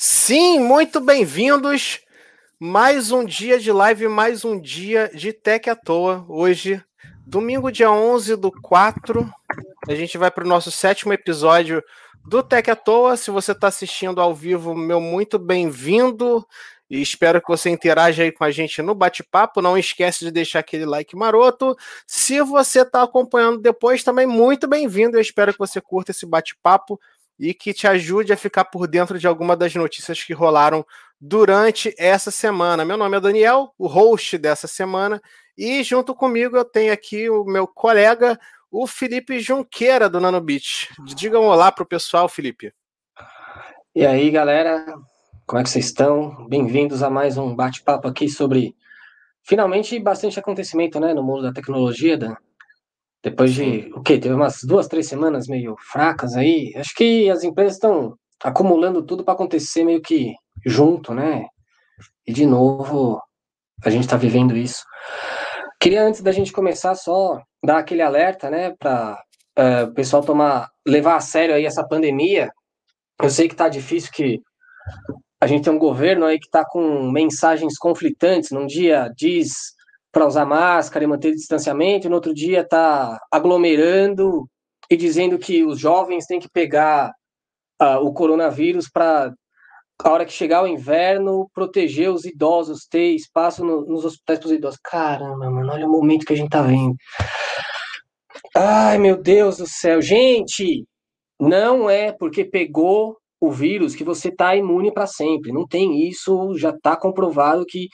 Sim, muito bem-vindos. Mais um dia de live, mais um dia de Tech à Toa. Hoje, domingo, dia 11 do 4, a gente vai para o nosso sétimo episódio do Tech à Toa. Se você está assistindo ao vivo, meu muito bem-vindo. E espero que você interaja aí com a gente no bate-papo. Não esquece de deixar aquele like maroto. Se você está acompanhando depois, também muito bem-vindo. Eu espero que você curta esse bate-papo e que te ajude a ficar por dentro de alguma das notícias que rolaram durante essa semana. Meu nome é Daniel, o host dessa semana, e junto comigo eu tenho aqui o meu colega, o Felipe Junqueira, do Nanobit. Diga um olá para o pessoal, Felipe. E aí, galera, como é que vocês estão? Bem-vindos a mais um bate-papo aqui sobre, finalmente, bastante acontecimento né, no mundo da tecnologia, Dan. Depois de o quê? Teve umas duas, três semanas meio fracas aí. Acho que as empresas estão acumulando tudo para acontecer meio que junto, né? E de novo, a gente está vivendo isso. Queria, antes da gente começar, só dar aquele alerta, né, para uh, é, o pessoal tomar, levar a sério aí essa pandemia. Eu sei que tá difícil que a gente tem um governo aí que está com mensagens conflitantes. Num dia diz para usar máscara e manter distanciamento, e no outro dia está aglomerando e dizendo que os jovens têm que pegar uh, o coronavírus para a hora que chegar o inverno, proteger os idosos, ter espaço no, nos hospitais para os idosos. Caramba, mano, olha o momento que a gente tá vendo. Ai, meu Deus do céu. Gente, não é porque pegou o vírus que você tá imune para sempre. Não tem isso, já tá comprovado que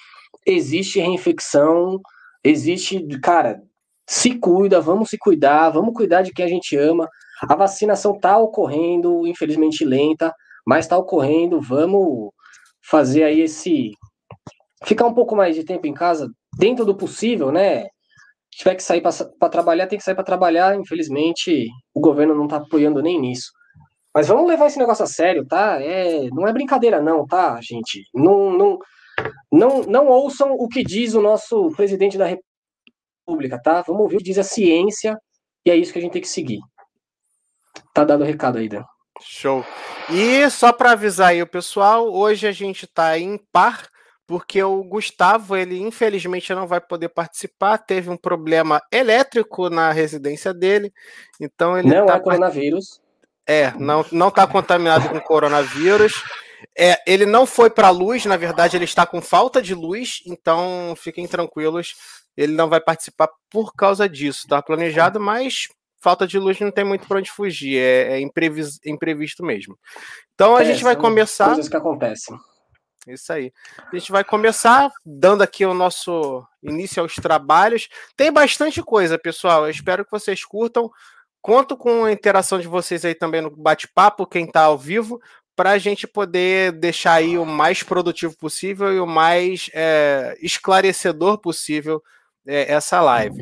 existe reinfecção, existe, cara, se cuida, vamos se cuidar, vamos cuidar de quem a gente ama. A vacinação tá ocorrendo, infelizmente lenta, mas tá ocorrendo, vamos fazer aí esse ficar um pouco mais de tempo em casa, dentro do possível, né? Se tiver que sair para trabalhar, tem que sair para trabalhar. Infelizmente, o governo não tá apoiando nem nisso. Mas vamos levar esse negócio a sério, tá? É, não é brincadeira não, tá, gente? Não, não, não, não ouçam o que diz o nosso presidente da República, tá? Vamos ouvir o que diz a ciência e é isso que a gente tem que seguir. Tá dado o recado aí, Dan. Show. E só para avisar aí o pessoal, hoje a gente tá em par, porque o Gustavo, ele infelizmente não vai poder participar, teve um problema elétrico na residência dele, então ele Não tá é coronavírus. É, não, não tá contaminado com coronavírus. É, ele não foi para a luz, na verdade, ele está com falta de luz, então fiquem tranquilos, ele não vai participar por causa disso. Tá planejado, mas falta de luz não tem muito para onde fugir, é, é imprevis, imprevisto mesmo. Então a é, gente vai começar. Coisas que acontecem. Isso aí. A gente vai começar dando aqui o nosso início aos trabalhos. Tem bastante coisa, pessoal. Eu espero que vocês curtam. Conto com a interação de vocês aí também no bate-papo, quem está ao vivo para a gente poder deixar aí o mais produtivo possível e o mais é, esclarecedor possível é, essa live.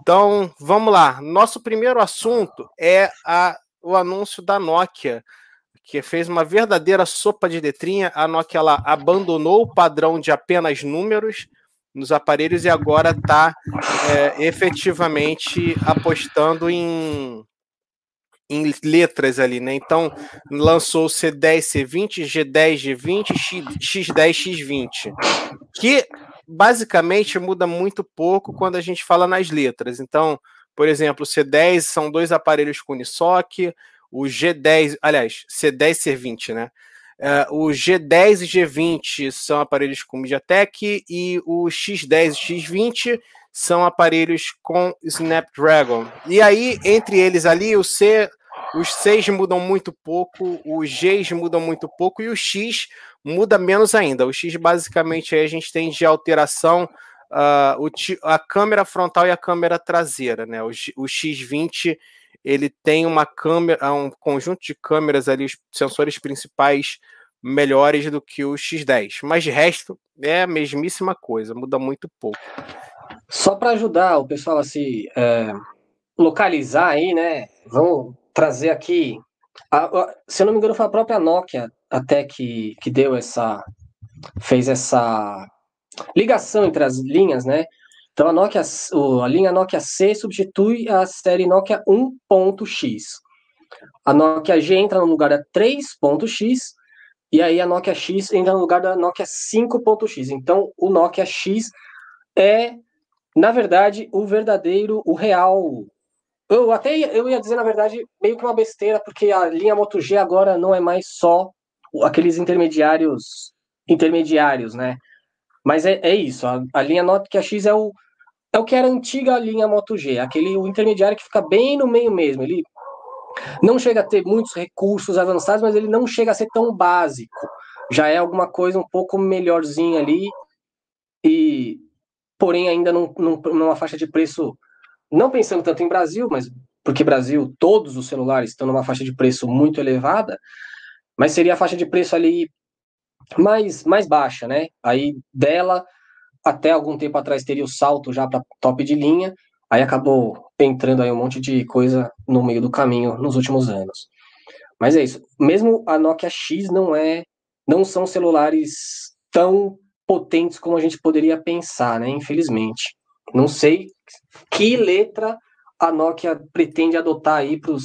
Então, vamos lá. Nosso primeiro assunto é a, o anúncio da Nokia, que fez uma verdadeira sopa de letrinha. A Nokia ela abandonou o padrão de apenas números nos aparelhos e agora está é, efetivamente apostando em em letras ali, né? Então, lançou o C10, C20, G10, G20, X10, X20, que basicamente muda muito pouco quando a gente fala nas letras. Então, por exemplo, o C10 são dois aparelhos com Unisoc, o G10, aliás, C10 C20, né? Uh, o G10 e G20 são aparelhos com MediaTek e o X10 e X20 são aparelhos com Snapdragon. E aí, entre eles ali, o C os Cs mudam muito pouco, os Gs mudam muito pouco e o X muda menos ainda. O X basicamente aí a gente tem de alteração uh, a câmera frontal e a câmera traseira, né? O, o X20 ele tem uma câmera, um conjunto de câmeras ali, os sensores principais melhores do que o X10, mas de resto é a mesmíssima coisa, muda muito pouco. Só para ajudar o pessoal a se é, localizar aí, né? Vamos trazer aqui. A, a, se eu não me engano, foi a própria Nokia até que, que deu essa. fez essa ligação entre as linhas, né? Então a Nokia, a linha Nokia C substitui a série Nokia 1.x. A Nokia G entra no lugar da 3.x e aí a Nokia X entra no lugar da Nokia 5.x. Então, o Nokia X é, na verdade, o verdadeiro, o real. Eu até eu ia dizer, na verdade, meio que uma besteira, porque a linha Moto G agora não é mais só aqueles intermediários intermediários, né? Mas é, é isso, a, a linha Nokia X é o, é o que era a antiga linha Moto G, aquele o intermediário que fica bem no meio mesmo. Ele não chega a ter muitos recursos avançados, mas ele não chega a ser tão básico. Já é alguma coisa um pouco melhorzinha ali, e porém ainda num, num, numa faixa de preço, não pensando tanto em Brasil, mas porque Brasil, todos os celulares estão numa faixa de preço muito elevada, mas seria a faixa de preço ali mais, mais baixa, né? Aí dela até algum tempo atrás teria o salto já para top de linha, aí acabou entrando aí um monte de coisa no meio do caminho nos últimos anos. Mas é isso. Mesmo a Nokia X não é, não são celulares tão potentes como a gente poderia pensar, né? Infelizmente. Não sei que letra a Nokia pretende adotar aí para os.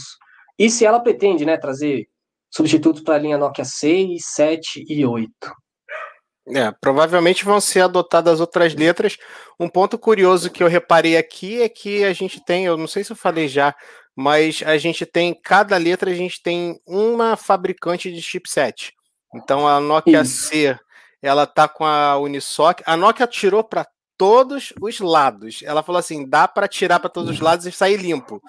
E se ela pretende, né, trazer substitutos para a linha Nokia 6, 7 e 8. É, provavelmente vão ser adotadas outras letras. Um ponto curioso que eu reparei aqui é que a gente tem, eu não sei se eu falei já, mas a gente tem, cada letra a gente tem uma fabricante de chipset. Então a Nokia Isso. C, ela tá com a Unisoc. A Nokia tirou para todos os lados. Ela falou assim: dá para tirar para todos os lados e sair limpo.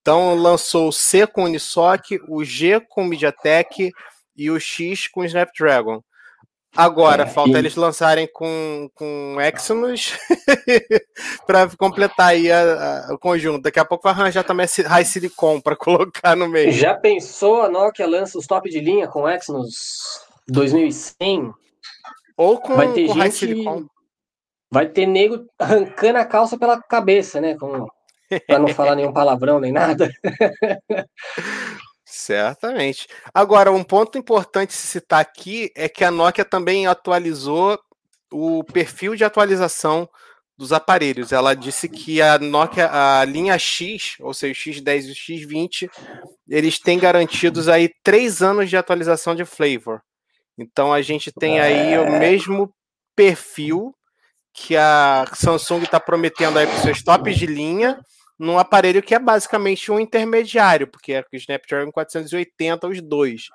Então lançou o C com Unisoc, o G com MediaTek e o X com Snapdragon. Agora, é, falta e... eles lançarem com, com Exynos para completar aí a, a, o conjunto. Daqui a pouco vai arranjar também High Silicon para colocar no meio. Já pensou a Nokia lança os top de linha com Exynos 2100? Ou com, vai ter com gente, High Silicon. Vai ter nego arrancando a calça pela cabeça, né? Para não falar nenhum palavrão nem nada. Certamente. Agora, um ponto importante se citar aqui é que a Nokia também atualizou o perfil de atualização dos aparelhos. Ela disse que a Nokia, a linha X, ou seja, o X10 e o X20, eles têm garantidos aí três anos de atualização de flavor. Então a gente tem aí o mesmo perfil que a Samsung está prometendo aí para os seus tops de linha num aparelho que é basicamente um intermediário, porque é o Snapdragon 480 os dois.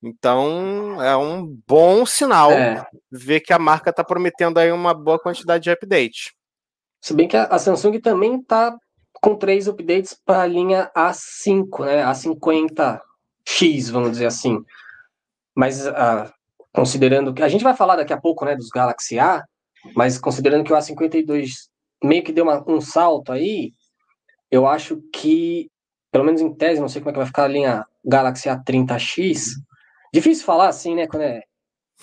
Então é um bom sinal é. ver que a marca está prometendo aí uma boa quantidade de update. Se bem que a Samsung também está com três updates para a linha A5, né? A50X, vamos dizer assim. Mas uh, considerando que a gente vai falar daqui a pouco, né, dos Galaxy A, mas considerando que o A52 meio que deu uma, um salto aí, eu acho que, pelo menos em tese, não sei como é que vai ficar a linha Galaxy A30X. Difícil falar assim, né? Quando é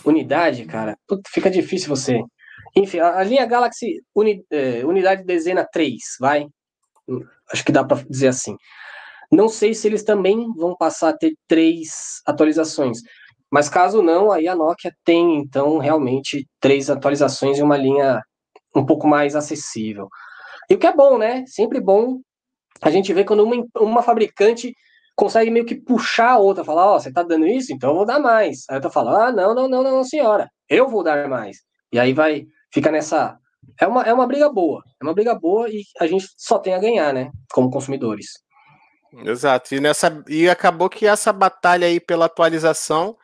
unidade, cara. fica difícil você. Enfim, a, a linha Galaxy uni, é, Unidade Dezena 3, vai. Acho que dá para dizer assim. Não sei se eles também vão passar a ter três atualizações. Mas caso não, aí a Nokia tem, então, realmente três atualizações e uma linha um pouco mais acessível. E o que é bom, né? Sempre bom a gente vê quando uma, uma fabricante consegue meio que puxar a outra, falar, ó, oh, você tá dando isso, então eu vou dar mais. Aí a outra fala, ah, não, não, não, não, senhora, eu vou dar mais. E aí vai, fica nessa. É uma, é uma briga boa, é uma briga boa e a gente só tem a ganhar, né, como consumidores. Exato, e, nessa, e acabou que essa batalha aí pela atualização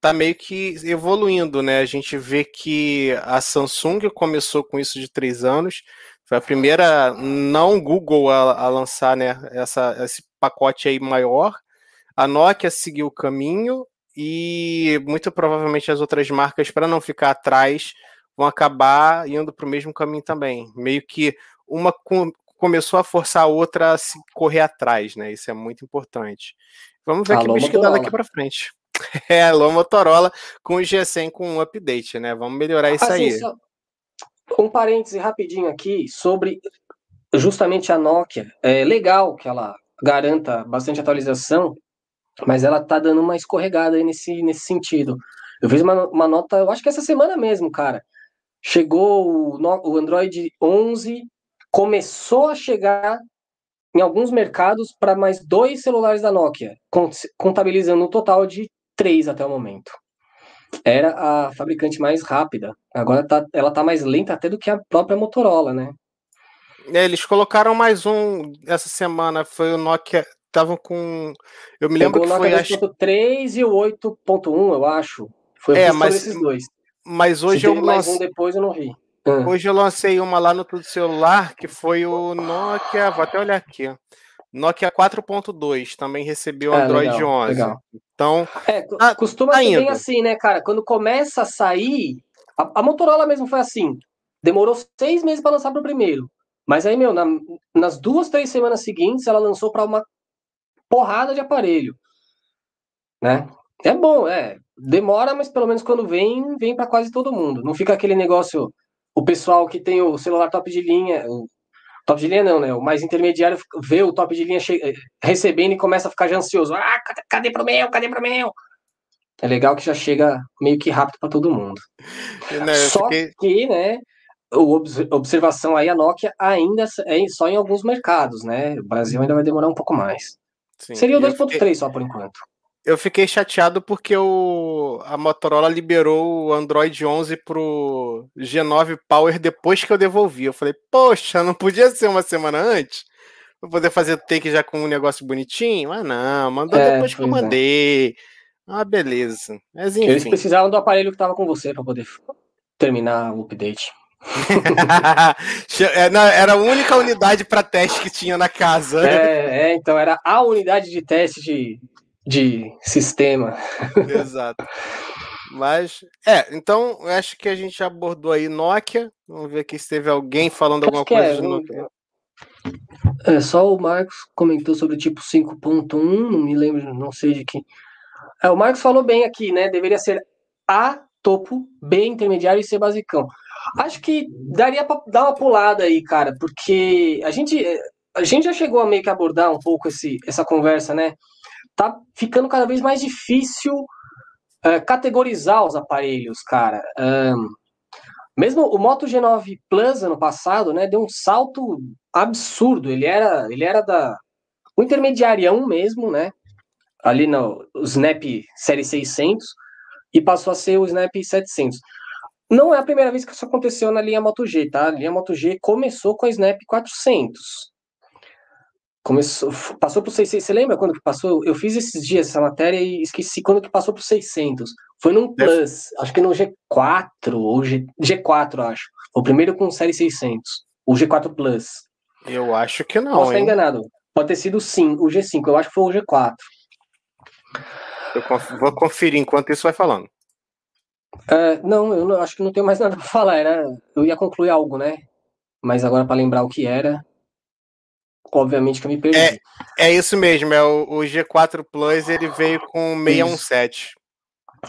tá meio que evoluindo, né? A gente vê que a Samsung começou com isso de três anos, foi a primeira não Google a, a lançar né, essa, esse pacote aí maior. A Nokia seguiu o caminho e muito provavelmente as outras marcas, para não ficar atrás, vão acabar indo para o mesmo caminho também. Meio que uma com, começou a forçar a outra a se correr atrás, né? Isso é muito importante. Vamos ver Alô, que bicho que dá daqui para frente. É, alô Motorola com o G100 com um update, né? Vamos melhorar isso assim, aí. Só, um parêntese rapidinho aqui sobre justamente a Nokia. É legal que ela garanta bastante atualização, mas ela tá dando uma escorregada aí nesse, nesse sentido. Eu fiz uma, uma nota, eu acho que essa semana mesmo, cara. Chegou o, o Android 11, começou a chegar em alguns mercados para mais dois celulares da Nokia, contabilizando um total de três até o momento. era a fabricante mais rápida. Agora tá, ela tá mais lenta até do que a própria Motorola, né? É, eles colocaram mais um essa semana, foi o Nokia. Estavam com. Eu me lembro Pegou que foi. O Nokia 2.3 e o 8.1, eu acho. Foi é, mas, esses dois. Mas hoje eu mais um depois eu não vi. Ah. Hoje eu lancei uma lá no Tudo Celular, que foi o Nokia. Vou até olhar aqui. Nokia 4.2 também recebeu é, Android legal, 11. Legal. Então, é, tá, costuma tá ser bem assim, né, cara? Quando começa a sair, a, a Motorola mesmo foi assim. Demorou seis meses para lançar para o primeiro. Mas aí, meu, na, nas duas, três semanas seguintes, ela lançou para uma porrada de aparelho. Né? É bom, é. Demora, mas pelo menos quando vem, vem para quase todo mundo. Não fica aquele negócio, o pessoal que tem o celular top de linha, top de linha não, né? O mais intermediário vê o top de linha recebendo e começa a ficar já ansioso. Ah, cadê pro meu? Cadê pro meu? É legal que já chega meio que rápido para todo mundo. Não, Só fiquei... que, né, observação aí, a Nokia ainda é só em alguns mercados, né? O Brasil ainda vai demorar um pouco mais. Sim, Seria o 2.3 fiquei... só por enquanto. Eu fiquei chateado porque o, a Motorola liberou o Android 11 pro G9 Power depois que eu devolvi. Eu falei, poxa, não podia ser uma semana antes? Pra poder fazer take já com um negócio bonitinho? Ah, não, mandou é, depois que eu é. mandei. É. Ah, beleza. Mas. Eles precisavam do aparelho que tava com você para poder terminar o update. É, era a única unidade para teste que tinha na casa. É, é, então era a unidade de teste de, de sistema. Exato. Mas, é, então eu acho que a gente abordou aí Nokia. Vamos ver aqui se teve alguém falando alguma coisa é, de Nokia. É, só o Marcos comentou sobre o tipo 5.1, não me lembro, não sei de que. É, o Marcos falou bem aqui, né? Deveria ser A topo, B intermediário e C basicão. Acho que daria para dar uma pulada aí, cara, porque a gente, a gente já chegou a meio que abordar um pouco esse, essa conversa, né? Tá ficando cada vez mais difícil uh, categorizar os aparelhos, cara. Um, mesmo o Moto G9 Plus ano passado, né, deu um salto absurdo. Ele era, ele era da o intermediário mesmo, né? Ali no Snap Série 600 e passou a ser o Snap 700. Não é a primeira vez que isso aconteceu na linha Moto G, tá? A linha Moto G começou com a Snap 400. Começou, passou para 600. Você lembra quando que passou? Eu fiz esses dias essa matéria e esqueci quando que passou para 600. Foi num Plus, acho que no G4 ou G, G4, acho. O primeiro com série 600, o G4 Plus. Eu acho que não. Posso estar enganado. Pode ter sido sim, o G5. Eu acho que foi o G4. Eu vou conferir enquanto isso vai falando. Uh, não, eu não, acho que não tenho mais nada para falar. Era, eu ia concluir algo, né? Mas agora para lembrar o que era, obviamente que eu me perdi. É, é isso mesmo, é o, o G4 Plus, ele veio com 617.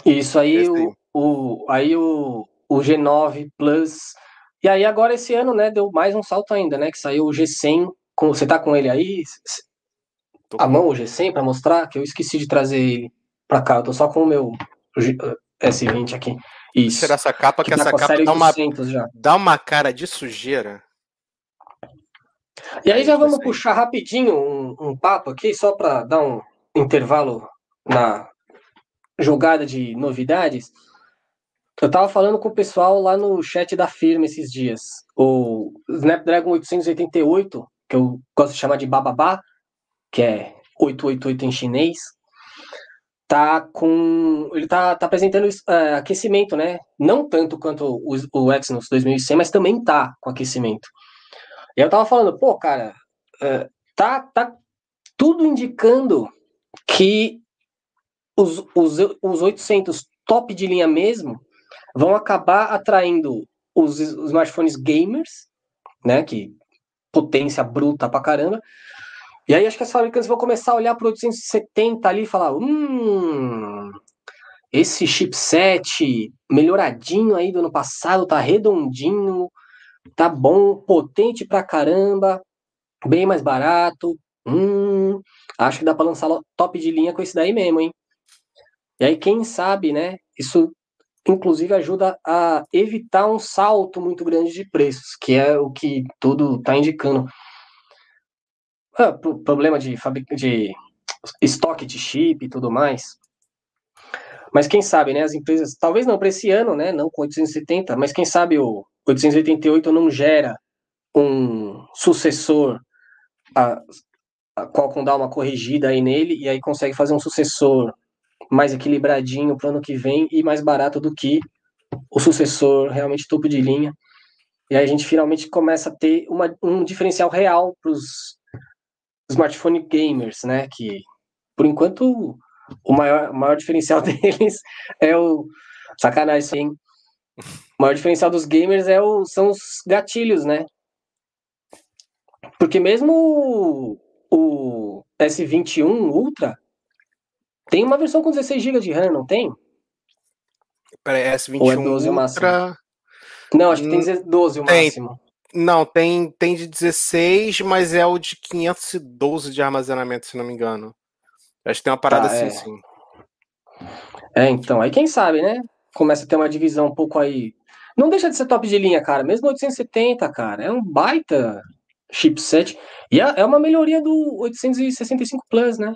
Isso aí, o, o, aí o, o G9 Plus. E aí agora esse ano, né, deu mais um salto ainda, né? Que saiu o G100. Com, você tá com ele aí? Tô a mão, o G100, para mostrar, que eu esqueci de trazer ele para cá. Eu tô só com o meu S20 aqui. Isso. Será essa capa, que, que tá essa capa dá uma, dá uma cara de sujeira. E aí já vamos puxar rapidinho um, um papo aqui, só para dar um intervalo na jogada de novidades. Eu tava falando com o pessoal lá no chat da firma esses dias. O Snapdragon 888, que eu gosto de chamar de bababá, que é 888 em chinês, tá com ele tá, tá apresentando uh, aquecimento, né? Não tanto quanto o, o Exynos 2100, mas também tá com aquecimento. E eu tava falando, pô, cara, uh, tá, tá tudo indicando que os, os, os 800 top de linha mesmo vão acabar atraindo os, os smartphones gamers, né? Que potência bruta pra caramba, e aí acho que as fabricantes vão começar a olhar para o 870 ali e falar: hum, esse chipset melhoradinho aí do ano passado, tá redondinho, tá bom, potente pra caramba, bem mais barato. Hum, acho que dá para lançar top de linha com esse daí mesmo, hein? E aí, quem sabe, né? Isso inclusive ajuda a evitar um salto muito grande de preços, que é o que tudo está indicando. Ah, problema de, de estoque de chip e tudo mais. Mas quem sabe, né? As empresas, talvez não para esse ano, né? Não com 870, mas quem sabe o 888 não gera um sucessor a, a Qualcomm dá uma corrigida aí nele e aí consegue fazer um sucessor mais equilibradinho para o ano que vem e mais barato do que o sucessor realmente topo de linha. E aí a gente finalmente começa a ter uma, um diferencial real para os smartphone gamers, né? Que por enquanto o maior, maior diferencial deles é o. Sacanagem. O maior diferencial dos gamers é o, são os gatilhos, né? Porque mesmo o, o S21 Ultra tem uma versão com 16 GB de RAM, não tem? Peraí, S21 Ou é 12 Ultra... o máximo? Não, acho que tem 12 o tem, máximo. Não, tem, tem de 16, mas é o de 512 de armazenamento, se não me engano. Acho que tem uma parada tá, assim, é. sim. É, então, aí quem sabe, né? Começa a ter uma divisão um pouco aí. Não deixa de ser top de linha, cara. Mesmo 870, cara, é um baita chipset. E é, é uma melhoria do 865 Plus, né?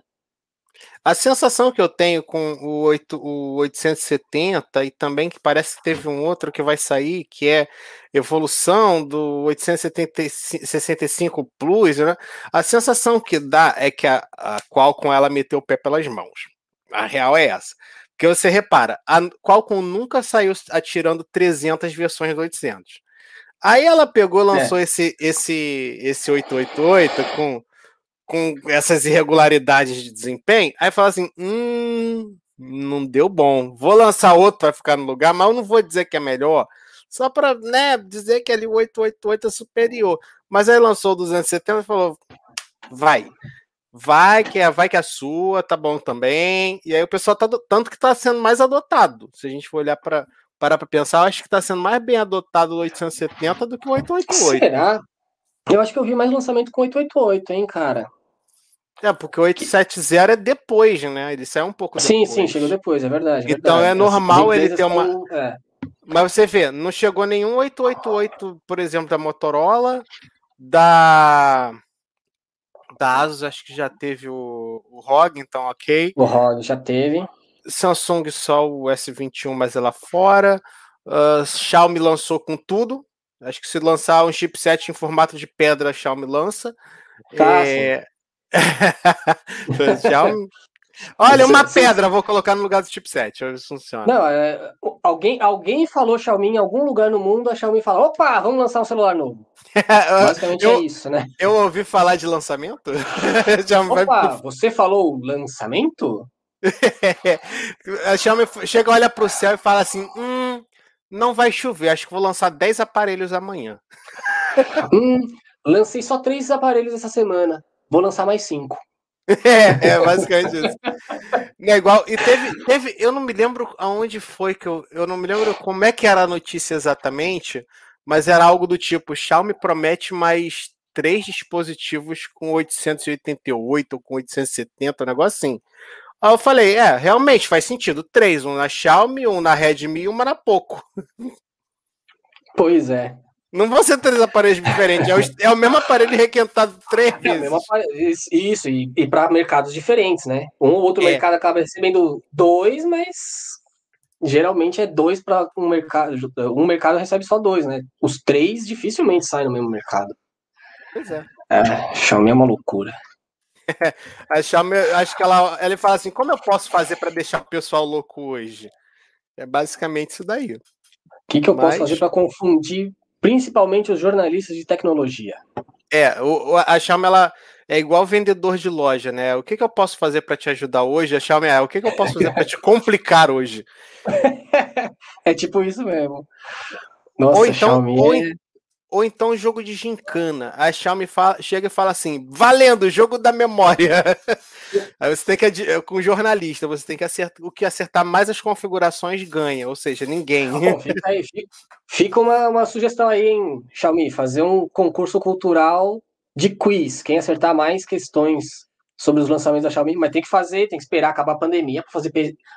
A sensação que eu tenho com o, 8, o 870 e também que parece que teve um outro que vai sair, que é evolução do 865 Plus, né? A sensação que dá é que a, a Qualcomm ela meteu o pé pelas mãos. A real é essa. Porque você repara, a Qualcomm nunca saiu atirando 300 versões do 800. Aí ela pegou, lançou é. esse esse esse 888 com com essas irregularidades de desempenho, aí fala assim: hum, não deu bom. Vou lançar outro para ficar no lugar, mas eu não vou dizer que é melhor, só para né, dizer que ali o 888 é superior. Mas aí lançou o 270 e falou: vai. Vai que é, vai que é sua, tá bom também. E aí o pessoal tá tanto que tá sendo mais adotado. Se a gente for olhar para parar para pensar, eu acho que tá sendo mais bem adotado o 870 do que o 888. Será? Eu acho que eu vi mais lançamento com 888, hein, cara. É, porque o 870 é depois, né? Ele sai um pouco sim, depois. Sim, sim, chegou depois, é verdade. É então verdade. é normal ele ter uma. É. Mas você vê, não chegou nenhum 888, por exemplo, da Motorola, da. Da Asus, acho que já teve o, o ROG, então ok. O ROG já teve. Samsung só o S21, mas é lá fora. Uh, Xiaomi lançou com tudo. Acho que se lançar um chipset em formato de pedra, a Xiaomi lança. Tá, é... Xiaomi... Olha, uma pedra, vou colocar no lugar do chipset, ver se funciona. Não, é, alguém, alguém falou Xiaomi em algum lugar no mundo, a Xiaomi fala, opa, vamos lançar um celular novo. Basicamente eu, é isso, né? Eu ouvi falar de lançamento. opa, vai... você falou lançamento? a Xiaomi chega, olha pro céu e fala assim, hum, não vai chover, acho que vou lançar 10 aparelhos amanhã. hum, lancei só três aparelhos essa semana. Vou lançar mais cinco. É, é basicamente isso. É igual. E teve, teve. Eu não me lembro aonde foi que eu. Eu não me lembro como é que era a notícia exatamente, mas era algo do tipo: Xiaomi promete mais três dispositivos com 888 ou com 870, um negócio assim. Aí eu falei, é, realmente faz sentido. Três, um na Xiaomi, um na Redmi e uma na Poco. Pois é. Não vão ser três aparelhos diferentes, é o, é o mesmo aparelho requentado três é vezes. Aparelho, isso, e, e para mercados diferentes, né? Um ou outro é. mercado acaba recebendo dois, mas geralmente é dois para um mercado. Um mercado recebe só dois, né? Os três dificilmente saem no mesmo mercado. Pois é. é Xiaomi é uma loucura. a Xiaomi, acho que ela, ela fala assim: como eu posso fazer para deixar o pessoal louco hoje? É basicamente isso daí. O que, que eu Mas... posso fazer para confundir principalmente os jornalistas de tecnologia? É, o, a Xiaomi ela é igual vendedor de loja, né? O que, que eu posso fazer para te ajudar hoje? A Xiaomi é o que, que eu posso fazer para te complicar hoje? é tipo isso mesmo. Nossa, ou então, Xiaomi ou, é ou então jogo de gincana. A Xiaomi fala, chega e fala assim: valendo, jogo da memória. Aí você tem que, com jornalista, você tem que acertar, o que acertar mais as configurações ganha, ou seja, ninguém. Bom, fica aí, fica, fica uma, uma sugestão aí, hein, Xiaomi, fazer um concurso cultural de quiz. Quem acertar mais questões sobre os lançamentos da Xiaomi, mas tem que fazer, tem que esperar acabar a pandemia para fazer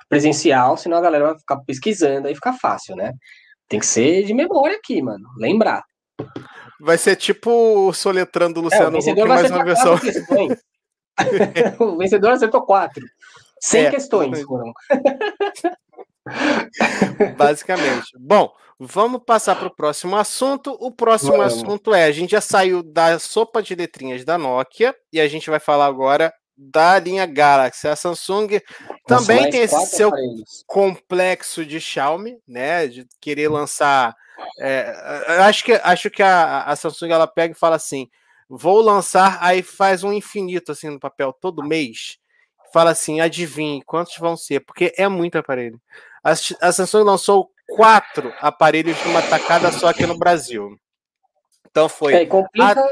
presencial, senão a galera vai ficar pesquisando, aí fica fácil, né? Tem que ser de memória aqui, mano. Lembrar. Vai ser tipo soletrando o Luciano é, o Huck, mais uma versão. o vencedor acertou quatro. Sem é, questões foram. Basicamente. Bom, vamos passar para o próximo assunto. O próximo vamos. assunto é: a gente já saiu da sopa de letrinhas da Nokia e a gente vai falar agora da linha Galaxy. A Samsung também tem esse seu aparelhos. complexo de Xiaomi, né? De querer lançar. É, acho que, acho que a, a Samsung ela pega e fala assim: vou lançar, aí faz um infinito assim no papel todo mês. Fala assim, adivinhe quantos vão ser, porque é muito aparelho. A, a Samsung lançou quatro aparelhos numa tacada só aqui no Brasil. Então foi é, complica... a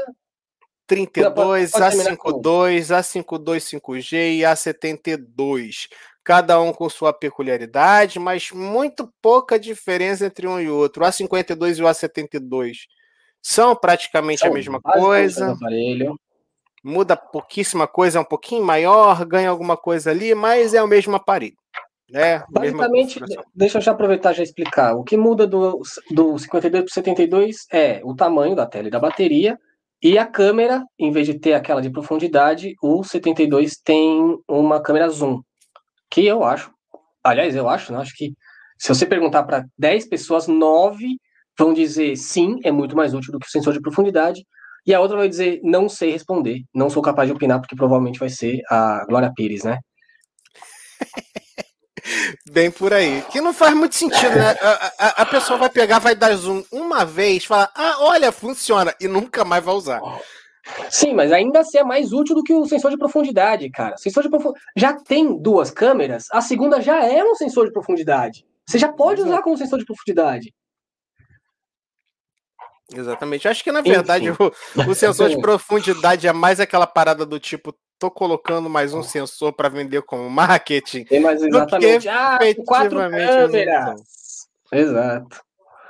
32, A52, A52 5G e A72. Cada um com sua peculiaridade, mas muito pouca diferença entre um e outro. O A52 e o A72 são praticamente são a mesma coisa. Muda pouquíssima coisa, é um pouquinho maior, ganha alguma coisa ali, mas é o mesmo aparelho. Né? Basicamente, deixa eu já aproveitar já explicar. O que muda do, do 52 para o 72 é o tamanho da tela e da bateria, e a câmera, em vez de ter aquela de profundidade, o 72 tem uma câmera zoom, que eu acho, aliás, eu acho, né, acho que se você perguntar para 10 pessoas, 9 vão dizer sim, é muito mais útil do que o sensor de profundidade, e a outra vai dizer não sei responder, não sou capaz de opinar, porque provavelmente vai ser a Glória Pires, né? Bem por aí. Que não faz muito sentido, né? A, a, a, pessoa vai pegar, vai dar zoom uma vez, falar, ah, olha, funciona, e nunca mais vai usar. Sim, mas ainda assim é mais útil do que o sensor de profundidade, cara. Sensor de profundidade já tem duas câmeras, a segunda já é um sensor de profundidade. Você já pode usar como sensor de profundidade. Exatamente. Acho que, na verdade, o, o, sensor de profundidade é mais aquela parada do tipo, tô colocando mais um sensor para vender como marketing. Tem mais exatamente. Ah, quatro câmeras. Exato.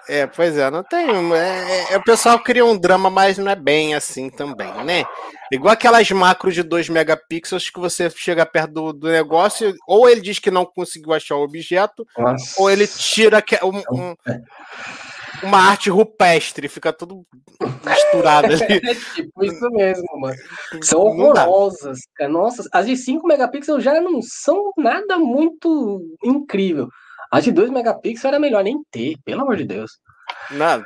É, pois é, não tem. É, é, o pessoal cria um drama, mas não é bem assim também, né? Igual aquelas macros de 2 megapixels que você chega perto do, do, negócio, ou ele diz que não conseguiu achar o objeto, Nossa. ou ele tira um, um, é uma arte rupestre, fica tudo misturado ali. É tipo isso mesmo, mano. São horrorosas. Nossa, as de 5 megapixels já não são nada muito incrível. As de 2 megapixels era melhor nem ter, pelo amor de Deus. Nada.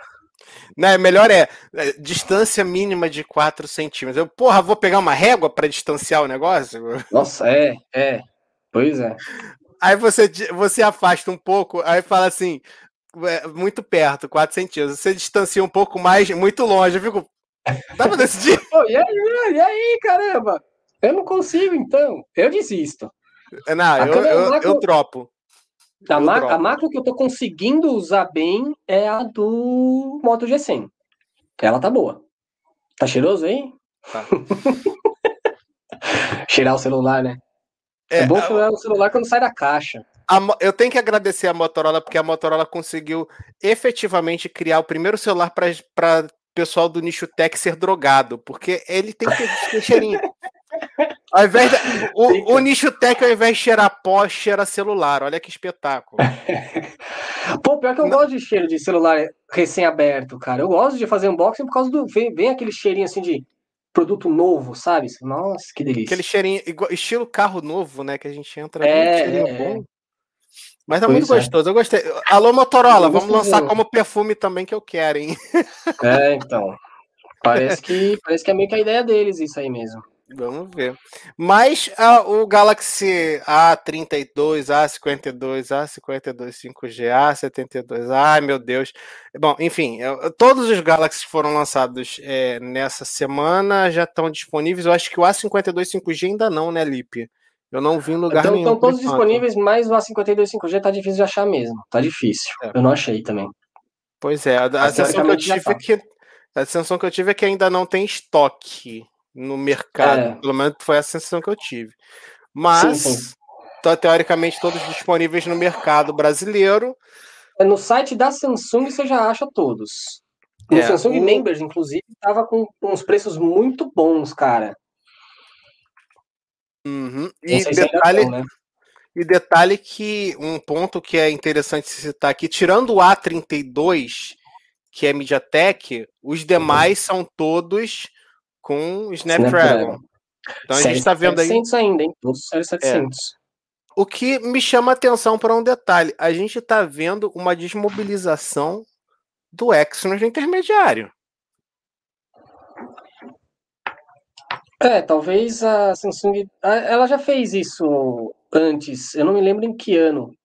Né, melhor é, é, distância mínima de 4 centímetros. Eu, porra, vou pegar uma régua para distanciar o negócio? Nossa, é, é. Pois é. Aí você, você afasta um pouco, aí fala assim: muito perto, 4 centímetros. Você distancia um pouco mais, muito longe. Eu fico. Dá pra decidir? Pô, e, aí, e aí, caramba? Eu não consigo, então. Eu desisto. É, não, eu, eu, macro... eu, tropo. A, eu ma dropo. a macro que eu tô conseguindo usar bem é a do Moto G100. Ela tá boa. Tá cheiroso aí? Tá. Cheirar o celular, né? É, é bom cheirar o celular quando sai da caixa a, eu tenho que agradecer a Motorola, porque a Motorola conseguiu efetivamente criar o primeiro celular para pessoal do nicho tech ser drogado, porque ele tem que ter cheirinho. Ao invés de, o, o, nicho tech, ao invés de cheirar pó, cheira celular. Olha que espetáculo. Pô, pior que eu Não. gosto de cheiro de celular recém-aberto, cara. Eu gosto de fazer unboxing por causa do. Vem, vem aquele cheirinho assim de produto novo, sabe? Nossa, que delícia. Aquele cheirinho, igual, estilo carro novo, né? Que a gente entra. É, é, bom. Mas tá pois muito é. gostoso, eu gostei. Alô, Motorola, vamos lançar como perfume também que eu quero, hein? É, então. Parece que, parece que é meio que a ideia deles isso aí mesmo. Vamos ver. Mas a, o Galaxy A32, A52, A52 5G, A72, ai meu Deus. Bom, enfim, todos os Galaxy foram lançados é, nessa semana, já estão disponíveis. Eu acho que o A52 5G ainda não, né, Lipe? Eu não vi em lugar então, nenhum. Estão todos disponíveis, mas o A52 5G tá difícil de achar mesmo. Tá difícil. É. Eu não achei também. Pois é, a, a sensação que eu tive tá. é que a sensação que eu tive é que ainda não tem estoque no mercado. É. Pelo menos foi a sensação que eu tive. Mas sim, sim. Tá, teoricamente todos disponíveis no mercado brasileiro. É, no site da Samsung você já acha todos. No é, Samsung o... Members, inclusive, tava com uns preços muito bons, cara. Uhum. E detalhe, né? e detalhe que um ponto que é interessante citar aqui, tirando o A32, que é MediaTek, os demais uhum. são todos com Snapdragon. Snapdragon. Então a gente está vendo aí. 700 ainda, hein? Todos 700. O que me chama atenção para um detalhe, a gente está vendo uma desmobilização do Exynos no intermediário. É, talvez a Samsung, ela já fez isso antes, eu não me lembro em que ano,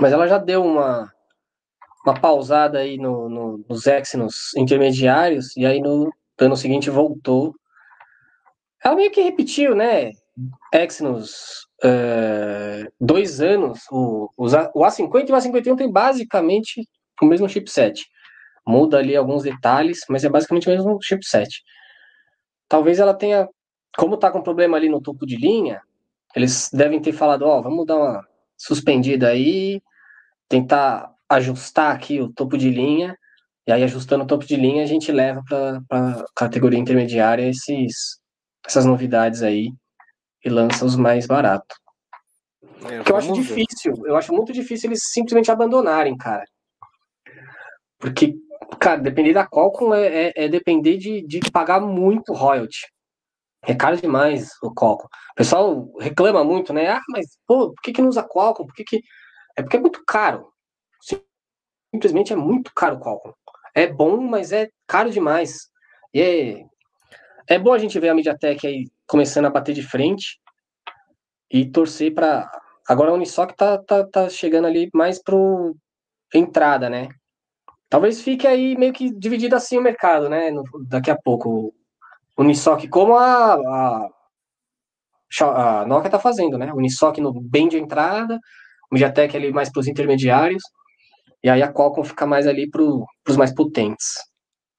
mas ela já deu uma, uma pausada aí no, no, nos Exynos intermediários, e aí no ano seguinte voltou. Ela meio que repetiu, né? Exynos é, dois anos, o, o A50 e o A51 tem basicamente o mesmo chipset. Muda ali alguns detalhes, mas é basicamente o mesmo chipset. Talvez ela tenha, como tá com problema ali no topo de linha, eles devem ter falado, ó, oh, vamos dar uma suspendida aí, tentar ajustar aqui o topo de linha, e aí ajustando o topo de linha a gente leva para categoria intermediária esses, essas novidades aí e lança os mais baratos. É, que eu acho ver. difícil, eu acho muito difícil eles simplesmente abandonarem, cara. Porque, cara, depender da Qualcomm é, é, é depender de, de pagar muito royalty. É caro demais o Qualcomm. O pessoal reclama muito, né? Ah, mas, pô, por que, que não usa Qualcomm? Por que, que... É porque é muito caro. Simplesmente é muito caro o Qualcomm. É bom, mas é caro demais. E é, é bom a gente ver a MediaTek aí começando a bater de frente e torcer para. Agora a Unisoc tá, tá, tá chegando ali mais pro entrada, né? Talvez fique aí meio que dividido assim o mercado, né? No, daqui a pouco. Unisoc, como a, a, a Nokia tá fazendo, né? Unisoc no bem de entrada, o MediaTek ali mais para os intermediários, e aí a Qualcomm fica mais ali para os mais potentes.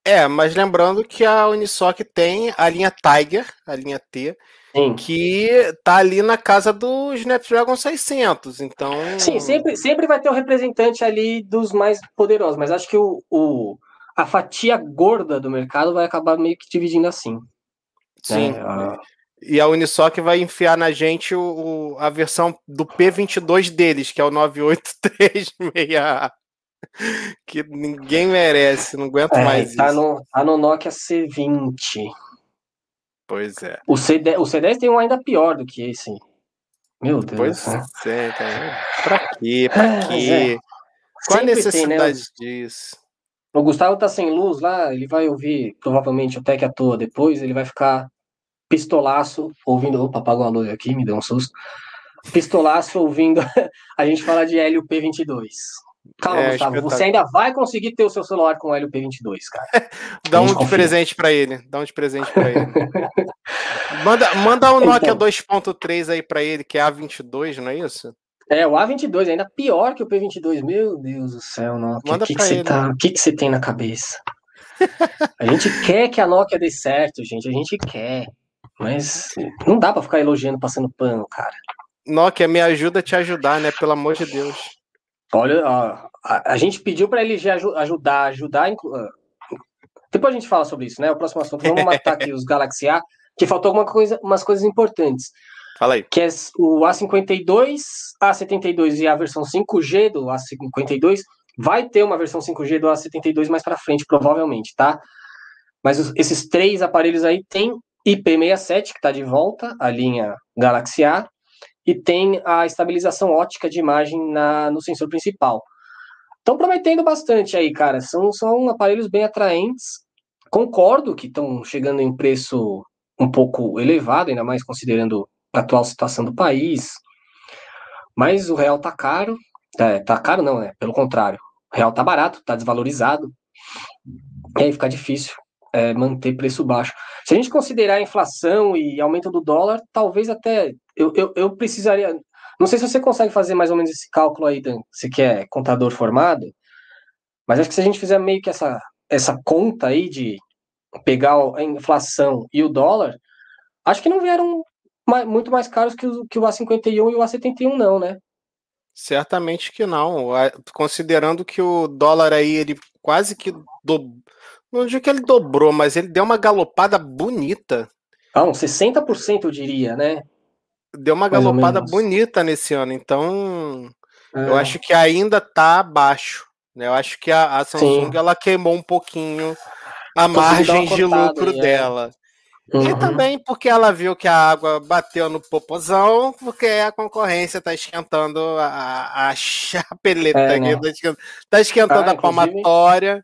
É, mas lembrando que a Unisoc tem a linha Tiger, a linha T, Sim. que tá ali na casa do Snapdragon 600, então... Sim, sempre, sempre vai ter um representante ali dos mais poderosos, mas acho que o, o a fatia gorda do mercado vai acabar meio que dividindo assim. Sim, né? e a Unisoc vai enfiar na gente o, o, a versão do P22 deles, que é o 98366 que ninguém merece, não aguento é, mais tá isso. No, tá no Nokia C20. Pois é. O, C10, o C10 tem um ainda pior do que esse. Meu Deus. Pois né? é, tá Pra quê? Pra é, quê? É. Qual a necessidade tem, né? disso? O Gustavo tá sem luz lá, ele vai ouvir provavelmente o Tech à toa depois, ele vai ficar pistolaço ouvindo. Opa, apagou a luz aqui, me deu um susto. Pistolaço ouvindo a gente falar de Hélio P22. Calma, é, Gustavo, você ainda vai conseguir ter o seu celular com LP22, cara. Dá um de presente para ele. Dá um de presente para ele. manda, manda um Nokia então, 2.3 aí para ele, que é A22, não é isso? É, o A22 ainda pior que o P22. Meu Deus do céu, Nokia. O que, que, você tá, o que, que você tem na cabeça? A gente quer que a Nokia dê certo, gente. A gente quer. Mas não dá para ficar elogiando passando pano, cara. Nokia, me ajuda a te ajudar, né? Pelo amor de Deus. Olha, a, a, a gente pediu para ele ajudar, ajudar. Ah, depois a gente fala sobre isso, né? O próximo assunto. Vamos matar aqui os Galaxy A, que faltou alguma coisa, umas coisas importantes. Fala aí. Que é o A52, A72 e a versão 5G do A52. Vai ter uma versão 5G do A72 mais para frente, provavelmente, tá? Mas os, esses três aparelhos aí têm IP67, que está de volta, a linha Galaxy A, e tem a estabilização ótica de imagem na, no sensor principal. Estão prometendo bastante aí, cara. São, são aparelhos bem atraentes. Concordo que estão chegando em preço um pouco elevado, ainda mais considerando atual situação do país. Mas o real tá caro. É, tá caro não, né? Pelo contrário. O real tá barato, tá desvalorizado. E aí fica difícil é, manter preço baixo. Se a gente considerar a inflação e aumento do dólar, talvez até eu, eu, eu precisaria. Não sei se você consegue fazer mais ou menos esse cálculo aí, Dan, você que é contador formado, mas acho que se a gente fizer meio que essa, essa conta aí de pegar a inflação e o dólar, acho que não vieram muito mais caros que o, que o A51 e o A71, não, né? Certamente que não. Considerando que o dólar aí, ele quase que do... Não digo que ele dobrou, mas ele deu uma galopada bonita. Ah, uns 60% eu diria, né? Deu uma Mais galopada bonita nesse ano, então é. eu acho que ainda tá abaixo. Né? Eu acho que a, a Samsung ela queimou um pouquinho a margem de lucro aí, é. Uhum. E também porque ela viu que a água bateu no popozão, porque a concorrência está esquentando a, a chapeleta é, né? está esquentando, tá esquentando ah, a palmatória.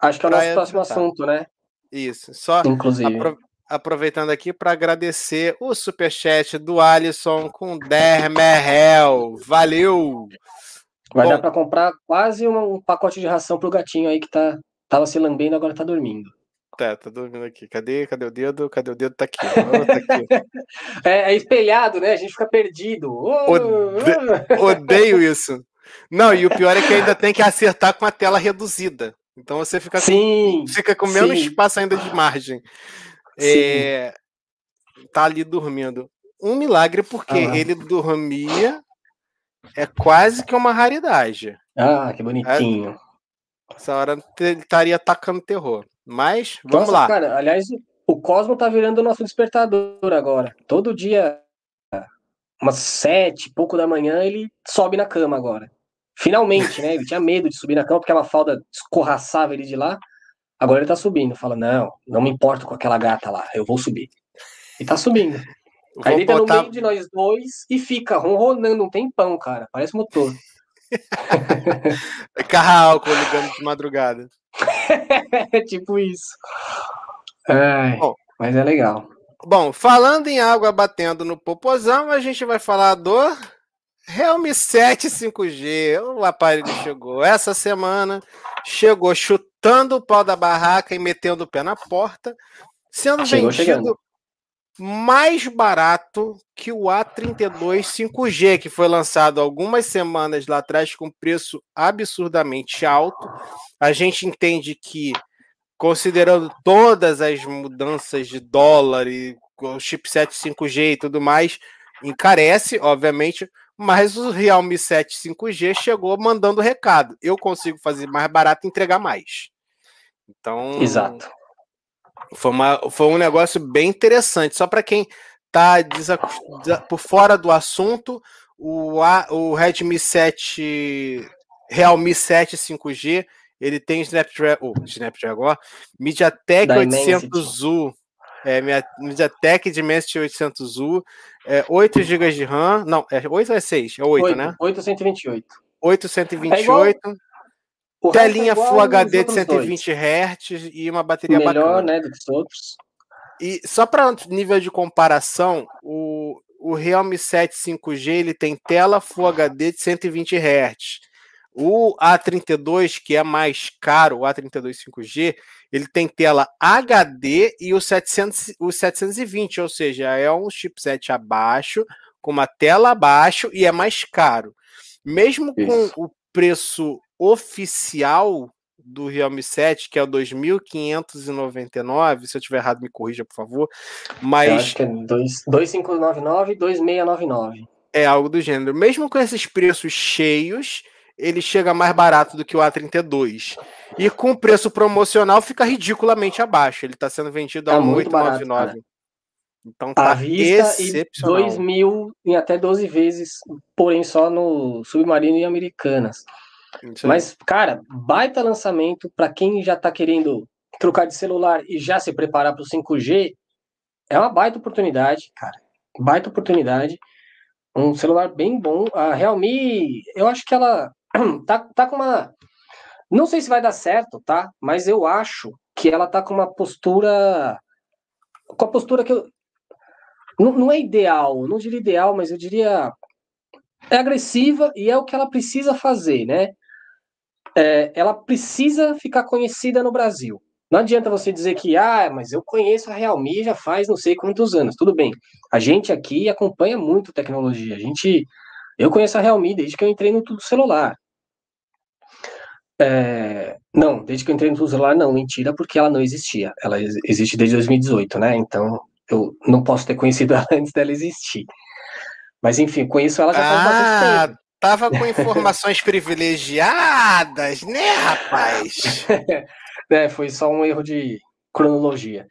Acho que é o nosso próximo assunto, né? Isso. Só inclusive. Apro aproveitando aqui para agradecer o superchat do Alisson com Dermerhel. Valeu! Vai Bom, dar para comprar quase um, um, pacote de ração pro gatinho aí que tá, tava se lambendo agora tá dormindo. Tá, tá dormindo aqui. Cadê? Cadê o dedo? Cadê o dedo? Tá aqui. Oh, tá aqui. é, é, espelhado, né? A gente fica perdido. Oh, Ode... Odeio isso. Não, e o pior é que ainda tem que acertar com a tela reduzida. Então você fica, sim, com, fica com menos sim. espaço ainda de margem. É, tá ali dormindo. Um milagre, porque ah, ele dormia é quase que uma raridade. Ah, que bonitinho. Essa hora ele estaria atacando terror. Mas, vamos Nossa, lá. Cara, aliás, o Cosmo tá virando o nosso despertador agora. Todo dia, umas sete, pouco da manhã, ele sobe na cama agora. Finalmente, né? Ele tinha medo de subir na cama porque aquela falda escorraçava ele de lá. Agora ele tá subindo. Fala, não, não me importo com aquela gata lá, eu vou subir. E tá subindo. Aí deita botar... no meio de nós dois e fica ronronando um tempão, cara. Parece motor. carro álcool ligando de madrugada. é tipo isso. Ai, bom, mas é legal. Bom, falando em água batendo no popozão, a gente vai falar do Realme 7 5G. O aparelho chegou essa semana, chegou chutando o pau da barraca e metendo o pé na porta, sendo chegou vendido chegando. Mais barato que o A32 5G, que foi lançado algumas semanas lá atrás com preço absurdamente alto. A gente entende que, considerando todas as mudanças de dólar e o chipset 5G e tudo mais, encarece, obviamente, mas o Realme 7 5G chegou mandando recado. Eu consigo fazer mais barato e entregar mais. Então. Exato. Foi, uma, foi um negócio bem interessante. Só para quem está por fora do assunto, o, o Redmi 7, Realme 7 5G, ele tem Snapdragon, oh, Snapdragon, MediaTek 800U é, MediaTek Dimensity 800U, é, 8 GB de RAM, não, é 8 ou é 6? É 8, 8 né? 828. 828. É telinha é Full HD de 120 Hz e uma bateria Melhor, bacana. né, do que os outros. E só para nível de comparação, o, o Realme 7 5G ele tem tela Full HD de 120 Hz. O A32, que é mais caro, o A32 5G, ele tem tela HD e o, 700, o 720, ou seja, é um chipset abaixo, com uma tela abaixo e é mais caro. Mesmo Isso. com o preço oficial do Realme 7, que é o 2.599, se eu tiver errado me corrija, por favor, mas... Eu acho que é 2599 e 2699. É algo do gênero. Mesmo com esses preços cheios, ele chega mais barato do que o A32. E com preço promocional fica ridiculamente abaixo. Ele está sendo vendido a tá 899. Então tá à vista excepcional. E 2 mil em até 12 vezes, porém só no Submarino e Americanas. Mas, cara, baita lançamento para quem já está querendo trocar de celular e já se preparar para o 5G. É uma baita oportunidade, cara. Baita oportunidade. Um celular bem bom. A Realme, eu acho que ela tá, tá com uma. Não sei se vai dar certo, tá? Mas eu acho que ela tá com uma postura. Com a postura que eu. Não, não é ideal, não diria ideal, mas eu diria. É agressiva e é o que ela precisa fazer, né? É, ela precisa ficar conhecida no Brasil. Não adianta você dizer que, ah, mas eu conheço a Realme já faz não sei quantos anos. Tudo bem. A gente aqui acompanha muito tecnologia. A gente eu conheço a Realme desde que eu entrei no Tudo Celular. É, não, desde que eu entrei no Tudo Celular, não, mentira, porque ela não existia. Ela existe desde 2018, né? Então eu não posso ter conhecido ela antes dela existir. Mas enfim, conheço ela já faz ah, bastante tempo. Tava com informações privilegiadas, né, rapaz? é, foi só um erro de cronologia.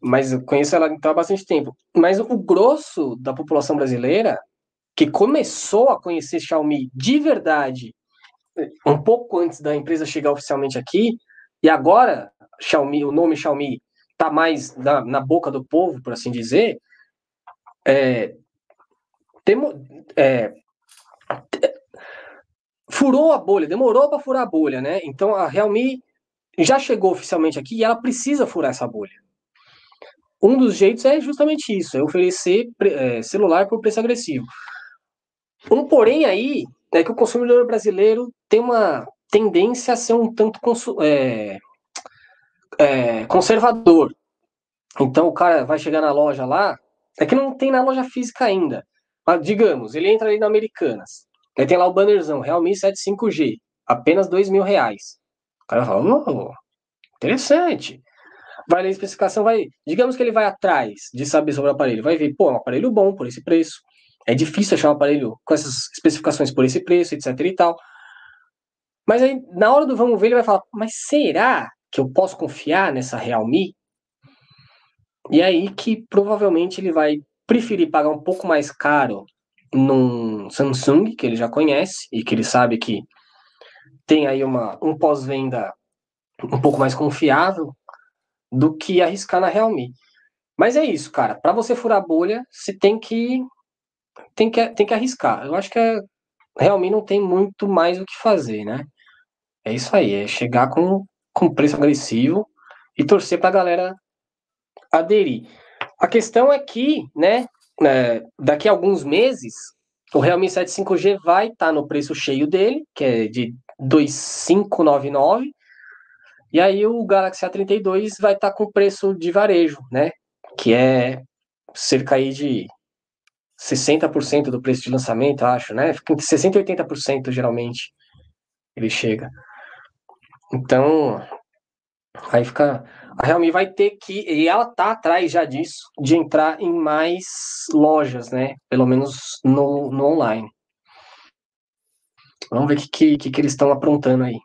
Mas eu conheço ela então há bastante tempo. Mas o grosso da população brasileira que começou a conhecer Xiaomi de verdade um pouco antes da empresa chegar oficialmente aqui, e agora Xiaomi, o nome Xiaomi está mais na, na, boca do povo, por assim dizer, é, temo, é, furou a bolha, demorou para furar a bolha, né? Então a Realme já chegou oficialmente aqui e ela precisa furar essa bolha. Um dos jeitos é justamente isso, é oferecer é, celular por preço agressivo. Um porém aí é que o consumidor brasileiro tem uma tendência a ser um tanto é, é, conservador. Então o cara vai chegar na loja lá, é que não tem na loja física ainda. Mas, digamos, ele entra ali na Americanas, aí tem lá o bannerzão, Realme 75G, apenas dois mil reais. O cara fala, oh, interessante. Vai ler a especificação, vai. Digamos que ele vai atrás de saber sobre o aparelho, vai ver, pô, é um aparelho bom por esse preço. É difícil achar um aparelho com essas especificações por esse preço, etc e tal. Mas aí, na hora do vamos ver, ele vai falar, mas será que eu posso confiar nessa Realme? E aí que provavelmente ele vai preferir pagar um pouco mais caro num Samsung, que ele já conhece e que ele sabe que tem aí uma, um pós-venda um pouco mais confiável, do que arriscar na Realme. Mas é isso, cara. Para você furar a bolha, você tem que tem que tem que arriscar. Eu acho que é, Realme não tem muito mais o que fazer, né? É isso aí, é chegar com, com preço agressivo e torcer para a galera aderir. A questão é que, né, é, daqui a alguns meses, o Realme 7 5G vai estar tá no preço cheio dele, que é de 2.599, e aí o Galaxy A32 vai estar tá com preço de varejo, né? Que é cerca aí de 60% do preço de lançamento, acho, né? Fica entre 60% e 80% geralmente ele chega. Então, aí fica. A Realme vai ter que, e ela tá atrás já disso, de entrar em mais lojas, né? Pelo menos no, no online. Vamos ver o que, que, que eles estão aprontando aí.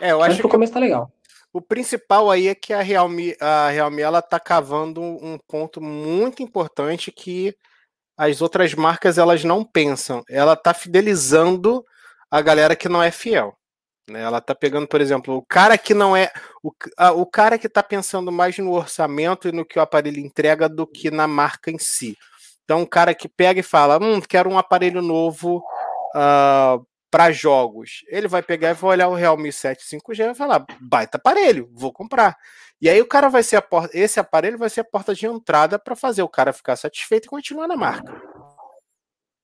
É, eu acho que o começo tá legal. O principal aí é que a Realme, a Realme ela tá cavando um ponto muito importante que as outras marcas elas não pensam. Ela tá fidelizando a galera que não é fiel. Né? Ela tá pegando, por exemplo, o cara que não é o, a, o cara que tá pensando mais no orçamento e no que o aparelho entrega do que na marca em si. Então, o cara que pega e fala, hum, quero um aparelho novo uh, para jogos, ele vai pegar e vai olhar o Realme 7 5G e vai falar, baita aparelho, vou comprar. E aí o cara vai ser a porta, esse aparelho vai ser a porta de entrada para fazer o cara ficar satisfeito e continuar na marca.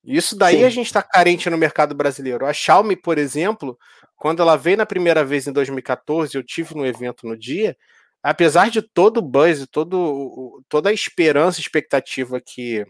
Isso daí Sim. a gente está carente no mercado brasileiro. A Xiaomi, por exemplo, quando ela veio na primeira vez em 2014, eu tive no evento no dia, apesar de todo o buzz, todo, toda a esperança, expectativa que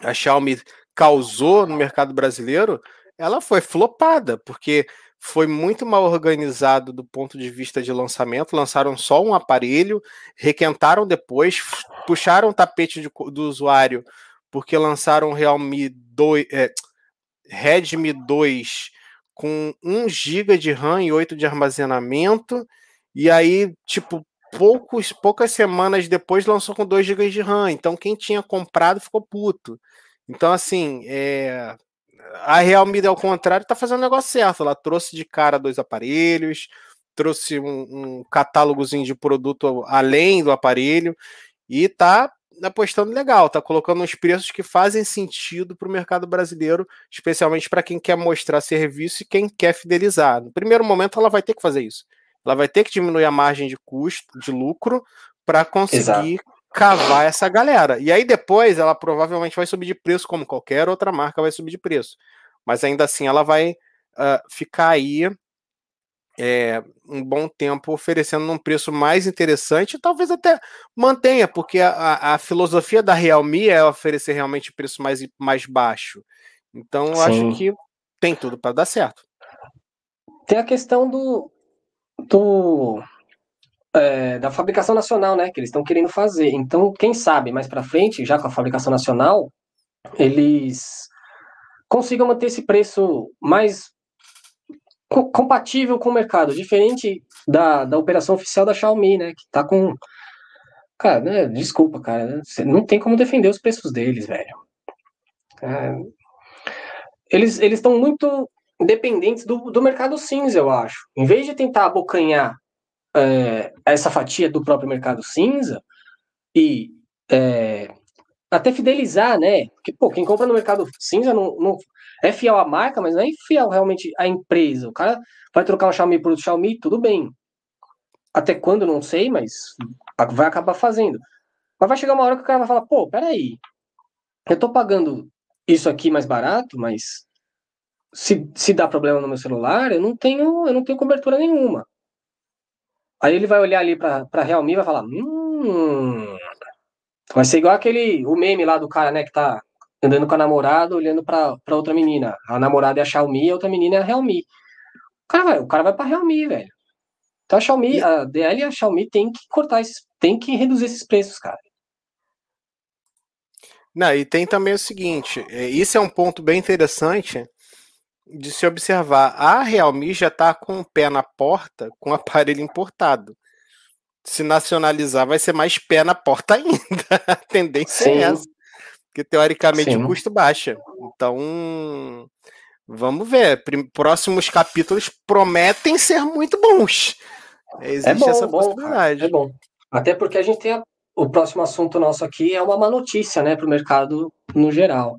a Xiaomi causou no mercado brasileiro, ela foi flopada, porque foi muito mal organizado do ponto de vista de lançamento. Lançaram só um aparelho, requentaram depois, puxaram o tapete de, do usuário, porque lançaram o Realme 2, é, Redmi 2 com 1 GB de RAM e 8 de armazenamento. E aí, tipo, poucos, poucas semanas depois lançou com 2 GB de RAM. Então, quem tinha comprado ficou puto. Então, assim, é, a Realme, ao contrário, está fazendo o negócio certo. Ela trouxe de cara dois aparelhos, trouxe um, um catálogozinho de produto além do aparelho e está apostando legal, está colocando uns preços que fazem sentido para o mercado brasileiro, especialmente para quem quer mostrar serviço e quem quer fidelizar. No primeiro momento, ela vai ter que fazer isso. Ela vai ter que diminuir a margem de custo, de lucro, para conseguir Exato cavar essa galera. E aí depois ela provavelmente vai subir de preço, como qualquer outra marca vai subir de preço. Mas ainda assim ela vai uh, ficar aí é, um bom tempo oferecendo um preço mais interessante, talvez até mantenha, porque a, a filosofia da Realme é oferecer realmente preço mais, mais baixo. Então eu Sim. acho que tem tudo para dar certo. Tem a questão do, do é, da fabricação nacional, né? Que eles estão querendo fazer. Então, quem sabe mais para frente, já com a fabricação nacional, eles consigam manter esse preço mais co compatível com o mercado, diferente da, da operação oficial da Xiaomi, né? Que tá com. Cara, né, desculpa, cara. Não tem como defender os preços deles, velho. É, eles estão muito dependentes do, do mercado cinza, eu acho. Em vez de tentar abocanhar é, essa fatia do próprio mercado cinza e é, até fidelizar, né? Porque, pô, quem compra no mercado cinza não, não é fiel à marca, mas não é fiel realmente à empresa. O cara vai trocar um Xiaomi por outro Xiaomi, tudo bem. Até quando, não sei, mas vai acabar fazendo. Mas vai chegar uma hora que o cara vai falar, pô, peraí, eu tô pagando isso aqui mais barato, mas se, se dá problema no meu celular, eu não tenho, eu não tenho cobertura nenhuma. Aí ele vai olhar ali pra Realme e vai falar, hum, vai ser igual aquele, o meme lá do cara, né, que tá andando com a namorada, olhando pra, pra outra menina. A namorada é a Xiaomi, a outra menina é a Realme. O cara vai, o cara vai pra Realme, velho. Então a Xiaomi, a DL e a Xiaomi tem que cortar esses, tem que reduzir esses preços, cara. Não, e tem também o seguinte, é, isso é um ponto bem interessante de se observar. A Realme já está com o pé na porta com o aparelho importado. Se nacionalizar, vai ser mais pé na porta ainda. A tendência é Sim. é essa. Porque teoricamente Sim. o custo baixa. Então, vamos ver. Próximos capítulos prometem ser muito bons. Existe é bom, essa bom, possibilidade. É bom. Até porque a gente tem a o próximo assunto nosso aqui é uma má notícia, né, para o mercado no geral.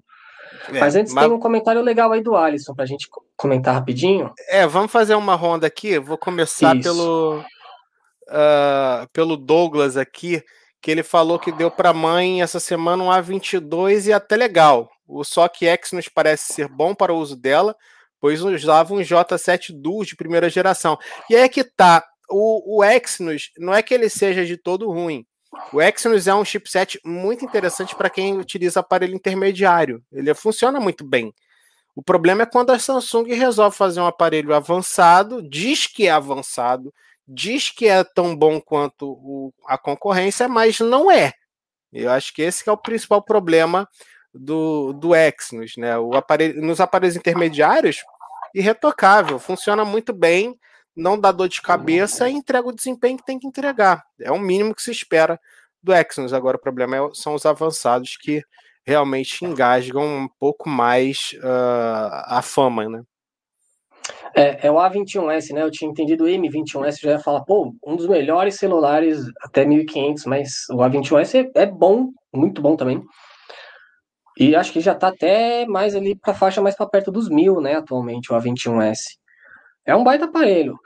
É, mas antes mas... tem um comentário legal aí do Alisson para a gente comentar rapidinho. É, vamos fazer uma ronda aqui. Vou começar Isso. pelo uh, pelo Douglas aqui, que ele falou que deu para mãe essa semana um A22 e até legal. O SOC X nos parece ser bom para o uso dela, pois usava um J7 Duo de primeira geração. E aí é que tá, o, o Exynos não é que ele seja de todo ruim, o Exynos é um chipset muito interessante para quem utiliza aparelho intermediário. Ele funciona muito bem. O problema é quando a Samsung resolve fazer um aparelho avançado, diz que é avançado, diz que é tão bom quanto o, a concorrência, mas não é. Eu acho que esse que é o principal problema do, do Exynos, né? O aparelho, nos aparelhos intermediários, irretocável, funciona muito bem, não dá dor de cabeça e entrega o desempenho que tem que entregar. É o mínimo que se espera do Exynos. Agora, o problema é, são os avançados que realmente engasgam um pouco mais uh, a fama, né? É, é, o A21S, né? Eu tinha entendido o M21S, já ia falar, pô, um dos melhores celulares até 1500, mas o A21S é, é bom, muito bom também. E acho que já tá até mais ali para faixa mais para perto dos mil, né, atualmente, o A21S. É um baita aparelho.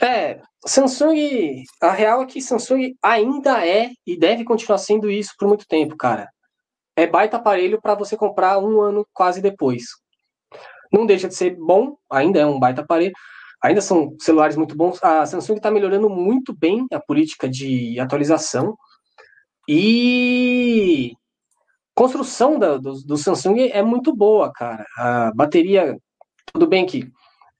É, Samsung, a real é que Samsung ainda é e deve continuar sendo isso por muito tempo, cara. É baita aparelho para você comprar um ano quase depois. Não deixa de ser bom, ainda é um baita aparelho. Ainda são celulares muito bons. A Samsung está melhorando muito bem a política de atualização. E construção da, do, do Samsung é muito boa, cara. A bateria, tudo bem que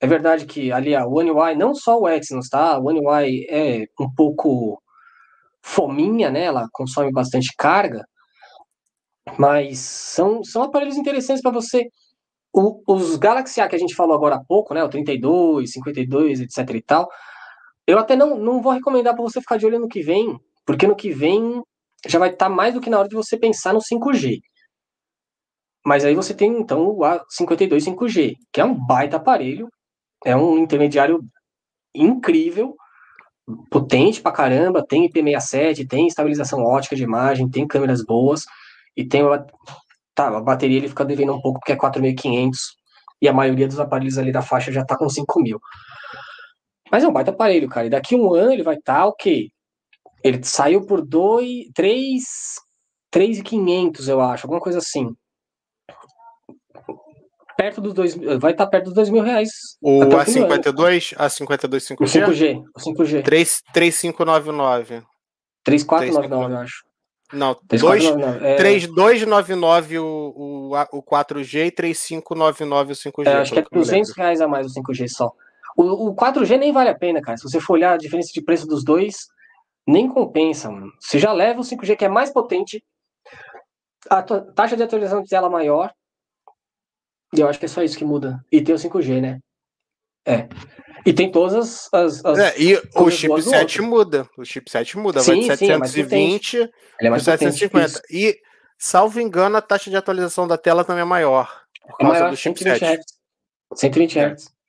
é verdade que ali a One UI, não só o Exynos, tá? A One UI é um pouco fominha, né? Ela consome bastante carga, mas são, são aparelhos interessantes para você. O, os Galaxy A que a gente falou agora há pouco, né? O 32, 52, etc e tal. Eu até não, não vou recomendar para você ficar de olho no que vem, porque no que vem já vai estar tá mais do que na hora de você pensar no 5G. Mas aí você tem então o A52 5G, que é um baita aparelho, é um intermediário incrível, potente pra caramba, tem IP67, tem estabilização ótica de imagem, tem câmeras boas, e tem tá, a bateria ele fica devendo um pouco porque é 4.500, e a maioria dos aparelhos ali da faixa já tá com 5.000. Mas é um baita aparelho, cara, e daqui um ano ele vai estar tá, o quê? Ele saiu por 2, 3, 3.500, eu acho, alguma coisa assim perto dos dois, vai estar tá perto dos dois mil reais. O A52, A52 5G? O 5G, o 5G. 3, 3599. 3499, eu acho. Não, 3299 é... o, o, o 4G e 3599 o 5G. É, acho que é 200 reais a mais o 5G só. O, o 4G nem vale a pena, cara. Se você for olhar a diferença de preço dos dois, nem compensa, mano. Você já leva o 5G que é mais potente, a taxa de atualização dela é maior, e eu acho que é só isso que muda. E tem o 5G, né? É. E tem todas as. as é, e o chipset muda. O chipset muda. Sim, vai de 720 sim, é para 750. E, salvo engano, a taxa de atualização da tela também é maior. Por é causa é maior, do chipset. 120 Hz. 120 Hz.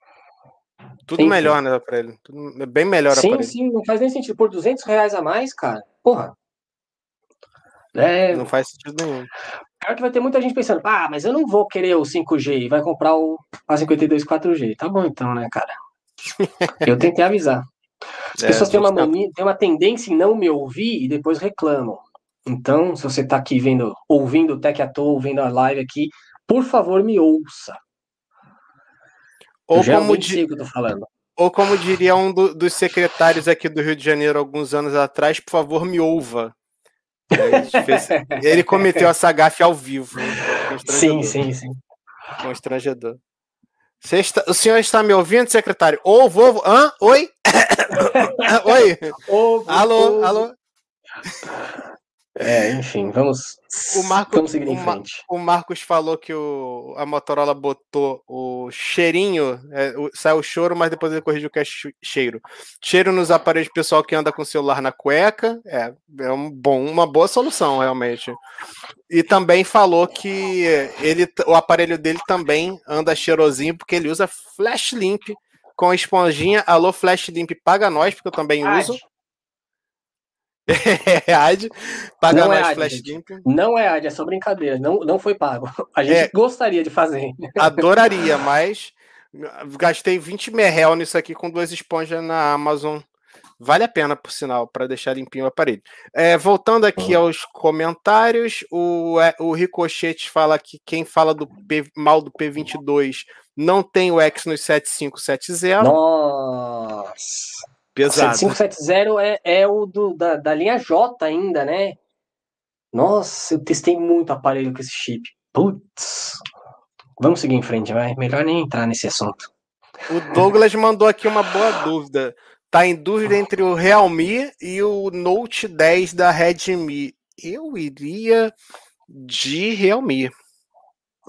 Tudo Enfim. melhor, né, aparelho. Tudo, é bem melhor sim, aparelho. Sim, não faz nem sentido. Por 200 reais a mais, cara, porra. É... Não faz sentido nenhum. Claro que vai ter muita gente pensando, ah, mas eu não vou querer o 5G e vai comprar o A52 4G. Tá bom então, né, cara? eu tentei avisar. As é, pessoas têm uma, tá... mania, têm uma tendência em não me ouvir e depois reclamam. Então, se você tá aqui vendo, ouvindo o Tech à toa, ouvindo a live aqui, por favor, me ouça. Ou como, di... que eu tô falando. ou como diria um do, dos secretários aqui do Rio de Janeiro alguns anos atrás, por favor, me ouva. Fez... Ele cometeu essa gafe ao vivo. Sim, sim, sim. Constrangedor. Está... O senhor está me ouvindo, secretário? Ô, vovô. Hã? Oi? Oi? Alô, alô? É, enfim, vamos, o Marco, vamos seguir em o frente. o Marcos falou que o, a Motorola botou o cheirinho, é, o, saiu o choro, mas depois ele corrigiu que é cheiro. Cheiro nos aparelhos pessoal que anda com o celular na cueca, é, é um bom, uma boa solução, realmente. E também falou que ele, o aparelho dele também anda cheirosinho, porque ele usa Flash Limp com esponjinha. Alô, Flash Limp, paga nós, porque eu também Ai. uso. É AD, pagar não é mais é Flash Limp. Não é AD, é só brincadeira, não, não foi pago. A gente é, gostaria de fazer. Adoraria, mas gastei 20 merrel nisso aqui com duas esponjas na Amazon. Vale a pena, por sinal, para deixar limpinho o aparelho. É, voltando aqui uhum. aos comentários, o, é, o Ricochete fala que quem fala do P, mal do P22 não tem o Exynos 7570. Nossa! Pesado. 7570 é, é o do, da, da linha J ainda, né? Nossa, eu testei muito aparelho com esse chip. Putz. Vamos seguir em frente, vai. Melhor nem entrar nesse assunto. O Douglas mandou aqui uma boa dúvida. Tá em dúvida entre o Realme e o Note 10 da Redmi. Eu iria de Realme.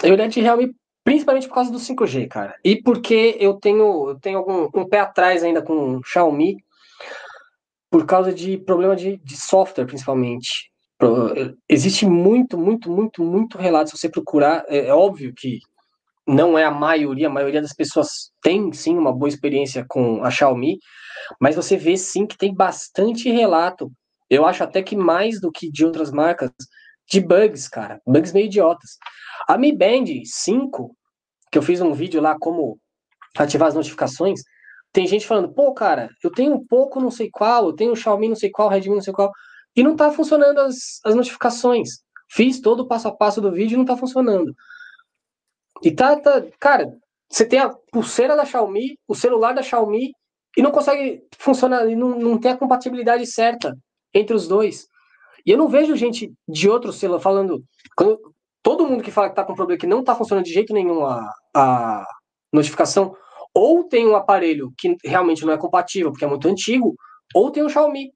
Eu iria de Realme Principalmente por causa do 5G, cara. E porque eu tenho, eu tenho algum, um pé atrás ainda com o Xiaomi, por causa de problema de, de software, principalmente. Existe muito, muito, muito, muito relato. Se você procurar, é, é óbvio que não é a maioria, a maioria das pessoas tem sim uma boa experiência com a Xiaomi, mas você vê sim que tem bastante relato. Eu acho até que mais do que de outras marcas, de bugs, cara. Bugs meio idiotas. A Mi Band 5, que eu fiz um vídeo lá como ativar as notificações, tem gente falando, pô, cara, eu tenho um pouco não sei qual, eu tenho um Xiaomi não sei qual, Redmi não sei qual, e não tá funcionando as, as notificações. Fiz todo o passo a passo do vídeo e não tá funcionando. E tá, tá, cara, você tem a pulseira da Xiaomi, o celular da Xiaomi, e não consegue funcionar, e não, não tem a compatibilidade certa entre os dois. E eu não vejo gente de outro celular falando. Quando, todo mundo que fala que está com problema que não está funcionando de jeito nenhum a, a notificação, ou tem um aparelho que realmente não é compatível, porque é muito antigo, ou tem um Xiaomi.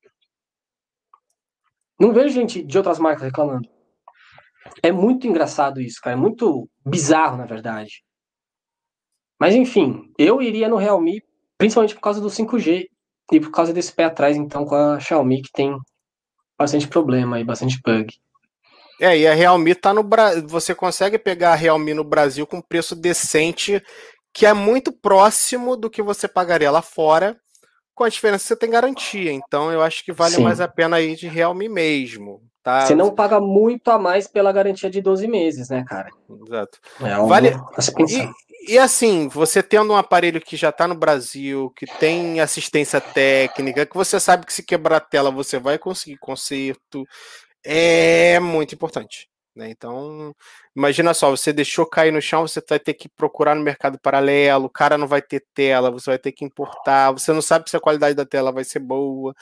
Não vejo gente de outras marcas reclamando. É muito engraçado isso, cara. É muito bizarro, na verdade. Mas enfim, eu iria no Realme, principalmente por causa do 5G e por causa desse pé atrás, então, com a Xiaomi, que tem bastante problema e bastante bug. É, e a Realme tá no Brasil. Você consegue pegar a Realme no Brasil com preço decente, que é muito próximo do que você pagaria lá fora, com a diferença que você tem garantia. Então eu acho que vale Sim. mais a pena ir de Realme mesmo. Tá? Você não paga muito a mais pela garantia de 12 meses, né, cara? Exato. É vale... E, e, assim, você tendo um aparelho que já está no Brasil, que tem assistência técnica, que você sabe que se quebrar a tela você vai conseguir conserto, é muito importante. Né? Então, imagina só, você deixou cair no chão, você vai ter que procurar no mercado paralelo, o cara não vai ter tela, você vai ter que importar, você não sabe se a qualidade da tela vai ser boa.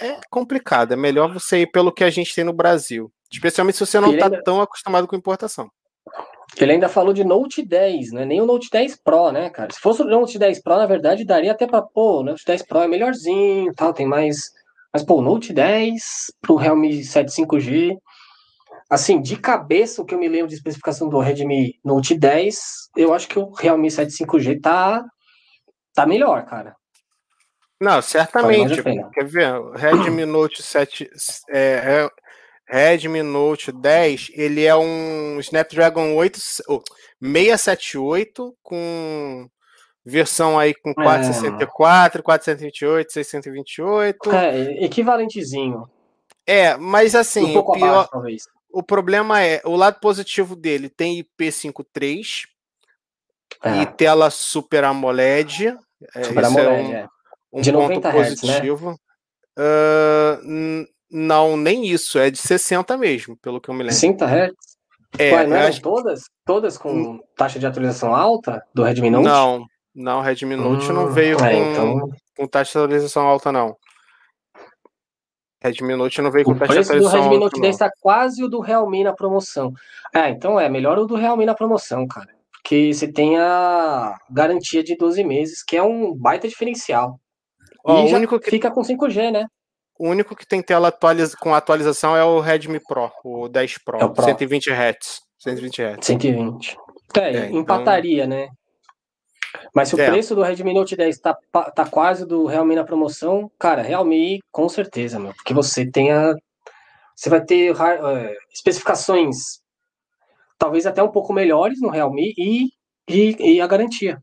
É complicado, é melhor você ir pelo que a gente tem no Brasil. Especialmente se você não está ainda... tão acostumado com importação. Ele ainda falou de Note 10, né? Nem o Note 10 Pro, né, cara? Se fosse o Note 10 Pro, na verdade, daria até para pô, o Note 10 Pro é melhorzinho, tal, tem mais mas, pô, Note 10 pro Realme 7 5G, assim, de cabeça, o que eu me lembro de especificação do Redmi Note 10, eu acho que o Realme 7 5G tá, tá melhor, cara. Não, certamente. Quer ver? O Redmi Note 7. É, é, Redmi Note 10, ele é um Snapdragon 8, oh, 678 com versão aí com 464, é. 428, 628. É, equivalentezinho. É, mas assim, um o pior, abaixo, o problema é, o lado positivo dele tem IP53 é. e tela Super AMOLED. É, Super AMOLED, é um, um de ponto 90 positivo. Hz, né? uh, não, nem isso, é de 60 mesmo, pelo que eu me lembro. 60 Hz? É, Ué, não eram acho... todas? Todas com hum. taxa de atualização alta do Redmi Note? Não, não, Redmi Note hum, não veio é, com, então... com taxa de atualização alta, não. Redmi Note não veio com taxa de atualização alta. O preço do Redmi Note 10 está quase o do Realme na promoção. É, então é melhor o do Realme na promoção, cara. Porque você tem a garantia de 12 meses, que é um baita diferencial. Ó, e o único que fica com 5G, né? O único que tem tela atualiza, com atualização é o Redmi Pro, o 10 Pro, é o Pro. 120 Hz. 120 Hz. 120. É, é empataria, então... né? Mas se o é. preço do Redmi Note 10 tá, tá quase do Realme na promoção, cara, Realme com certeza, meu. Porque você tem a. Você vai ter uh, especificações talvez até um pouco melhores no Realme e, e, e a garantia.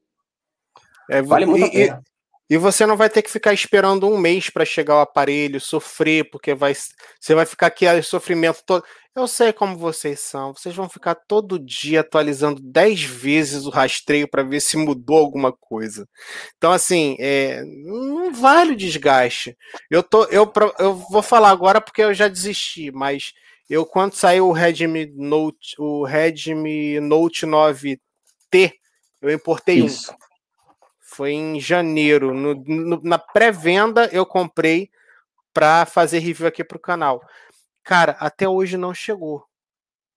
É, vale muito e, a pena. E você não vai ter que ficar esperando um mês para chegar o aparelho, sofrer, porque vai, você vai ficar aqui a sofrimento todo. Eu sei como vocês são. Vocês vão ficar todo dia atualizando 10 vezes o rastreio para ver se mudou alguma coisa. Então, assim, é, não vale o desgaste. Eu, tô, eu, eu vou falar agora porque eu já desisti, mas eu, quando saiu o Redmi Note, o Redmi Note 9T, eu importei Isso. um. Foi em janeiro. No, no, na pré-venda eu comprei para fazer review aqui para o canal. Cara, até hoje não chegou.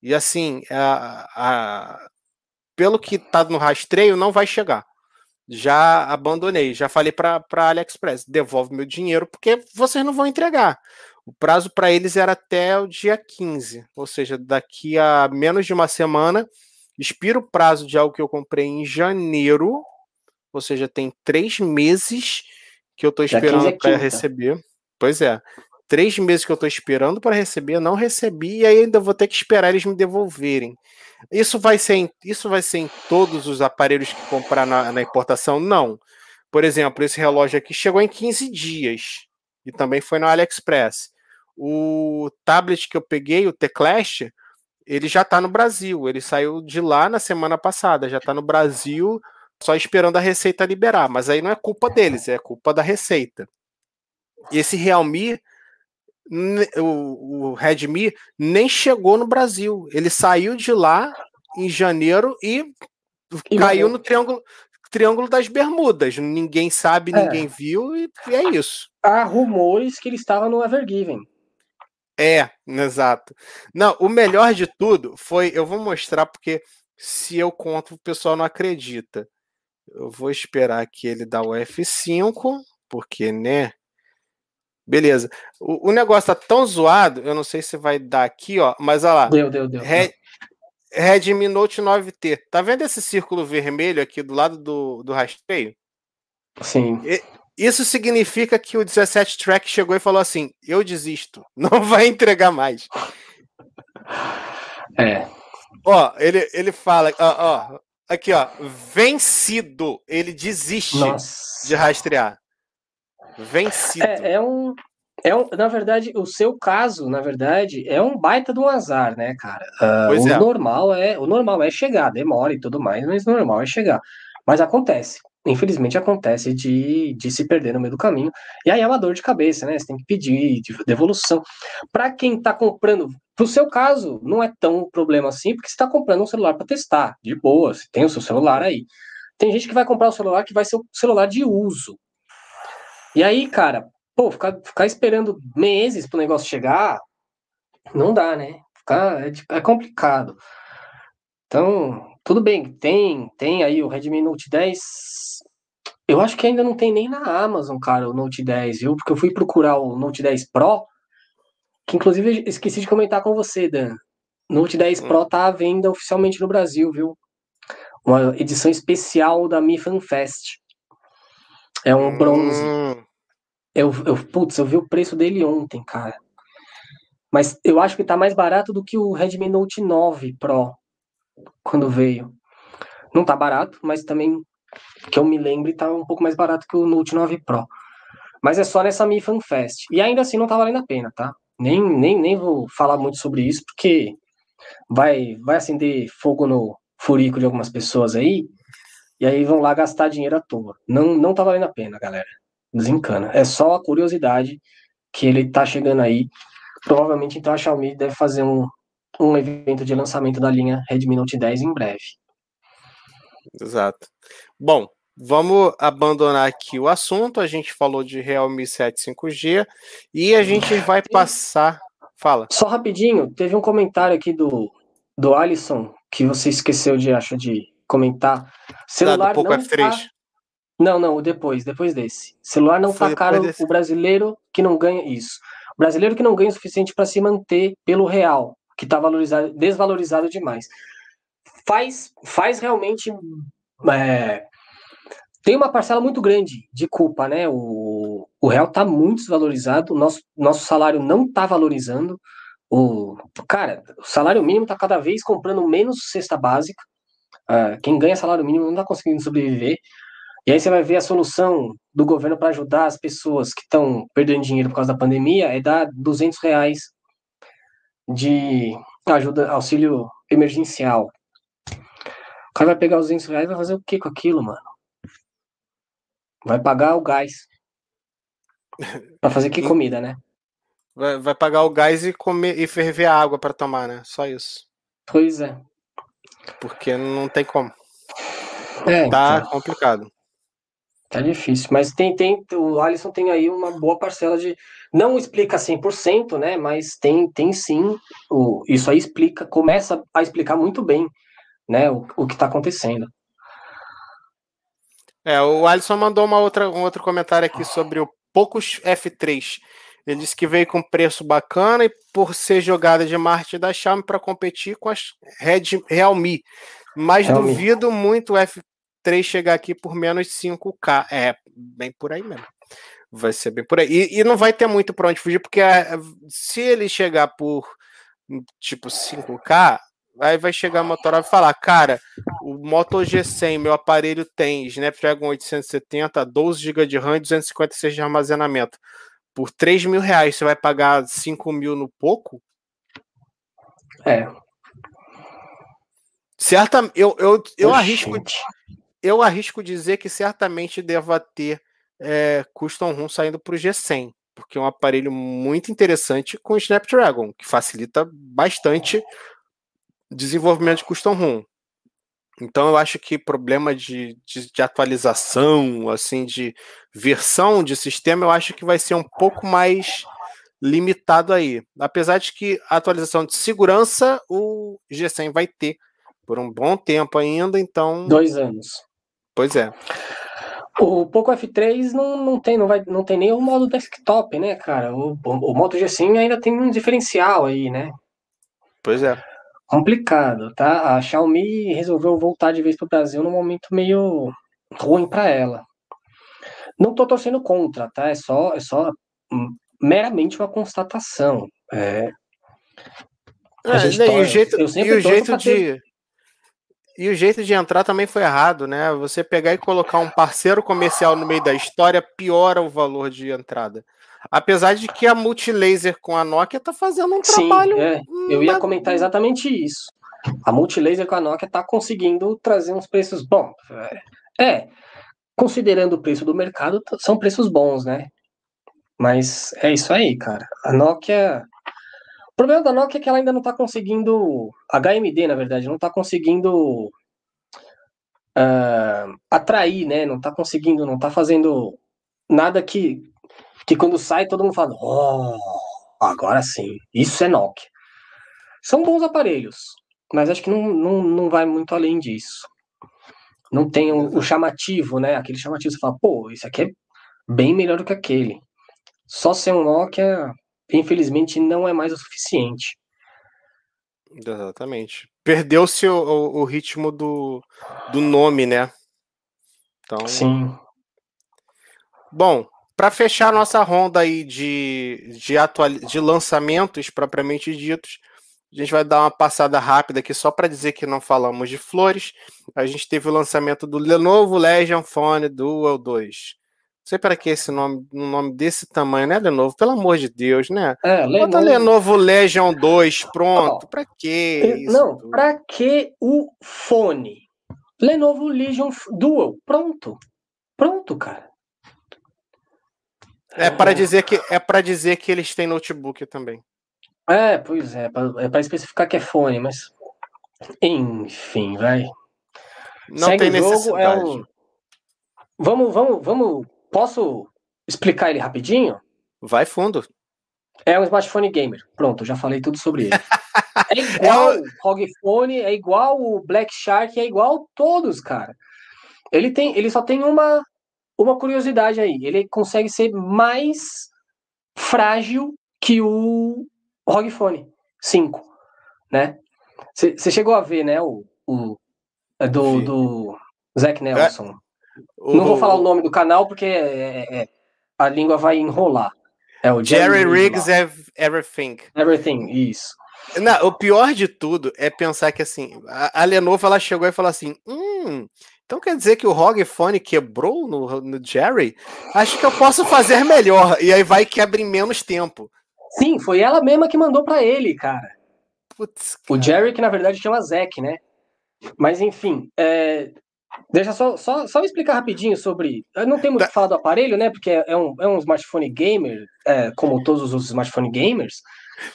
E assim, a, a, pelo que tá no rastreio, não vai chegar. Já abandonei, já falei para AliExpress, devolve meu dinheiro porque vocês não vão entregar. O prazo para eles era até o dia 15, ou seja, daqui a menos de uma semana expira o prazo de algo que eu comprei em janeiro ou seja, tem três meses que eu estou esperando é para receber. Pois é, três meses que eu estou esperando para receber, não recebi e ainda vou ter que esperar eles me devolverem. Isso vai ser em, isso vai ser em todos os aparelhos que comprar na, na importação? Não. Por exemplo, esse relógio aqui chegou em 15 dias e também foi no AliExpress. O tablet que eu peguei, o Teclast, ele já está no Brasil. Ele saiu de lá na semana passada, já está no Brasil só esperando a Receita liberar, mas aí não é culpa deles, é culpa da Receita. E esse Realme, o, o Redmi, nem chegou no Brasil. Ele saiu de lá em janeiro e, e caiu no triângulo, triângulo das Bermudas. Ninguém sabe, é. ninguém viu, e, e é isso. Há rumores que ele estava no Evergiven. É, exato. Não, o melhor de tudo foi, eu vou mostrar porque se eu conto, o pessoal não acredita. Eu vou esperar que ele dá o F5, porque, né? Beleza. O, o, negócio tá tão zoado, eu não sei se vai dar aqui, ó, mas olha lá. Deu, deu, deu. Red, Redmi Note 9T. Tá vendo esse círculo vermelho aqui do lado do, do rastreio? Sim. E, isso significa que o 17 Track chegou e falou assim: eu desisto, não vai entregar mais. É. Ó, ele, ele fala, ó, ó, Aqui, ó. Vencido. Ele desiste Nossa. de rastrear. Vencido. É, é, um. É um, na verdade, o seu caso, na verdade, é um baita de um azar, né, cara? Uh, o é. normal é o normal é chegar, demora e tudo mais, mas o normal é chegar. Mas acontece infelizmente acontece de, de se perder no meio do caminho. E aí é uma dor de cabeça, né? Você tem que pedir de devolução. Para quem está comprando, pro seu caso, não é tão problema assim, porque você está comprando um celular para testar, de boa, você tem o seu celular aí. Tem gente que vai comprar o um celular que vai ser o celular de uso. E aí, cara, pô, ficar, ficar esperando meses pro negócio chegar, não dá, né? Ficar, é, é complicado. Então, tudo bem, tem, tem aí o Redmi Note 10 eu acho que ainda não tem nem na Amazon, cara, o Note 10, viu? Porque eu fui procurar o Note 10 Pro, que inclusive esqueci de comentar com você, Dan. Note 10 Pro tá à venda oficialmente no Brasil, viu? Uma edição especial da Mi Fan Fest. É um bronze. Hum. Eu, eu, putz, eu vi o preço dele ontem, cara. Mas eu acho que tá mais barato do que o Redmi Note 9 Pro quando veio. Não tá barato, mas também que eu me lembro tá um pouco mais barato que o Note 9 Pro. Mas é só nessa Mi Fan Fest. E ainda assim não tá valendo a pena, tá? Nem, nem, nem vou falar muito sobre isso, porque vai, vai acender fogo no furico de algumas pessoas aí, e aí vão lá gastar dinheiro à toa. Não, não tá valendo a pena, galera. Desencana. É só a curiosidade que ele tá chegando aí. Provavelmente, então, a Xiaomi deve fazer um, um evento de lançamento da linha Redmi Note 10 em breve. Exato. Bom, vamos abandonar aqui o assunto. A gente falou de Realme 7 5G e a gente vai passar. Fala. Só rapidinho, teve um comentário aqui do, do Alisson que você esqueceu de, acho, de comentar. Celular não F3. Tá... Não, não, depois, depois desse. Celular não Foi tá caro desse... o brasileiro que não ganha isso. O brasileiro que não ganha o suficiente para se manter pelo real, que está valorizado, desvalorizado demais. Faz, faz realmente é, tem uma parcela muito grande de culpa, né? O, o real está muito desvalorizado, nosso, nosso salário não está valorizando. O, cara, o salário mínimo está cada vez comprando menos cesta básica. Uh, quem ganha salário mínimo não está conseguindo sobreviver. E aí você vai ver a solução do governo para ajudar as pessoas que estão perdendo dinheiro por causa da pandemia é dar 200 reais de ajuda, auxílio emergencial. O cara vai pegar os 200 reais e vai fazer o que com aquilo, mano? Vai pagar o gás. Pra fazer que comida, né? Vai, vai pagar o gás e comer e ferver a água para tomar, né? Só isso. Pois é. Porque não tem como. É, tá então. complicado. Tá difícil, mas tem, tem, o Alisson tem aí uma boa parcela de, não explica 100%, né, mas tem, tem sim, o, isso aí explica, começa a explicar muito bem, né, o, o que está acontecendo. É, o Alisson mandou uma outra, um outro comentário aqui sobre o Poucos F3. Ele disse que veio com preço bacana e por ser jogada de marketing da Xiaomi para competir com as Red, Realme. Mas Realme. duvido muito o F3 chegar aqui por menos 5K. É, bem por aí mesmo. Vai ser bem por aí. E, e não vai ter muito para onde fugir, porque é, se ele chegar por tipo 5K, aí vai chegar a Motorola e falar, cara, o Moto G100, meu aparelho tem Snapdragon 870, 12 GB de RAM e 256 de armazenamento por 3 mil reais você vai pagar 5 mil no pouco? É. Certa, eu, eu, eu, arrisco, eu arrisco dizer que certamente deva ter é, custom ROM saindo para o G100, porque é um aparelho muito interessante com Snapdragon, que facilita bastante desenvolvimento de custom ROM. Então eu acho que problema de, de, de, atualização, assim, de versão de sistema, eu acho que vai ser um pouco mais limitado aí. Apesar de que a atualização de segurança o G100 vai ter por um bom tempo ainda, então. Dois anos. Pois é. O Poco F3 não, não, tem, não, vai, não tem nem o modo desktop, né, cara? O, o, o Moto G100 ainda tem um diferencial aí, né? Pois é complicado, tá? A Xiaomi resolveu voltar de vez para o Brasil num momento meio ruim para ela. Não estou torcendo contra, tá? É só, é só meramente uma constatação. É, é, e o jeito, e o jeito de ter... e o jeito de entrar também foi errado, né? Você pegar e colocar um parceiro comercial no meio da história piora o valor de entrada. Apesar de que a Multilaser com a Nokia está fazendo um Sim, trabalho. É. Eu ia comentar exatamente isso. A Multilaser com a Nokia está conseguindo trazer uns preços bons. É, é, considerando o preço do mercado, são preços bons, né? Mas é isso aí, cara. A Nokia. O problema da Nokia é que ela ainda não está conseguindo. HMD, na verdade, não está conseguindo uh, atrair, né? Não está conseguindo, não está fazendo nada que que quando sai todo mundo fala, oh, agora sim, isso é Nokia. São bons aparelhos, mas acho que não, não, não vai muito além disso. Não tem o, o chamativo, né? Aquele chamativo, você fala, pô, isso aqui é bem melhor do que aquele. Só ser um Nokia, infelizmente, não é mais o suficiente. Exatamente. Perdeu-se o, o, o, ritmo do, do nome, né? Então, Sim. Bom, para fechar nossa ronda aí de, de, atual, de lançamentos propriamente ditos, A gente vai dar uma passada rápida aqui só para dizer que não falamos de flores. A gente teve o lançamento do Lenovo Legion Phone Dual 2. Não sei para que esse nome, um nome desse tamanho, né, Lenovo? Pelo amor de Deus, né? É, Lenovo... Bota Lenovo Legion 2, pronto. Para que isso? Não, para que o fone? Lenovo Legion Dual, pronto. Pronto, cara. É para dizer que é para dizer que eles têm notebook também. É, pois é, é para especificar que é fone, mas enfim, vai. Não Segue tem jogo, é um... Vamos, vamos, vamos. Posso explicar ele rapidinho? Vai fundo. É um smartphone gamer. Pronto, já falei tudo sobre ele. é igual é o ROG Phone, é igual o Black Shark, é igual todos, cara. Ele tem, ele só tem uma uma curiosidade aí, ele consegue ser mais frágil que o ROG Phone 5, né? Você chegou a ver, né, o, o é do, do Zac Nelson. É, o, Não vou falar o nome do canal porque é, é, é a língua vai enrolar. É o Jerry, Jerry Riggs Everything. Everything, isso. Não, o pior de tudo é pensar que assim, a, a Lenovo ela chegou e falou assim: hum, então quer dizer que o ROG Phone quebrou no, no Jerry? Acho que eu posso fazer melhor. E aí vai quebrar em menos tempo. Sim, foi ela mesma que mandou para ele, cara. Putz, cara. O Jerry, que na verdade chama Zack, né? Mas enfim, é... deixa só, só, só explicar rapidinho sobre. Eu não tem muito tá. que falar do aparelho, né? Porque é um, é um smartphone gamer, é, como todos os smartphone gamers.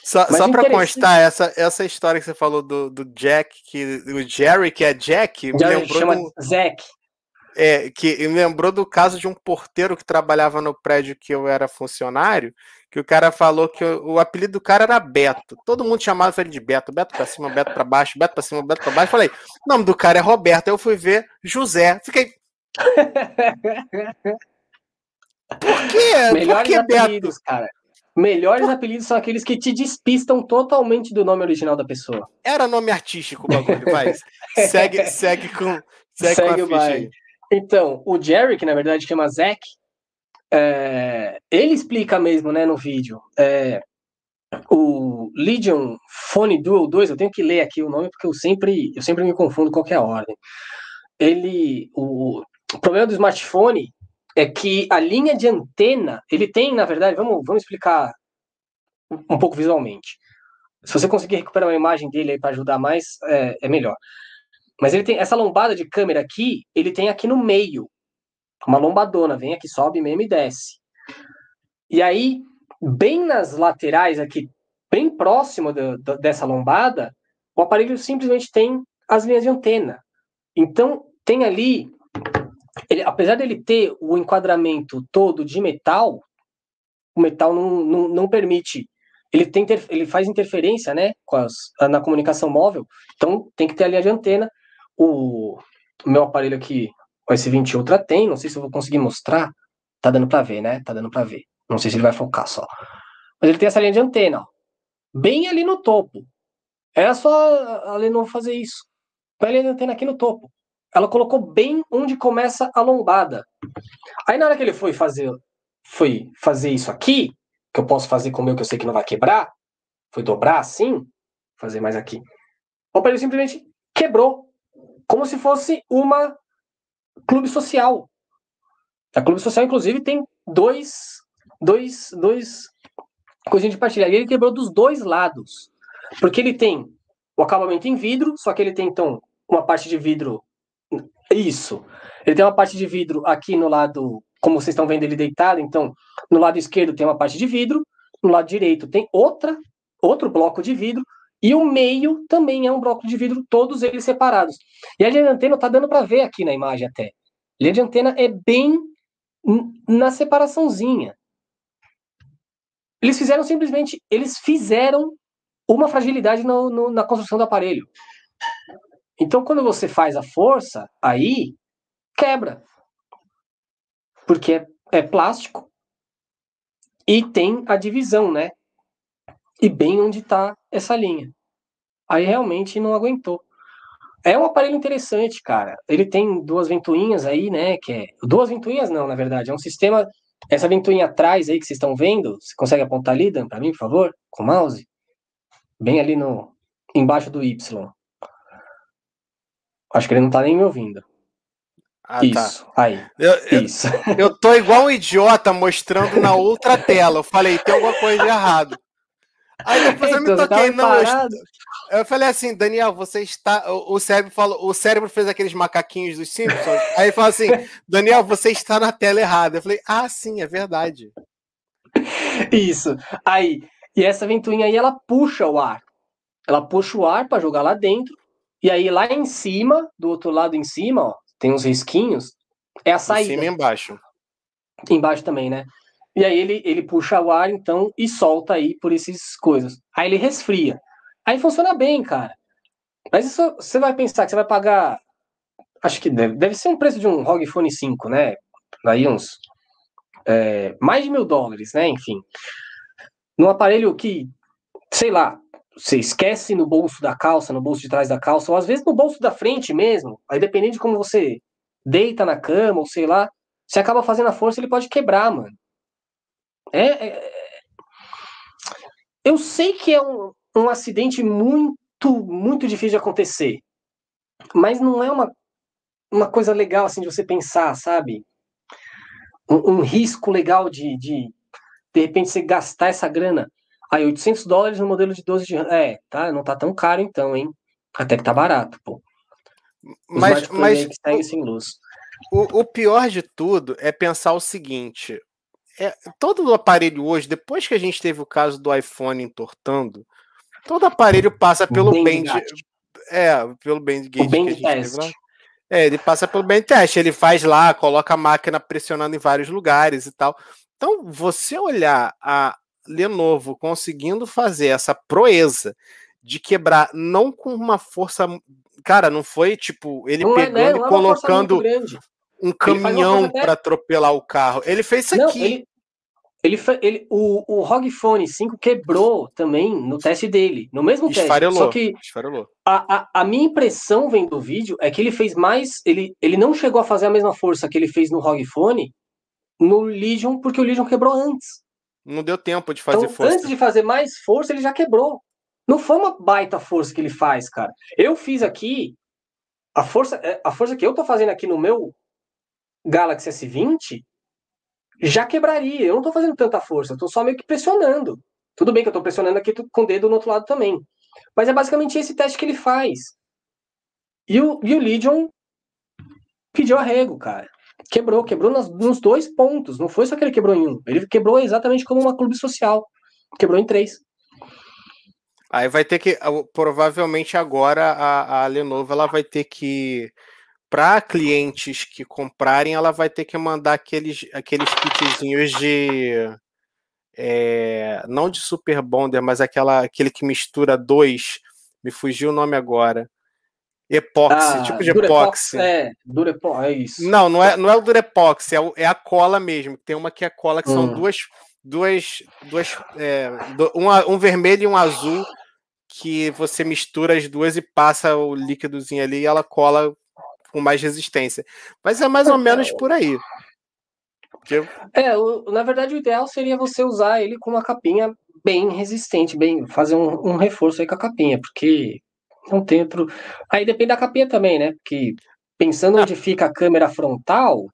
Só, só para constar, essa, essa história que você falou do, do Jack, que o Jerry, que é Jack, me lembrou chama do, Zack. É, que me lembrou do caso de um porteiro que trabalhava no prédio que eu era funcionário, que o cara falou que o, o apelido do cara era Beto. Todo mundo chamava ele de Beto, Beto para cima, Beto para baixo, Beto para cima, Beto para baixo. Falei, o nome do cara é Roberto. Aí eu fui ver José. Fiquei. Por quê? Melhores Por que Beto? cara. Melhores apelidos são aqueles que te despistam totalmente do nome original da pessoa. Era nome artístico o bagulho, vai. segue, segue com, segue, segue com a ficha aí. Então, o Jerry, que na verdade chama Zack, é, ele explica mesmo, né, no vídeo. É, o Legion Phone Dual 2, eu tenho que ler aqui o nome porque eu sempre, eu sempre me confundo qualquer ordem. Ele, o, o problema do smartphone é que a linha de antena, ele tem, na verdade, vamos, vamos explicar um pouco visualmente. Se você conseguir recuperar uma imagem dele aí para ajudar mais, é, é, melhor. Mas ele tem essa lombada de câmera aqui, ele tem aqui no meio. Uma lombadona, vem aqui, sobe mesmo e desce. E aí, bem nas laterais aqui, bem próximo do, do, dessa lombada, o aparelho simplesmente tem as linhas de antena. Então, tem ali ele, apesar dele ter o enquadramento todo de metal, o metal não, não, não permite. Ele, tem ele faz interferência né, com as, na comunicação móvel, então tem que ter a linha de antena. O, o meu aparelho aqui, o S20 Ultra tem, não sei se eu vou conseguir mostrar. Tá dando para ver, né? Tá dando para ver. Não sei se ele vai focar só. Mas ele tem essa linha de antena, ó, bem ali no topo. Era só a Lenovo fazer isso. Põe a linha de antena aqui no topo ela colocou bem onde começa a lombada. Aí na hora que ele foi fazer, foi fazer isso aqui, que eu posso fazer com o meu que eu sei que não vai quebrar, foi dobrar assim, fazer mais aqui. O aparelho simplesmente quebrou, como se fosse uma clube social. A clube social, inclusive, tem dois, dois, dois coisinhas de partilha. Ele quebrou dos dois lados, porque ele tem o acabamento em vidro, só que ele tem então uma parte de vidro isso. Ele tem uma parte de vidro aqui no lado, como vocês estão vendo ele deitado, então no lado esquerdo tem uma parte de vidro, no lado direito tem outra, outro bloco de vidro, e o meio também é um bloco de vidro, todos eles separados. E a linha de antena tá dando para ver aqui na imagem até. A linha de antena é bem na separaçãozinha. Eles fizeram simplesmente, eles fizeram uma fragilidade no, no, na construção do aparelho. Então, quando você faz a força, aí quebra. Porque é, é plástico e tem a divisão, né? E bem onde está essa linha. Aí realmente não aguentou. É um aparelho interessante, cara. Ele tem duas ventoinhas aí, né? Que é duas ventoinhas não, na verdade. É um sistema. Essa ventoinha atrás aí que vocês estão vendo, você consegue apontar ali, Dan, para mim, por favor, com o mouse? Bem ali no embaixo do Y. Acho que ele não tá nem me ouvindo. Ah, tá. isso, tá. aí. Eu, isso. Eu, eu tô igual um idiota mostrando na outra tela. Eu falei, tem alguma coisa de errado. Aí depois eu me toquei, não. Eu, eu, falei assim, Daniel, você está. O, cérebro falou, o cérebro fez aqueles macaquinhos dos Simpsons. Aí falou assim, Daniel, você está na tela errada. Eu falei, ah, sim, é verdade. Isso. Aí, e essa ventoinha aí, ela puxa o ar. Ela puxa o ar para jogar lá dentro. E aí, lá em cima, do outro lado em cima, ó, tem uns risquinhos. É a saída. Em cima e embaixo. Embaixo também, né? E aí ele, ele puxa o ar, então, e solta aí por essas coisas. Aí ele resfria. Aí funciona bem, cara. Mas isso você vai pensar que você vai pagar. Acho que deve, deve ser um preço de um ROG Phone 5, né? Aí uns. É, mais de mil dólares, né? Enfim. Num aparelho que, sei lá, você esquece no bolso da calça, no bolso de trás da calça, ou às vezes no bolso da frente mesmo. Aí dependendo de como você deita na cama, ou sei lá, você acaba fazendo a força, ele pode quebrar, mano. É, é, eu sei que é um, um acidente muito, muito difícil de acontecer, mas não é uma, uma coisa legal assim de você pensar, sabe? Um, um risco legal de, de, de repente, você gastar essa grana. Aí, 800 dólares no modelo de 12 de É, tá? Não tá tão caro então, hein? Até que tá barato, pô. Os mas, mas segue sem luz. O, o pior de tudo é pensar o seguinte: é, todo o aparelho hoje, depois que a gente teve o caso do iPhone entortando, todo aparelho passa pelo band, é, pelo band gauge que a gente teve. É, ele passa pelo band test, ele faz lá, coloca a máquina pressionando em vários lugares e tal. Então, você olhar a Lenovo conseguindo fazer essa proeza de quebrar não com uma força, cara, não foi tipo ele não pegando é, né? e colocando um caminhão para atropelar o carro. Ele fez isso Não, aqui. Ele, ele, ele, o, o ROG Phone 5 quebrou também no teste dele, no mesmo Esfarelou. teste. Só que Esfarelou. A, a, a, minha impressão vendo o vídeo é que ele fez mais. Ele, ele não chegou a fazer a mesma força que ele fez no ROG Phone no Legion, porque o Legion quebrou antes. Não deu tempo de fazer então, força. Antes de fazer mais força, ele já quebrou. Não foi uma baita força que ele faz, cara. Eu fiz aqui. A força, é, a força que eu tô fazendo aqui no meu Galaxy S20, já quebraria. Eu não estou fazendo tanta força, estou só meio que pressionando. Tudo bem que eu estou pressionando aqui com o dedo no outro lado também. Mas é basicamente esse teste que ele faz. E o, e o Legion pediu arrego, cara. Quebrou, quebrou nas, nos dois pontos. Não foi só que ele quebrou em um. Ele quebrou exatamente como uma clube social. Quebrou em três. Aí vai ter que. Provavelmente agora a, a Lenovo ela vai ter que para clientes que comprarem, ela vai ter que mandar aqueles, aqueles kitzinhos de. É, não de Super Bonder, mas aquela, aquele que mistura dois. Me fugiu o nome agora. Epóxi, ah, tipo de epóxi. É, Durepox, é isso. Não, não é, não é o Durepox, é, o, é a cola mesmo. Tem uma que é cola, que hum. são duas. duas, duas é, um, um vermelho e um azul que você mistura as duas e passa o líquidozinho ali e ela cola com mais resistência. Mas é mais ou menos por aí. Porque... É, o, na verdade o ideal seria você usar ele com uma capinha bem resistente, bem fazer um, um reforço aí com a capinha, porque não tem. Aí depende da capinha também, né? Porque pensando onde fica a câmera frontal,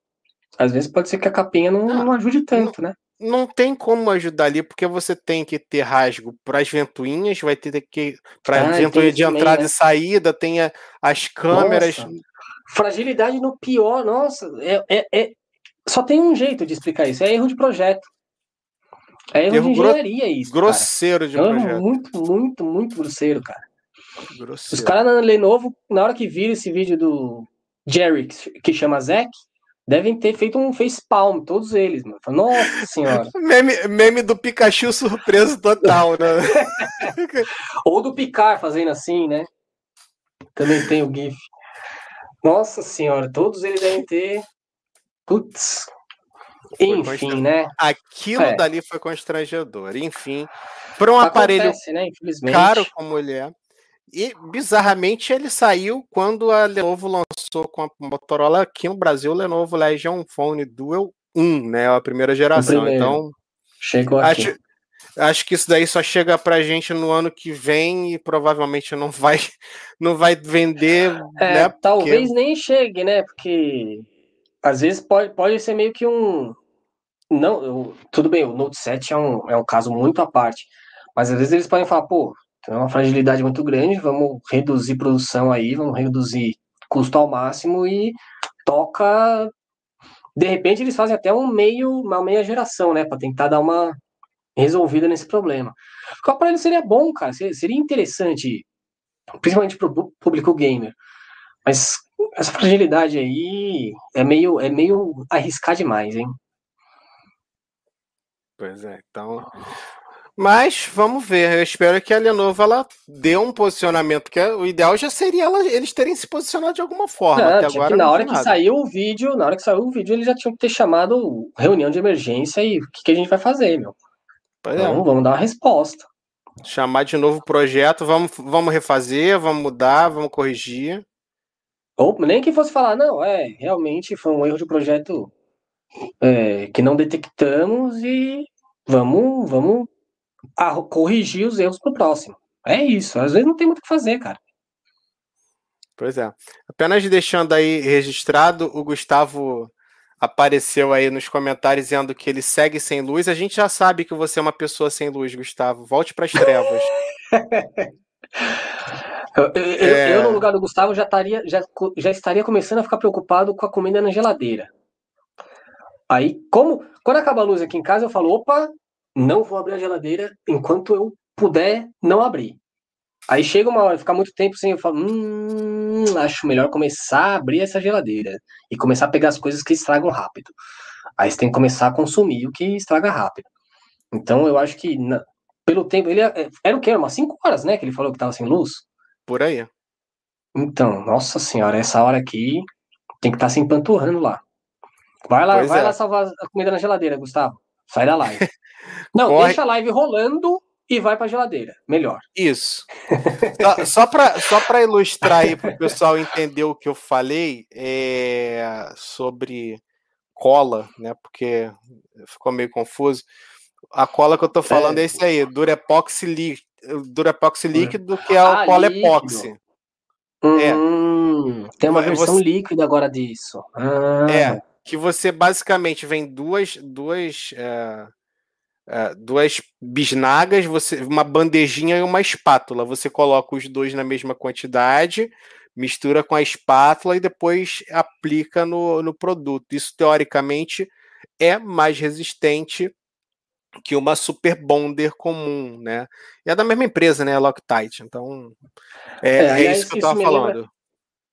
às vezes pode ser que a capinha não, não ajude tanto, não, né? Não tem como ajudar ali, porque você tem que ter rasgo para as ventoinhas, vai ter que. Para ah, ventoinha de entrada né? e saída, tem as câmeras. Nossa. Fragilidade no pior, nossa, é, é, é, só tem um jeito de explicar isso, é erro de projeto. É erro, erro de engenharia gro isso. Grosseiro cara. de projeto. Erro muito, muito, muito grosseiro, cara. Grosseiro. Os caras na Lenovo, na hora que viram esse vídeo do Jerry, que chama Zack, devem ter feito um facepalm, todos eles, mano. Nossa senhora. meme, meme do Pikachu surpreso total, né? Ou do Picar fazendo assim, né? Também tem o GIF. Nossa senhora, todos eles devem ter. Putz. Enfim, né? Aquilo é. dali foi constrangedor. Enfim, para um aparelho né? caro como ele é. E bizarramente ele saiu quando a Lenovo lançou com a Motorola aqui no Brasil o Lenovo Legion Phone Duel 1, né? A primeira geração. Então, chegou aqui. Acho, Acho que isso daí só chega pra gente no ano que vem e provavelmente não vai, não vai vender. É, né, talvez porque... nem chegue, né? Porque às vezes pode, pode ser meio que um. Não, eu, tudo bem, o Note 7 é um, é um caso muito à parte. Mas às vezes eles podem falar, pô, tem uma fragilidade muito grande, vamos reduzir produção aí, vamos reduzir custo ao máximo e toca. De repente eles fazem até um meio, uma meia geração, né, para tentar dar uma resolvida nesse problema. Qual para ele seria bom, cara, seria interessante, principalmente para o público gamer. Mas essa fragilidade aí é meio, é meio arriscar demais, hein? Pois é, então. Mas vamos ver. Eu espero que a Lenovo ela dê um posicionamento, que é, o ideal já seria ela, eles terem se posicionado de alguma forma. Não, até agora, na hora que saiu o vídeo, na hora que saiu o vídeo, eles já tinham que ter chamado reunião de emergência e o que, que a gente vai fazer, meu? Pois é. vamos, vamos dar uma resposta. Chamar de novo o projeto, vamos, vamos refazer, vamos mudar, vamos corrigir. Ou nem que fosse falar, não, é, realmente foi um erro de projeto é, que não detectamos e vamos, vamos corrigir os erros pro próximo. É isso, às vezes não tem muito o que fazer, cara. Pois é. Apenas deixando aí registrado, o Gustavo apareceu aí nos comentários dizendo que ele segue sem luz. A gente já sabe que você é uma pessoa sem luz, Gustavo. Volte para as trevas. eu, eu, é... eu, no lugar do Gustavo, já estaria, já, já estaria começando a ficar preocupado com a comida na geladeira. Aí, como quando acaba a luz aqui em casa, eu falo: opa, não vou abrir a geladeira enquanto eu puder não abrir. Aí chega uma hora, ficar muito tempo sem, eu falo, hum, acho melhor começar a abrir essa geladeira e começar a pegar as coisas que estragam rápido. Aí você tem que começar a consumir o que estraga rápido. Então eu acho que na, pelo tempo, ele é, era o quê? Umas 5 horas, né? Que ele falou que tava sem luz? Por aí. Então, nossa senhora, essa hora aqui tem que estar tá se empanturrando lá. Vai lá, vai é. lá salvar a comida na geladeira, Gustavo. Sai da live. Não, Corre... deixa a live rolando e vai para a geladeira. Melhor. Isso. só só para só ilustrar aí para o pessoal entender o que eu falei é, sobre cola, né? Porque ficou meio confuso. A cola que eu estou falando é, é esse aí, Durepoxi, líquido, Durepoxi líquido, que é o ah, cola epóxi. É. Hum, é. Tem uma versão você... líquida agora disso. Ah. É, que você basicamente vem duas, duas é, Uh, duas bisnagas, você, uma bandejinha e uma espátula. Você coloca os dois na mesma quantidade, mistura com a espátula e depois aplica no, no produto. Isso, teoricamente, é mais resistente que uma super bonder comum, né? E é da mesma empresa, né? Loctite. Então, é, é, é isso que eu estava falando. Lembra,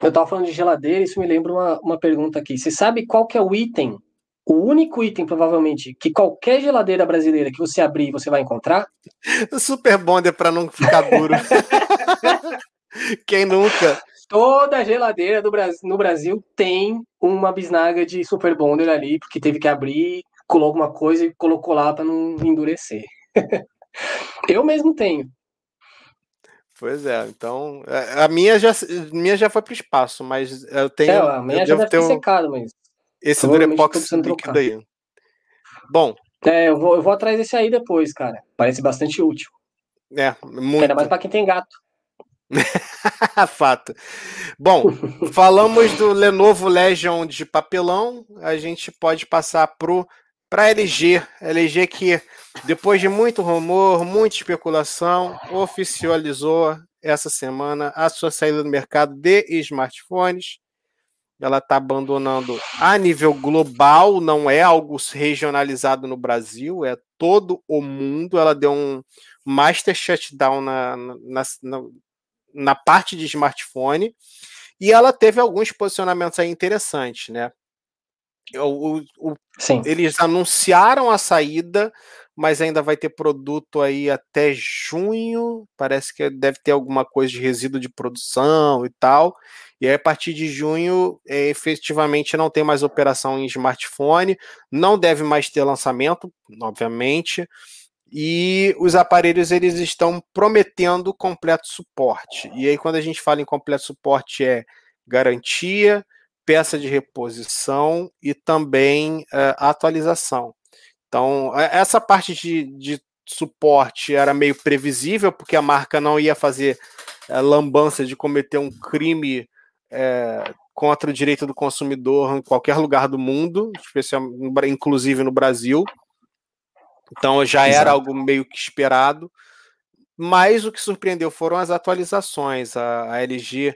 eu estava falando de geladeira, isso me lembra uma, uma pergunta aqui. Você sabe qual que é o item o único item, provavelmente, que qualquer geladeira brasileira que você abrir, você vai encontrar. Super bonder para não ficar duro. Quem nunca? Toda geladeira do Brasil, no Brasil tem uma bisnaga de super bonder ali, porque teve que abrir, colocou alguma coisa e colocou lá para não endurecer. Eu mesmo tenho. Pois é, então a minha já, minha já foi para o espaço, mas eu tenho. É, a minha já deve ter um... secado, mas esse Durepox líquido aí. Bom. É, eu vou, eu vou atrás desse aí depois, cara. Parece bastante útil. É, muito. Ainda mais pra quem tem gato. Fato. Bom, falamos do Lenovo Legion de papelão, a gente pode passar pro para LG, LG que depois de muito rumor, muita especulação, oficializou essa semana a sua saída do mercado de smartphones ela está abandonando a nível global, não é algo regionalizado no Brasil, é todo o mundo. Ela deu um master shutdown na, na, na, na parte de smartphone e ela teve alguns posicionamentos aí interessantes, né? O, o, eles anunciaram a saída, mas ainda vai ter produto aí até junho. Parece que deve ter alguma coisa de resíduo de produção e tal. E aí, a partir de junho, é, efetivamente não tem mais operação em smartphone, não deve mais ter lançamento, obviamente. E os aparelhos eles estão prometendo completo suporte. E aí, quando a gente fala em completo suporte, é garantia, peça de reposição e também uh, atualização. Então, essa parte de, de suporte era meio previsível, porque a marca não ia fazer é, lambança de cometer um crime é, contra o direito do consumidor em qualquer lugar do mundo, inclusive no Brasil. Então já Exato. era algo meio que esperado. Mas o que surpreendeu foram as atualizações. A, a LG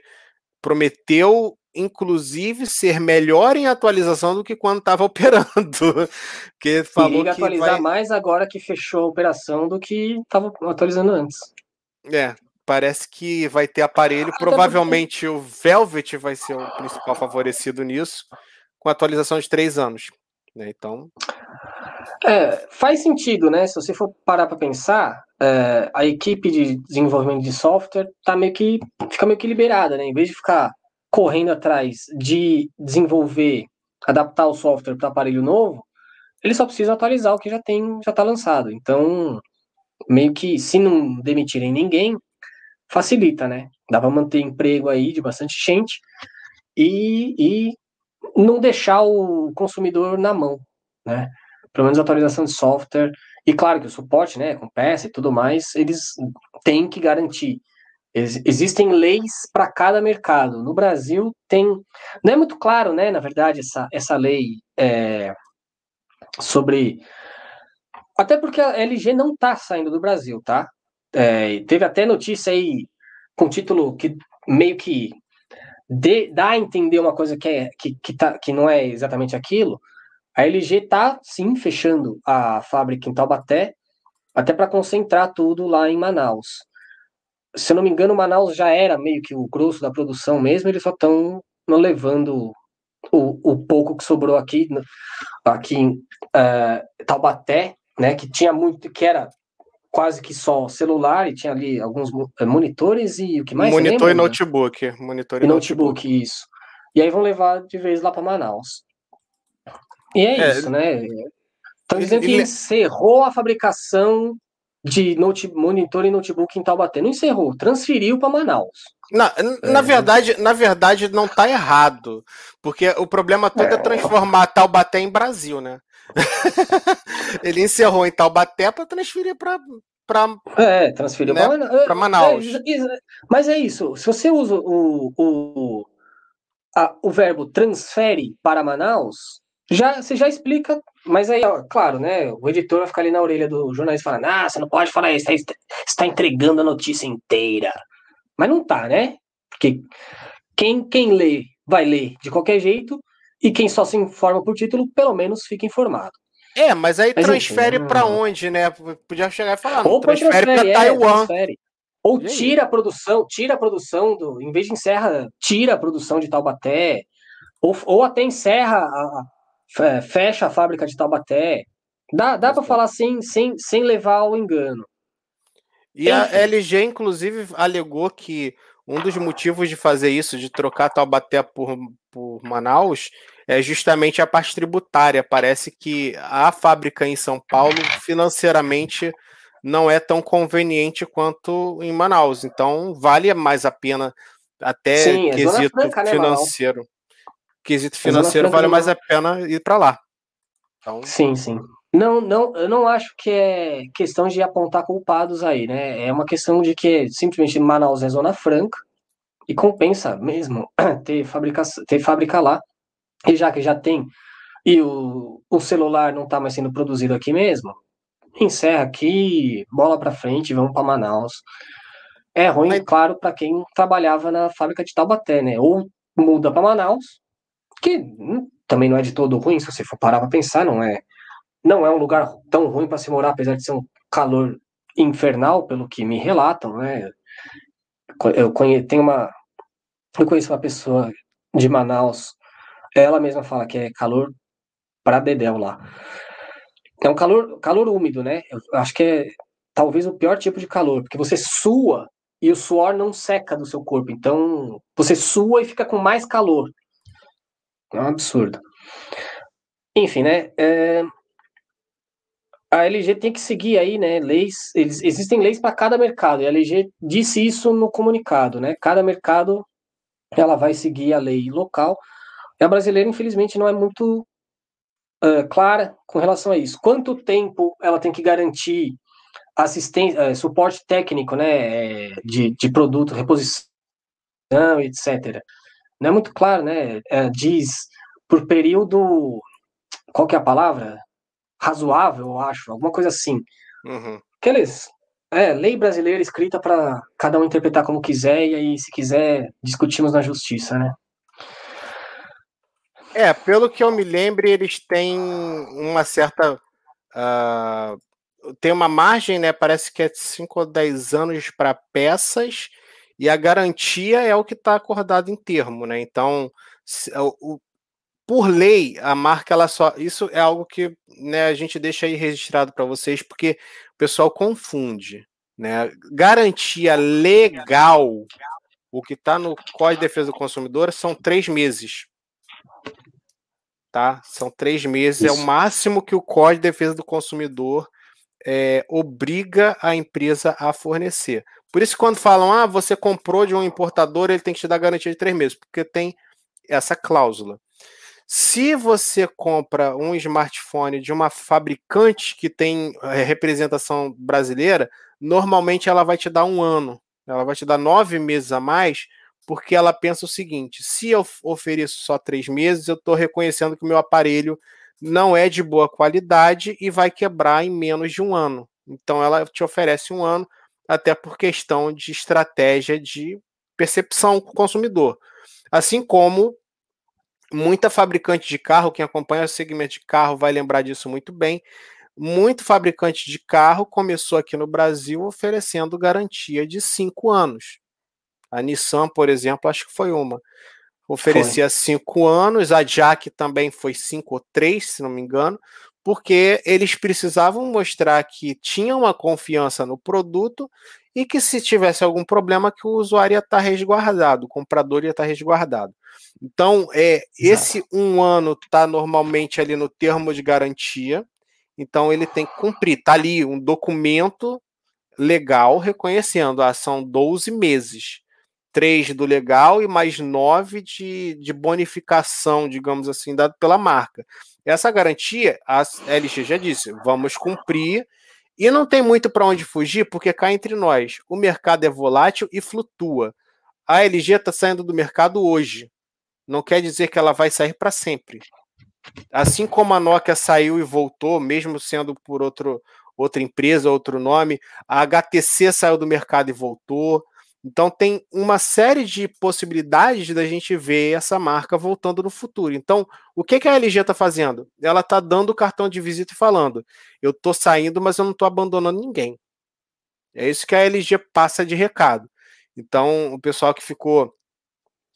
prometeu inclusive ser melhor em atualização do que quando estava operando. que falou e que atualizar vai... mais agora que fechou a operação do que estava atualizando antes. É, parece que vai ter aparelho. Ah, Provavelmente o Velvet vai ser o principal favorecido nisso, com atualização de três anos. Né? Então. É, faz sentido, né? Se você for parar para pensar, é, a equipe de desenvolvimento de software tá meio que fica meio que liberada, né? Em vez de ficar correndo atrás de desenvolver, adaptar o software para aparelho novo, ele só precisa atualizar o que já tem, já está lançado. Então, meio que se não demitirem ninguém, facilita, né? Dá para manter emprego aí de bastante gente e, e não deixar o consumidor na mão, né? Pelo menos atualização de software. E claro que o suporte, né, com peça e tudo mais, eles têm que garantir. Ex existem leis para cada mercado. No Brasil tem, não é muito claro, né, na verdade, essa, essa lei é, sobre, até porque a LG não está saindo do Brasil, tá? É, teve até notícia aí com título que meio que de, dá a entender uma coisa que, é, que, que, tá, que não é exatamente aquilo. A LG está sim fechando a fábrica em Taubaté, até para concentrar tudo lá em Manaus. Se eu não me engano, Manaus já era meio que o grosso da produção mesmo, eles só estão levando o, o pouco que sobrou aqui, aqui em uh, Taubaté, né, que tinha muito, que era quase que só celular e tinha ali alguns eh, monitores e o que mais? Monitor e notebook. Monitor e, e notebook, notebook, isso. E aí vão levar de vez lá para Manaus. E é, é, isso, né? Estão dizendo que encerrou a fabricação de note, monitor e notebook em Taubaté. Não encerrou, transferiu para Manaus. Na, na, é. verdade, na verdade, não está errado. Porque o problema todo é, é transformar Taubaté em Brasil, né? ele encerrou em Taubaté para transferir para para é, transferiu né, para Manaus. É, é, mas é isso. Se você usa o, o, a, o verbo transfere para Manaus, já você já explica. Mas aí, ó, claro, né? O editor vai ficar ali na orelha do jornalista falando: Ah, você não pode falar isso, você está entregando a notícia inteira. Mas não tá, né? Porque quem, quem lê vai ler de qualquer jeito e quem só se informa por título, pelo menos fica informado. É, mas aí mas, transfere para onde, né? Podia chegar e falar, Ou transfere para é, Taiwan. Transfere. Ou tira a produção, tira a produção do. Em vez de encerra, tira a produção de Taubaté. Ou, ou até encerra, a, fecha a fábrica de Taubaté. Dá, dá para falar assim, sem, sem levar ao engano. E a LG, inclusive, alegou que um dos motivos de fazer isso, de trocar Taubaté por, por Manaus, é justamente a parte tributária. Parece que a fábrica em São Paulo financeiramente não é tão conveniente quanto em Manaus. Então vale mais a pena até Sim, é quesito franca, né, financeiro. Né, quesito financeiro vale mais a pena ir para lá. Então... Sim, sim. Não, não, eu não acho que é questão de apontar culpados aí, né? É uma questão de que simplesmente Manaus é zona franca e compensa mesmo ter fábrica, ter fábrica lá e já que já tem, e o, o celular não está mais sendo produzido aqui mesmo, encerra aqui, bola para frente, vamos para Manaus. É ruim, Mas... claro, para quem trabalhava na fábrica de Taubaté, né? Ou muda para Manaus, que hum, também não é de todo ruim, se você for parar para pensar, não é, não é um lugar tão ruim para se morar, apesar de ser um calor infernal, pelo que me relatam, né? Eu conheço, tenho uma, eu conheço uma pessoa de Manaus ela mesma fala que é calor para dedéu lá. É um calor, calor úmido, né? Eu acho que é talvez o pior tipo de calor, porque você sua e o suor não seca do seu corpo. Então, você sua e fica com mais calor. É um absurdo. Enfim, né? É... A LG tem que seguir aí, né? Leis. Eles, existem leis para cada mercado. E a LG disse isso no comunicado, né? Cada mercado ela vai seguir a lei local a brasileira, infelizmente, não é muito uh, clara com relação a isso. Quanto tempo ela tem que garantir assistência, é, suporte técnico, né, é, de, de produto, reposição, etc. Não é muito claro, né? É, diz por período, qual que é a palavra? Razoável, eu acho, alguma coisa assim. Uhum. Aqueles, é, lei brasileira escrita para cada um interpretar como quiser e aí, se quiser, discutimos na justiça, né? É, pelo que eu me lembro, eles têm uma certa. Uh, tem uma margem, né? Parece que é de 5 ou 10 anos para peças, e a garantia é o que está acordado em termo, né? Então, o, por lei, a marca ela só. Isso é algo que né, a gente deixa aí registrado para vocês, porque o pessoal confunde. Né? Garantia legal, o que está no Código de Defesa do Consumidor, são três meses. Tá? São três meses, Isso. é o máximo que o Código de Defesa do Consumidor é, obriga a empresa a fornecer. Por isso, quando falam, ah, você comprou de um importador, ele tem que te dar garantia de três meses, porque tem essa cláusula. Se você compra um smartphone de uma fabricante que tem é, representação brasileira, normalmente ela vai te dar um ano, ela vai te dar nove meses a mais, porque ela pensa o seguinte: se eu ofereço só três meses, eu estou reconhecendo que o meu aparelho não é de boa qualidade e vai quebrar em menos de um ano. Então ela te oferece um ano, até por questão de estratégia de percepção com o consumidor. Assim como muita fabricante de carro, quem acompanha o segmento de carro vai lembrar disso muito bem. Muito fabricante de carro começou aqui no Brasil oferecendo garantia de cinco anos. A Nissan, por exemplo, acho que foi uma. Oferecia foi. cinco anos, a Jack também foi cinco ou três, se não me engano, porque eles precisavam mostrar que tinham uma confiança no produto e que se tivesse algum problema que o usuário ia estar resguardado, o comprador ia estar resguardado. Então, é, esse um ano está normalmente ali no termo de garantia, então ele tem que cumprir. Está ali um documento legal reconhecendo, ah, são 12 meses. Três do legal e mais nove de, de bonificação, digamos assim, dado pela marca. Essa garantia, a LG já disse, vamos cumprir e não tem muito para onde fugir, porque cá entre nós, o mercado é volátil e flutua. A LG está saindo do mercado hoje. Não quer dizer que ela vai sair para sempre. Assim como a Nokia saiu e voltou, mesmo sendo por outro, outra empresa, outro nome, a HTC saiu do mercado e voltou. Então tem uma série de possibilidades da gente ver essa marca voltando no futuro. Então, o que, que a LG está fazendo? Ela está dando o cartão de visita e falando: eu estou saindo, mas eu não estou abandonando ninguém. É isso que a LG passa de recado. Então, o pessoal que ficou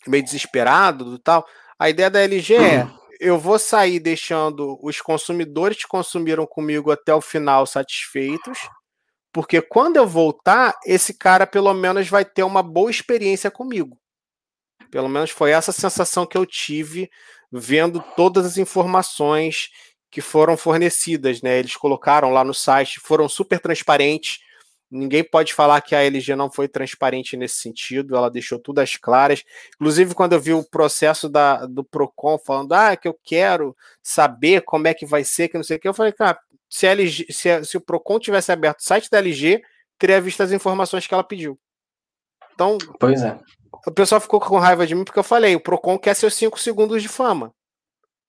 meio desesperado do tal, a ideia da LG é eu vou sair deixando os consumidores que consumiram comigo até o final satisfeitos, porque quando eu voltar, esse cara pelo menos vai ter uma boa experiência comigo. Pelo menos foi essa sensação que eu tive vendo todas as informações que foram fornecidas, né? Eles colocaram lá no site, foram super transparentes Ninguém pode falar que a LG não foi transparente nesse sentido, ela deixou tudo às claras. Inclusive, quando eu vi o processo da, do PROCON falando, ah, que eu quero saber como é que vai ser, que não sei o que, eu falei, cara, se, LG, se, se o PROCON tivesse aberto o site da LG, teria visto as informações que ela pediu. Então, pois é. o pessoal ficou com raiva de mim porque eu falei, o PROCON quer seus 5 segundos de fama.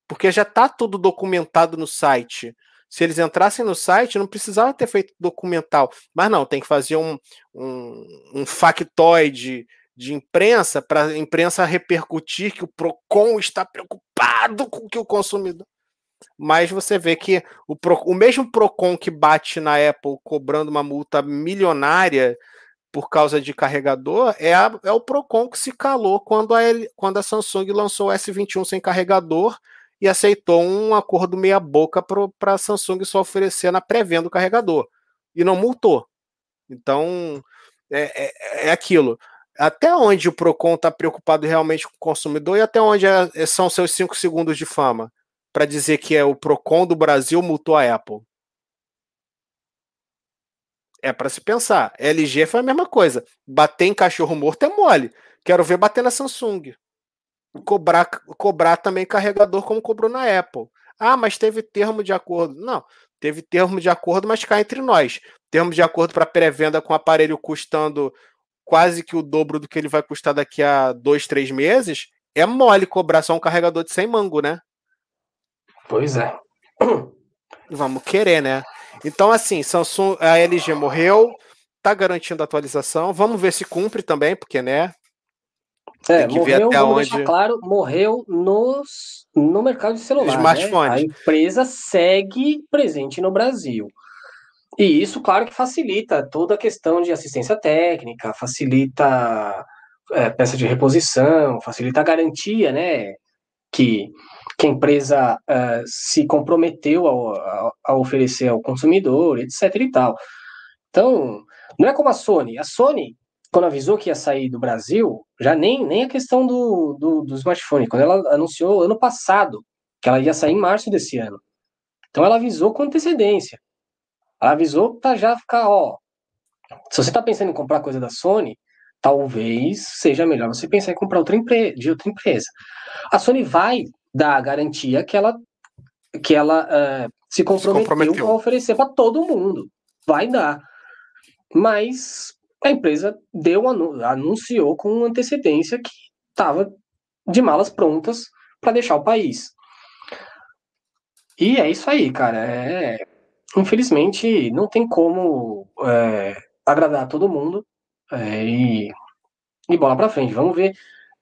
Porque já está tudo documentado no site. Se eles entrassem no site, não precisava ter feito documental. Mas não, tem que fazer um, um, um factoide de imprensa para a imprensa repercutir que o PROCON está preocupado com que o consumidor. Mas você vê que o, o mesmo PROCON que bate na Apple cobrando uma multa milionária por causa de carregador é, a, é o PROCON que se calou quando a, quando a Samsung lançou o S21 sem carregador e aceitou um acordo meia-boca para a Samsung só oferecer na pré-venda do carregador. E não multou. Então, é, é, é aquilo. Até onde o Procon está preocupado realmente com o consumidor e até onde é são seus cinco segundos de fama para dizer que é o Procon do Brasil multou a Apple? É para se pensar. LG foi a mesma coisa. Bater em cachorro morto é mole. Quero ver bater na Samsung cobrar, cobrar também carregador como cobrou na Apple. Ah, mas teve termo de acordo. Não, teve termo de acordo, mas cá entre nós. Termo de acordo para pré-venda com o aparelho custando quase que o dobro do que ele vai custar daqui a dois, três meses. É mole cobrar só um carregador de 100 mango, né? Pois é. Vamos querer, né? Então, assim, Samsung, a LG morreu, tá garantindo atualização. Vamos ver se cumpre também, porque, né? É, morreu, vamos onde... claro, morreu nos, no mercado de celular. Smartphone. Né? A empresa segue presente no Brasil. E isso, claro, que facilita toda a questão de assistência técnica, facilita é, peça de reposição, facilita a garantia, né? Que, que a empresa uh, se comprometeu a, a, oferecer ao consumidor, etc. e tal. Então, não é como a Sony. A Sony, quando avisou que ia sair do Brasil, já nem, nem a questão do, do, do smartphone, quando ela anunciou ano passado que ela ia sair em março desse ano. Então ela avisou com antecedência. Ela avisou para já ficar, ó. Se você está pensando em comprar coisa da Sony, talvez seja melhor você pensar em comprar outra de outra empresa. A Sony vai dar a garantia que ela que ela uh, se, comprometeu se comprometeu a oferecer para todo mundo. Vai dar. Mas a empresa deu anunciou com antecedência que estava de malas prontas para deixar o país. E é isso aí, cara. É, infelizmente, não tem como é, agradar todo mundo. É, e, e bola para frente. Vamos ver.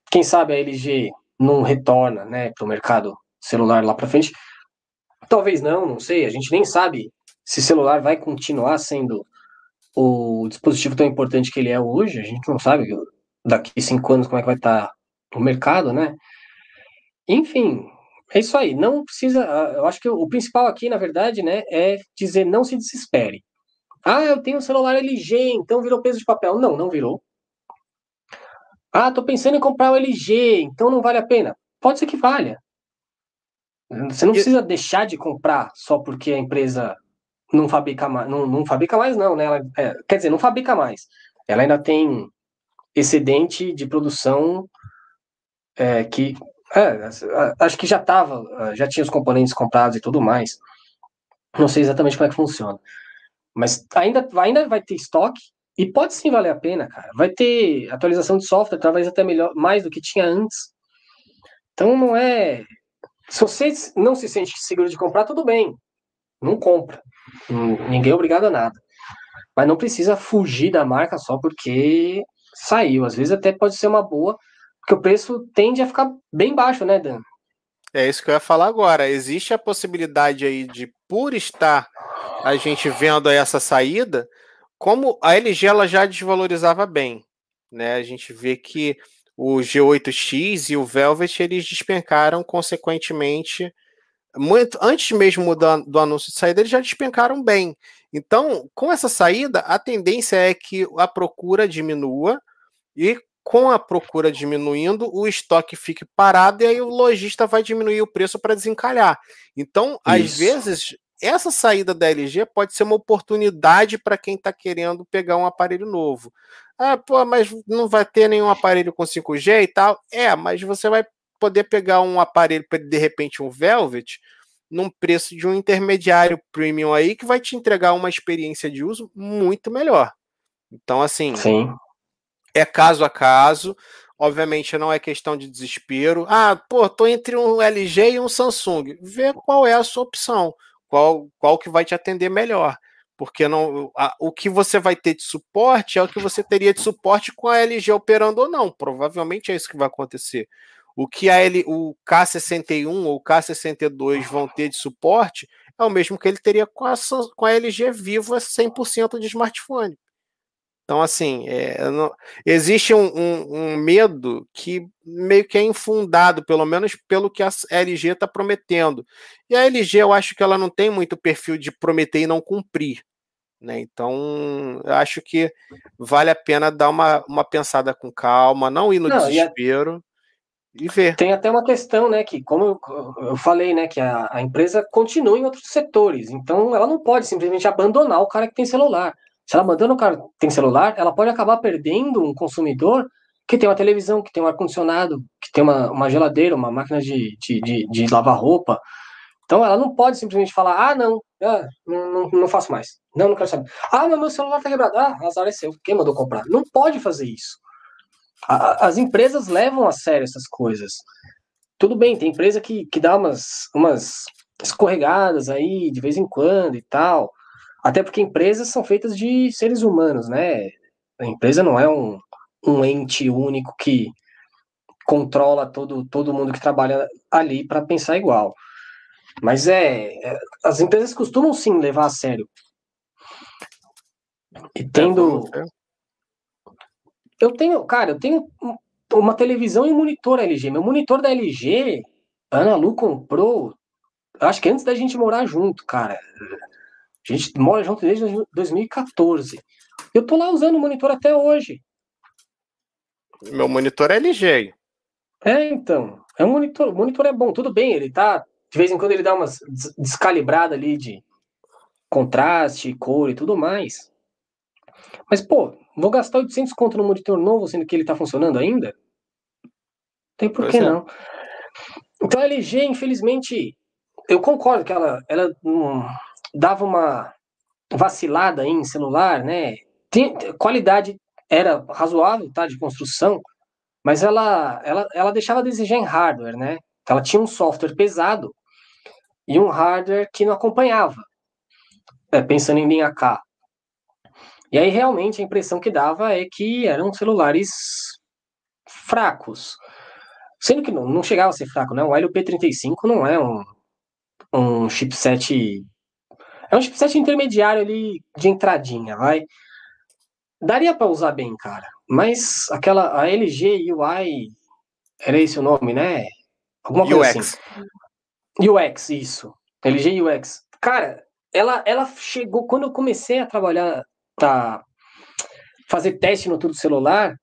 Quem sabe a LG não retorna né, para o mercado celular lá para frente. Talvez não, não sei. A gente nem sabe se celular vai continuar sendo o dispositivo tão importante que ele é hoje, a gente não sabe daqui cinco anos como é que vai estar o mercado, né? Enfim, é isso aí. Não precisa. Eu acho que o principal aqui, na verdade, né, é dizer não se desespere. Ah, eu tenho um celular LG, então virou peso de papel. Não, não virou. Ah, tô pensando em comprar o LG, então não vale a pena. Pode ser que valha. Você não precisa deixar de comprar só porque a empresa não fabrica mais, não, não fabrica mais não, né? Ela, é, quer dizer, não fabrica mais. Ela ainda tem excedente de produção é, que é, acho que já estava, já tinha os componentes comprados e tudo mais. Não sei exatamente como é que funciona. Mas ainda, ainda vai ter estoque e pode sim valer a pena, cara. Vai ter atualização de software, talvez até melhor, mais do que tinha antes. Então não é. Se você não se sente seguro de comprar, tudo bem. Não compra. Ninguém é obrigado a nada. Mas não precisa fugir da marca só porque saiu. Às vezes até pode ser uma boa, porque o preço tende a ficar bem baixo, né, Dan? É isso que eu ia falar agora. Existe a possibilidade aí de, por estar a gente vendo essa saída, como a LG ela já desvalorizava bem, né? A gente vê que o G8X e o Velvet eles despencaram consequentemente muito antes mesmo do, do anúncio de saída, eles já despencaram bem. Então, com essa saída, a tendência é que a procura diminua e com a procura diminuindo, o estoque fique parado e aí o lojista vai diminuir o preço para desencalhar. Então, Isso. às vezes, essa saída da LG pode ser uma oportunidade para quem está querendo pegar um aparelho novo. Ah, pô, mas não vai ter nenhum aparelho com 5G e tal. É, mas você vai poder pegar um aparelho, de repente um Velvet, num preço de um intermediário premium aí, que vai te entregar uma experiência de uso muito melhor. Então, assim, Sim. é caso a caso. Obviamente não é questão de desespero. Ah, pô, tô entre um LG e um Samsung. Vê qual é a sua opção, qual, qual que vai te atender melhor. Porque não, a, o que você vai ter de suporte é o que você teria de suporte com a LG operando ou não. Provavelmente é isso que vai acontecer. O que a L, o K61 ou K62 vão ter de suporte é o mesmo que ele teria com a, com a LG Viva 100% de smartphone. Então, assim, é, não, existe um, um, um, medo que meio que é infundado, pelo menos pelo que a LG está prometendo. E a LG, eu acho que ela não tem muito perfil de prometer e não cumprir. Né? Então, eu acho que vale a pena dar uma, uma pensada com calma, não ir no não, desespero e ver. Tem até uma questão, né, que como eu, eu falei, né, que a, a, empresa continua em outros setores, então ela não pode simplesmente abandonar o cara que tem celular. Se ela abandona o cara tem celular, ela pode acabar perdendo um consumidor que tem uma televisão, que tem um ar-condicionado, que tem uma, uma geladeira, uma máquina de, de, de, de lavar roupa. Então ela não pode simplesmente falar, ah, não, ah, não, não, não, faço mais. Não, não quero saber. Ah, meu celular tá quebrado. Ah, azar é seu. Quem mandou comprar? Não pode fazer isso. A, as empresas levam a sério essas coisas. Tudo bem, tem empresa que, que dá umas, umas escorregadas aí de vez em quando e tal. Até porque empresas são feitas de seres humanos, né? A empresa não é um, um ente único que controla todo, todo mundo que trabalha ali para pensar igual. Mas é, é, As empresas costumam sim levar a sério. E tendo. É, eu tenho, cara, eu tenho uma televisão e um monitor LG. Meu monitor da LG, a Ana Lu comprou, acho que antes da gente morar junto, cara. A gente mora junto desde 2014. Eu tô lá usando o monitor até hoje. Meu monitor é LG. É, então. É um monitor. O monitor é bom, tudo bem, ele tá. De vez em quando ele dá umas descalibrada ali de contraste, cor e tudo mais. Mas, pô, vou gastar 800 conto no monitor novo, sendo que ele tá funcionando ainda? Tem por que é. não. Então a LG, infelizmente, eu concordo que ela, ela dava uma vacilada em celular, né? Qualidade era razoável, tá, de construção, mas ela, ela, ela deixava a desejar em hardware, né? Ela tinha um software pesado e um hardware que não acompanhava, é, pensando em linha K. E aí realmente a impressão que dava é que eram celulares fracos. Sendo que não, não chegava a ser fraco, né? O LP35 não é um, um chipset. É um chipset intermediário ali de entradinha, vai. Daria para usar bem, cara. Mas aquela a LG UI era esse o nome, né? Alguma coisa UX. assim. UX, isso. LG UX. Cara, ela ela chegou quando eu comecei a trabalhar tá fazer teste no tudo celular,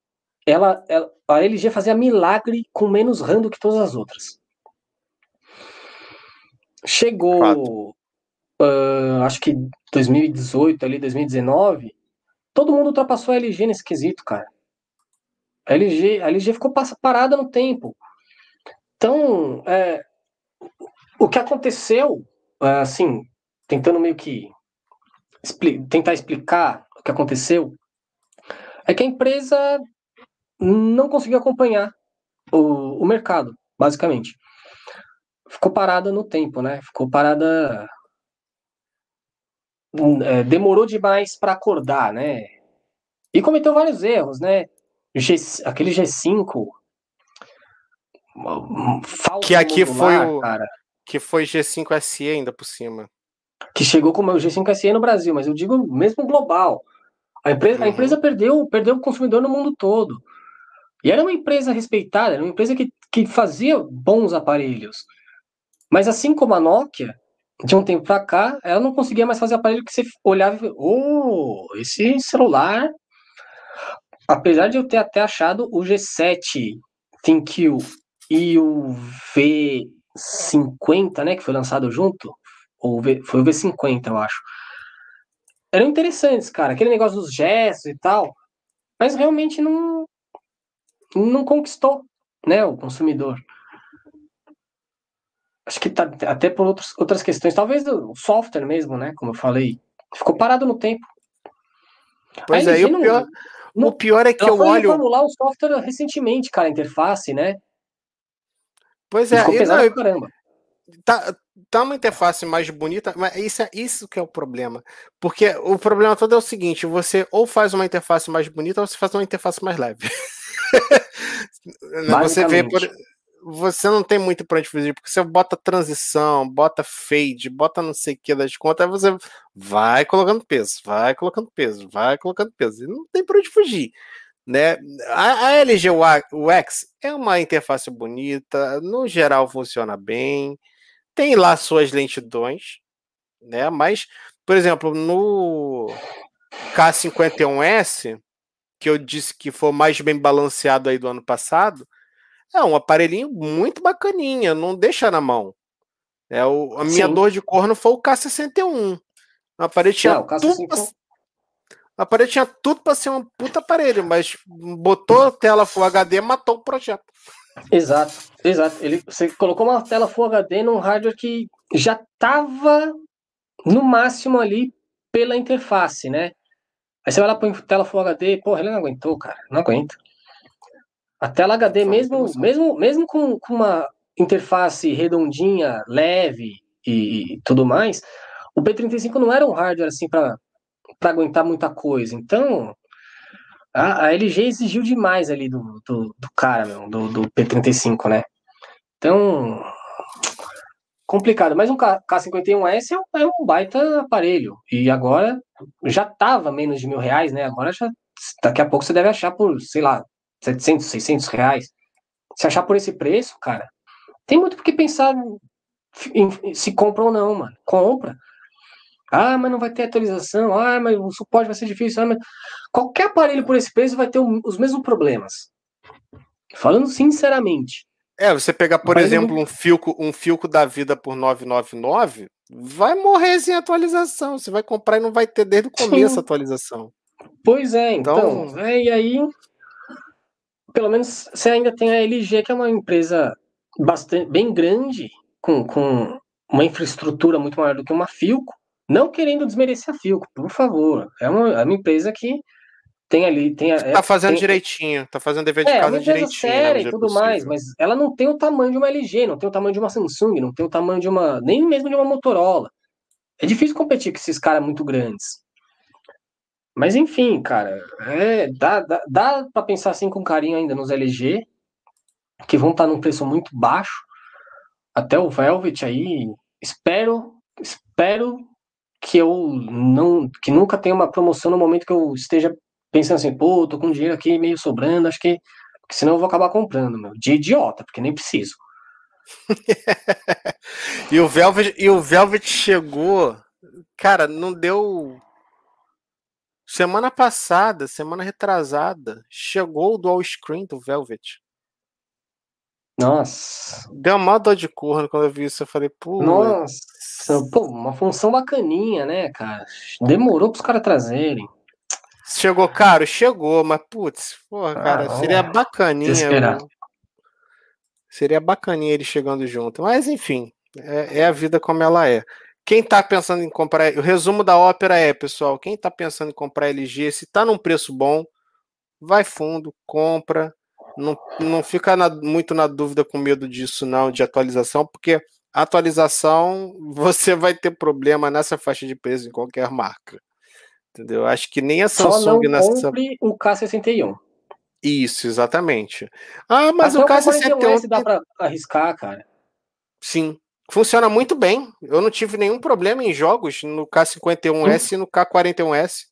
ela, ela a LG fazia milagre com menos RAM do que todas as outras. Chegou, uh, acho que 2018 ali, 2019, todo mundo ultrapassou a LG nesse quesito, cara. A LG, a LG ficou parada no tempo. Então, é, o que aconteceu, é, assim, tentando meio que expli tentar explicar o que aconteceu, é que a empresa não conseguiu acompanhar o, o mercado, basicamente. Ficou parada no tempo, né? Ficou parada. É, demorou demais para acordar, né? E cometeu vários erros, né? G, aquele G5. Que aqui modular, foi o. Cara, que foi G5 SE ainda por cima. Que chegou como o G5 SE no Brasil, mas eu digo mesmo global. A empresa, uhum. a empresa perdeu, perdeu o consumidor no mundo todo. E era uma empresa respeitada, era uma empresa que, que fazia bons aparelhos. Mas assim como a Nokia, de um tempo para cá, ela não conseguia mais fazer aparelho que você olhava e oh, esse celular. Apesar de eu ter até achado o G7 ThinQ e o V50, né, que foi lançado junto, ou v, foi o V50, eu acho. Eram interessantes, cara, aquele negócio dos gestos e tal, mas realmente não não conquistou, né, o consumidor. Acho que tá até por outros, outras questões, talvez o software mesmo, né, como eu falei, ficou parado no tempo. Pois é, o pior, não, o pior é que eu olho. formular o software recentemente, cara, a interface, né? Pois é, ficou pesado não, caramba. Tá, tá uma interface mais bonita, mas isso é isso que é o problema. Porque o problema todo é o seguinte: você ou faz uma interface mais bonita ou você faz uma interface mais leve. você vê por, você não tem muito para onde fugir, porque você bota transição, bota fade, bota não sei o que das contas, aí você vai colocando peso, vai colocando peso, vai colocando peso, e não tem para onde fugir. Né? A, a LG UX é uma interface bonita, no geral funciona bem, tem lá suas lentidões, né? Mas, por exemplo, no K51S, que eu disse que foi mais bem balanceado aí do ano passado, é um aparelhinho muito bacaninha, não deixa na mão. É, o, a minha Sim. dor de corno foi o K61. O aparelho tinha não, tudo. Pra, o aparelho tinha tudo para ser um puta aparelho, mas botou tela Full HD e matou o projeto. Exato, exato. Ele, você colocou uma tela Full HD num hardware que já estava no máximo ali pela interface, né? Aí você vai lá para tela Full HD, porra, ele não aguentou, cara, não aguenta. A tela HD, mesmo, mesmo, mesmo com, com uma interface redondinha, leve e, e tudo mais, o P35 não era um hardware assim para aguentar muita coisa. Então, a, a, LG exigiu demais ali do, do, do cara, meu, do, do P35, né? Então, complicado. Mas um K51S é um, é um baita aparelho. E agora já tava menos de mil reais, né? Agora já daqui a pouco você deve achar por, sei lá, 700, 600 reais. Se achar por esse preço, cara, tem muito porque pensar em, se compra ou não, mano. Compra. Ah, mas não vai ter atualização. Ah, mas o suporte vai ser difícil. Ah, mas... Qualquer aparelho por esse preço vai ter os mesmos problemas. Falando sinceramente. É, você pegar, por exemplo, um filco, um filco da vida por 999, vai morrer sem atualização. Você vai comprar e não vai ter desde o começo a atualização. Pois é, então, então é, e aí pelo menos você ainda tem a LG, que é uma empresa bastante bem grande, com, com uma infraestrutura muito maior do que uma Filco, não querendo desmerecer a Filco, por favor. É uma, é uma empresa que tem ali. Tem, é, tá fazendo tem, direitinho, tá fazendo dever de é, casa direitinho. Né, séria e tudo possível. mais, mas ela não tem o tamanho de uma LG, não tem o tamanho de uma Samsung, não tem o tamanho de uma. nem mesmo de uma Motorola. É difícil competir com esses caras muito grandes. Mas enfim, cara, é, dá, dá, dá para pensar assim com carinho ainda nos LG, que vão estar tá num preço muito baixo. Até o Velvet aí, espero, espero que eu não, que nunca tenha uma promoção no momento que eu esteja pensando assim, pô, tô com dinheiro aqui meio sobrando, acho que, porque senão eu vou acabar comprando, meu, de idiota, porque nem preciso. e o Velvet, e o Velvet chegou, cara, não deu Semana passada, semana retrasada, chegou o dual screen do Velvet. Nossa. Deu uma dor de corno quando eu vi isso. Eu falei, pô. Nossa, pô, uma função bacaninha, né, cara? Demorou pros caras trazerem. Chegou caro? Chegou, mas putz, porra, ah, cara, seria bacaninha. Seria bacaninha ele chegando junto. Mas enfim, é, é a vida como ela é. Quem está pensando em comprar, o resumo da ópera é, pessoal, quem está pensando em comprar LG, se está num preço bom, vai fundo, compra, não, não fica na, muito na dúvida com medo disso não, de atualização, porque atualização você vai ter problema nessa faixa de preço em qualquer marca. Entendeu? Acho que nem a Samsung Só não nessa. Compre o K61. Isso, exatamente. Ah, mas Até o K61 dá para arriscar, cara. Sim, Funciona muito bem. Eu não tive nenhum problema em jogos no K51S e no K41S.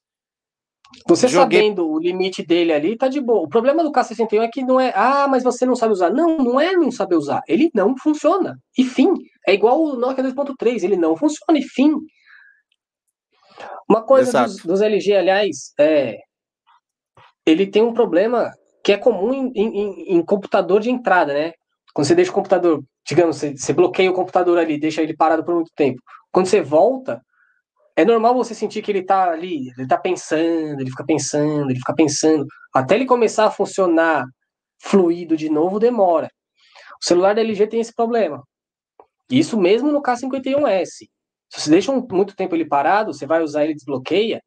Você Joguei... sabendo o limite dele ali, tá de boa. O problema do K61 é que não é, ah, mas você não sabe usar. Não, não é não saber usar. Ele não funciona. E fim. É igual o Nokia 2.3, ele não funciona e fim. Uma coisa dos, dos, LG, aliás, é. Ele tem um problema que é comum em, em, em computador de entrada, né? Quando você deixa o computador digamos, você, você bloqueia o computador ali, deixa ele parado por muito tempo. Quando você volta, é normal você sentir que ele tá ali, ele tá pensando, ele fica pensando, ele fica pensando. Até ele começar a funcionar fluido de novo, demora. O celular da LG tem esse problema. Isso mesmo no K51S. Se você deixa um, muito tempo ele parado, você vai usar ele desbloqueia,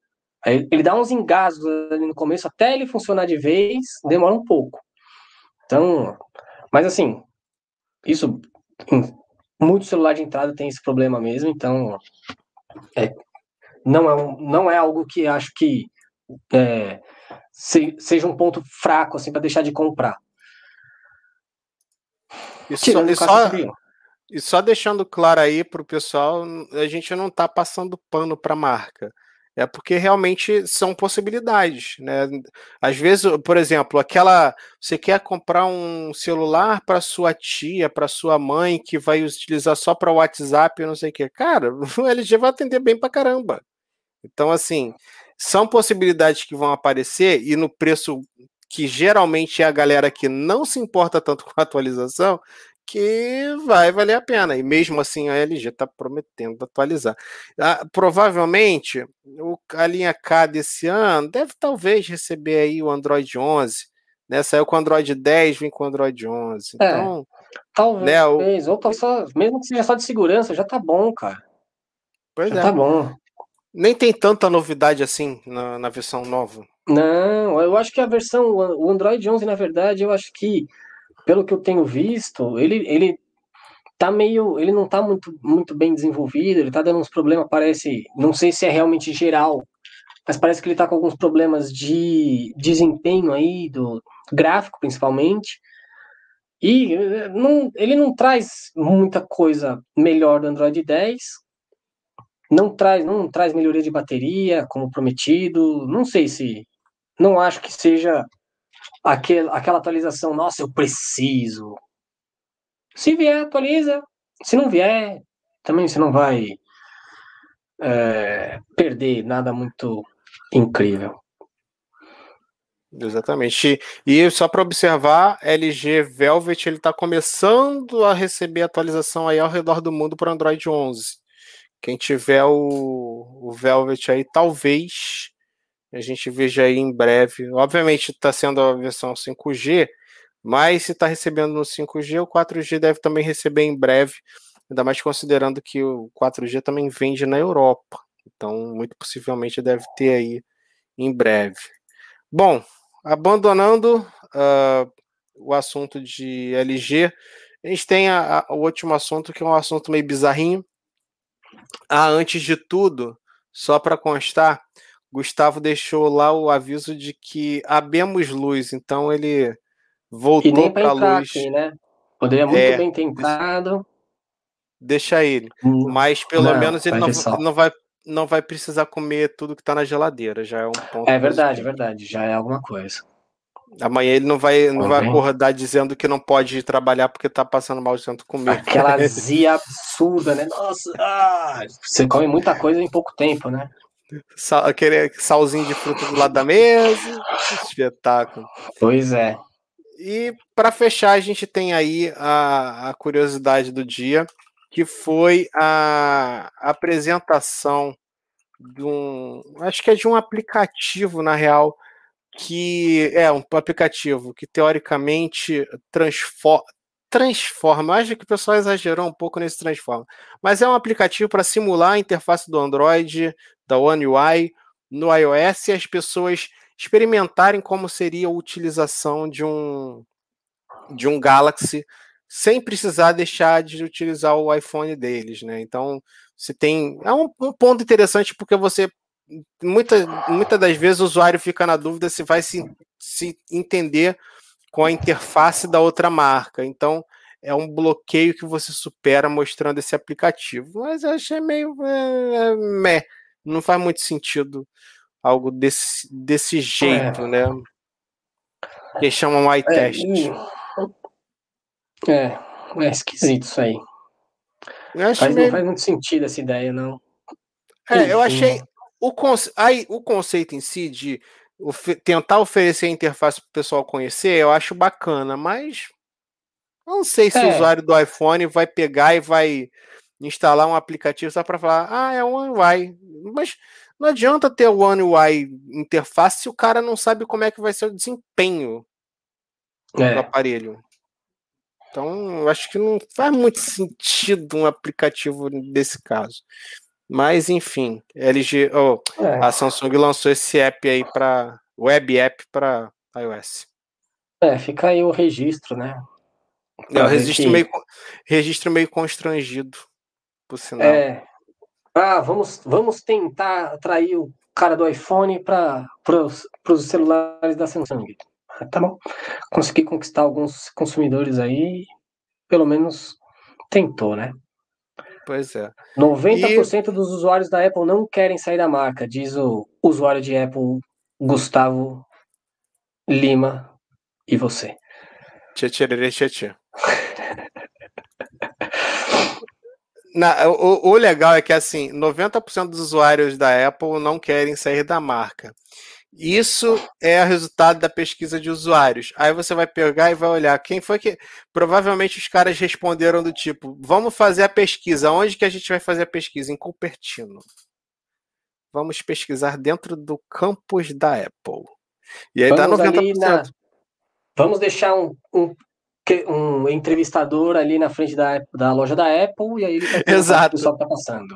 ele dá uns engasgos ali no começo, até ele funcionar de vez, demora um pouco. Então, mas assim, isso, muito celular de entrada tem esse problema mesmo, então é, não, é um, não é algo que acho que é, se, seja um ponto fraco assim para deixar de comprar. E só, e, só, e só deixando claro aí para o pessoal, a gente não está passando pano para a marca. É porque realmente são possibilidades, né? Às vezes, por exemplo, aquela você quer comprar um celular para sua tia, para sua mãe que vai utilizar só para WhatsApp, não sei o quê. Cara, o LG vai atender bem para caramba. Então, assim, são possibilidades que vão aparecer e no preço que geralmente é a galera que não se importa tanto com a atualização, que vai valer a pena. E mesmo assim a LG está prometendo atualizar. Ah, provavelmente o, a linha K desse ano deve talvez receber aí o Android 11. Né? Saiu com o Android 10, vem com o Android 11. É. Então, Talvez, né, o... ou talvez só, mesmo que seja só de segurança, já tá bom, cara. Pois já é. tá bom. Nem tem tanta novidade assim na, na versão nova. Não, eu acho que a versão, o Android 11, na verdade, eu acho que, pelo que eu tenho visto, ele, ele tá meio, ele não tá muito, muito bem desenvolvido, ele tá dando uns problemas, parece, não sei se é realmente geral, mas parece que ele tá com alguns problemas de desempenho aí, do gráfico principalmente, e eh, não, ele não traz muita coisa melhor do Android 10, não traz, não traz melhoria de bateria, como prometido, não sei se, não acho que seja aquele, aquela atualização, nossa, eu preciso, se vier, atualiza. Se não vier, também você não vai é, perder nada muito incrível. Exatamente. E só para observar, LG Velvet ele está começando a receber atualização aí ao redor do mundo para Android 11. Quem tiver o, o Velvet aí, talvez a gente veja aí em breve. Obviamente está sendo a versão 5G, mas se está recebendo no 5G, o 4G deve também receber em breve, ainda mais considerando que o 4G também vende na Europa. Então, muito possivelmente deve ter aí em breve. Bom, abandonando uh, o assunto de LG, a gente tem a, a, o último assunto, que é um assunto meio bizarrinho. Ah, antes de tudo, só para constar, Gustavo deixou lá o aviso de que abemos luz, então ele voltou para a luz. Aqui, né? Poderia muito é, bem ter entrado. Deixa ele. Hum, Mas pelo não, menos ele não, não, vai, não vai precisar comer tudo que está na geladeira. Já é um ponto. É verdade, positivo. verdade. Já é alguma coisa. Amanhã ele não vai, não vai acordar dizendo que não pode ir trabalhar porque tá passando mal de tanto comer. Aquela zia absurda, né? Nossa, ah, você come muita coisa em pouco tempo, né? Sal, aquele salzinho de fruta do lado da mesa. Espetáculo. Pois é. E para fechar, a gente tem aí a, a, curiosidade do dia, que foi a, a apresentação de um. Acho que é de um aplicativo, na real, que é um aplicativo que teoricamente transforma. Transforma, acho que o pessoal exagerou um pouco nesse transforma, mas é um aplicativo para simular a interface do Android, da One UI, no iOS e as pessoas experimentarem como seria a utilização de um de um Galaxy sem precisar deixar de utilizar o iPhone deles, né? Então, você tem é um, um ponto interessante porque você muitas das vezes o usuário fica na dúvida se vai se, se entender com a interface da outra marca. Então, é um bloqueio que você supera mostrando esse aplicativo. Mas eu achei meio é, é, meh. Não faz muito sentido algo desse, desse jeito, é. né? Que chamam iTest. É, é, é esquisito isso aí. Faz, meio... Não faz muito sentido essa ideia, não. É, Enfim. eu achei o, conce... aí, o conceito em si de tentar oferecer a interface para o pessoal conhecer, eu acho bacana, mas não sei se é. o usuário do iPhone vai pegar e vai instalar um aplicativo só para falar, ah, é um UI. Mas não adianta ter o One UI interface se o cara não sabe como é que vai ser o desempenho é. do aparelho. Então, eu acho que não faz muito sentido um aplicativo desse caso. Mas, enfim, LG, oh, é. a Samsung lançou esse app aí para web app para iOS. É, fica aí o registro, né? É, o registro, que... meio, registro meio constrangido, por sinal. É, ah, vamos, vamos tentar atrair o cara do iPhone para os celulares da Samsung. Tá bom. Consegui conquistar alguns consumidores aí, pelo menos tentou, né? Pois é. 90% e... dos usuários da Apple não querem sair da marca, diz o usuário de Apple Gustavo Lima e você. Tchê, tchê, tchê, tchê. Na, o, o, legal é que assim, 90% dos usuários da Apple não querem sair da marca. Isso é o resultado da pesquisa de usuários. Aí você vai pegar e vai olhar quem foi que. Provavelmente os caras responderam do tipo: vamos fazer a pesquisa. Onde que a gente vai fazer a pesquisa? Em Cupertino. Vamos pesquisar dentro do campus da Apple. E aí vamos dá 90%. Na... Vamos deixar um, um um entrevistador ali na frente da, da loja da Apple e aí ele tá Exato. o pessoal tá passando.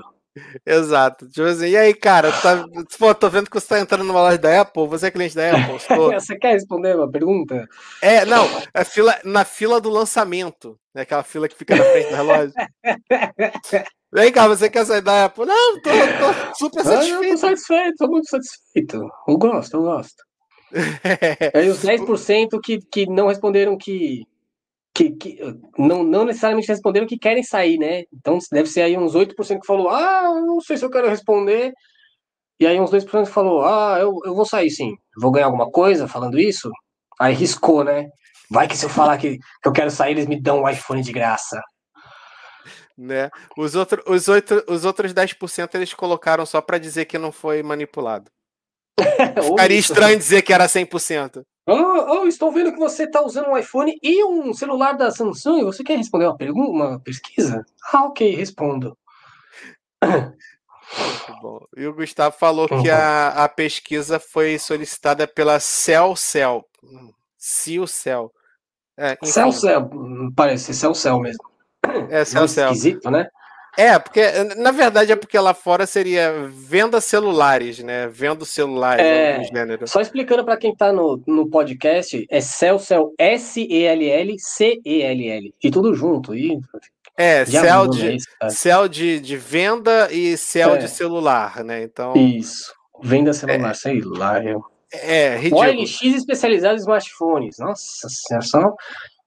Exato. Tipo assim, e aí, cara, tá, pô, tô vendo que você tá entrando numa loja da Apple, você é cliente da Apple? Estou... você quer responder uma pergunta? É, não, é fila, na fila do lançamento, né, aquela fila que fica na frente da relógio. Vem cá, você quer sair da Apple? Não, tô, tô super satisfeito. Ah, tô satisfeito, tô muito satisfeito. Eu gosto, eu gosto. É. Aí os 10% que, que não responderam que que, que não, não necessariamente responderam que querem sair, né? Então deve ser aí uns 8% que falou, ah, não sei se eu quero responder. E aí uns 2% que falou, ah, eu, eu vou sair sim. Vou ganhar alguma coisa falando isso? Aí riscou, né? Vai que se eu falar que, que eu quero sair, eles me dão um iPhone de graça. Né? Os, outro, os, outro, os outros 10% eles colocaram só para dizer que não foi manipulado. Ficaria estranho dizer que era 100%. Oh, oh, estou vendo que você está usando um iPhone e um celular da Samsung. Você quer responder uma pergunta, uma pesquisa? Ah, ok, respondo. E o Gustavo falou uhum. que a, a pesquisa foi solicitada pela Cell Cell. Cio Cell. É, Cell Cell, parece Cell Cell mesmo. É, Cell Cell. Esquisito, né? É, porque na verdade é porque lá fora seria venda celulares, né? Vendo celulares é, gênero. Só explicando para quem tá no, no podcast, é Cell Cell S-E-L-L C-E-L-L. E tudo junto. E, é, céu de, céu de, de venda e céu é. de celular, né? Então. Isso. Venda celular, é. sei lá. Eu... É, ridículo. OLX especializado em smartphones. Nossa senhora, só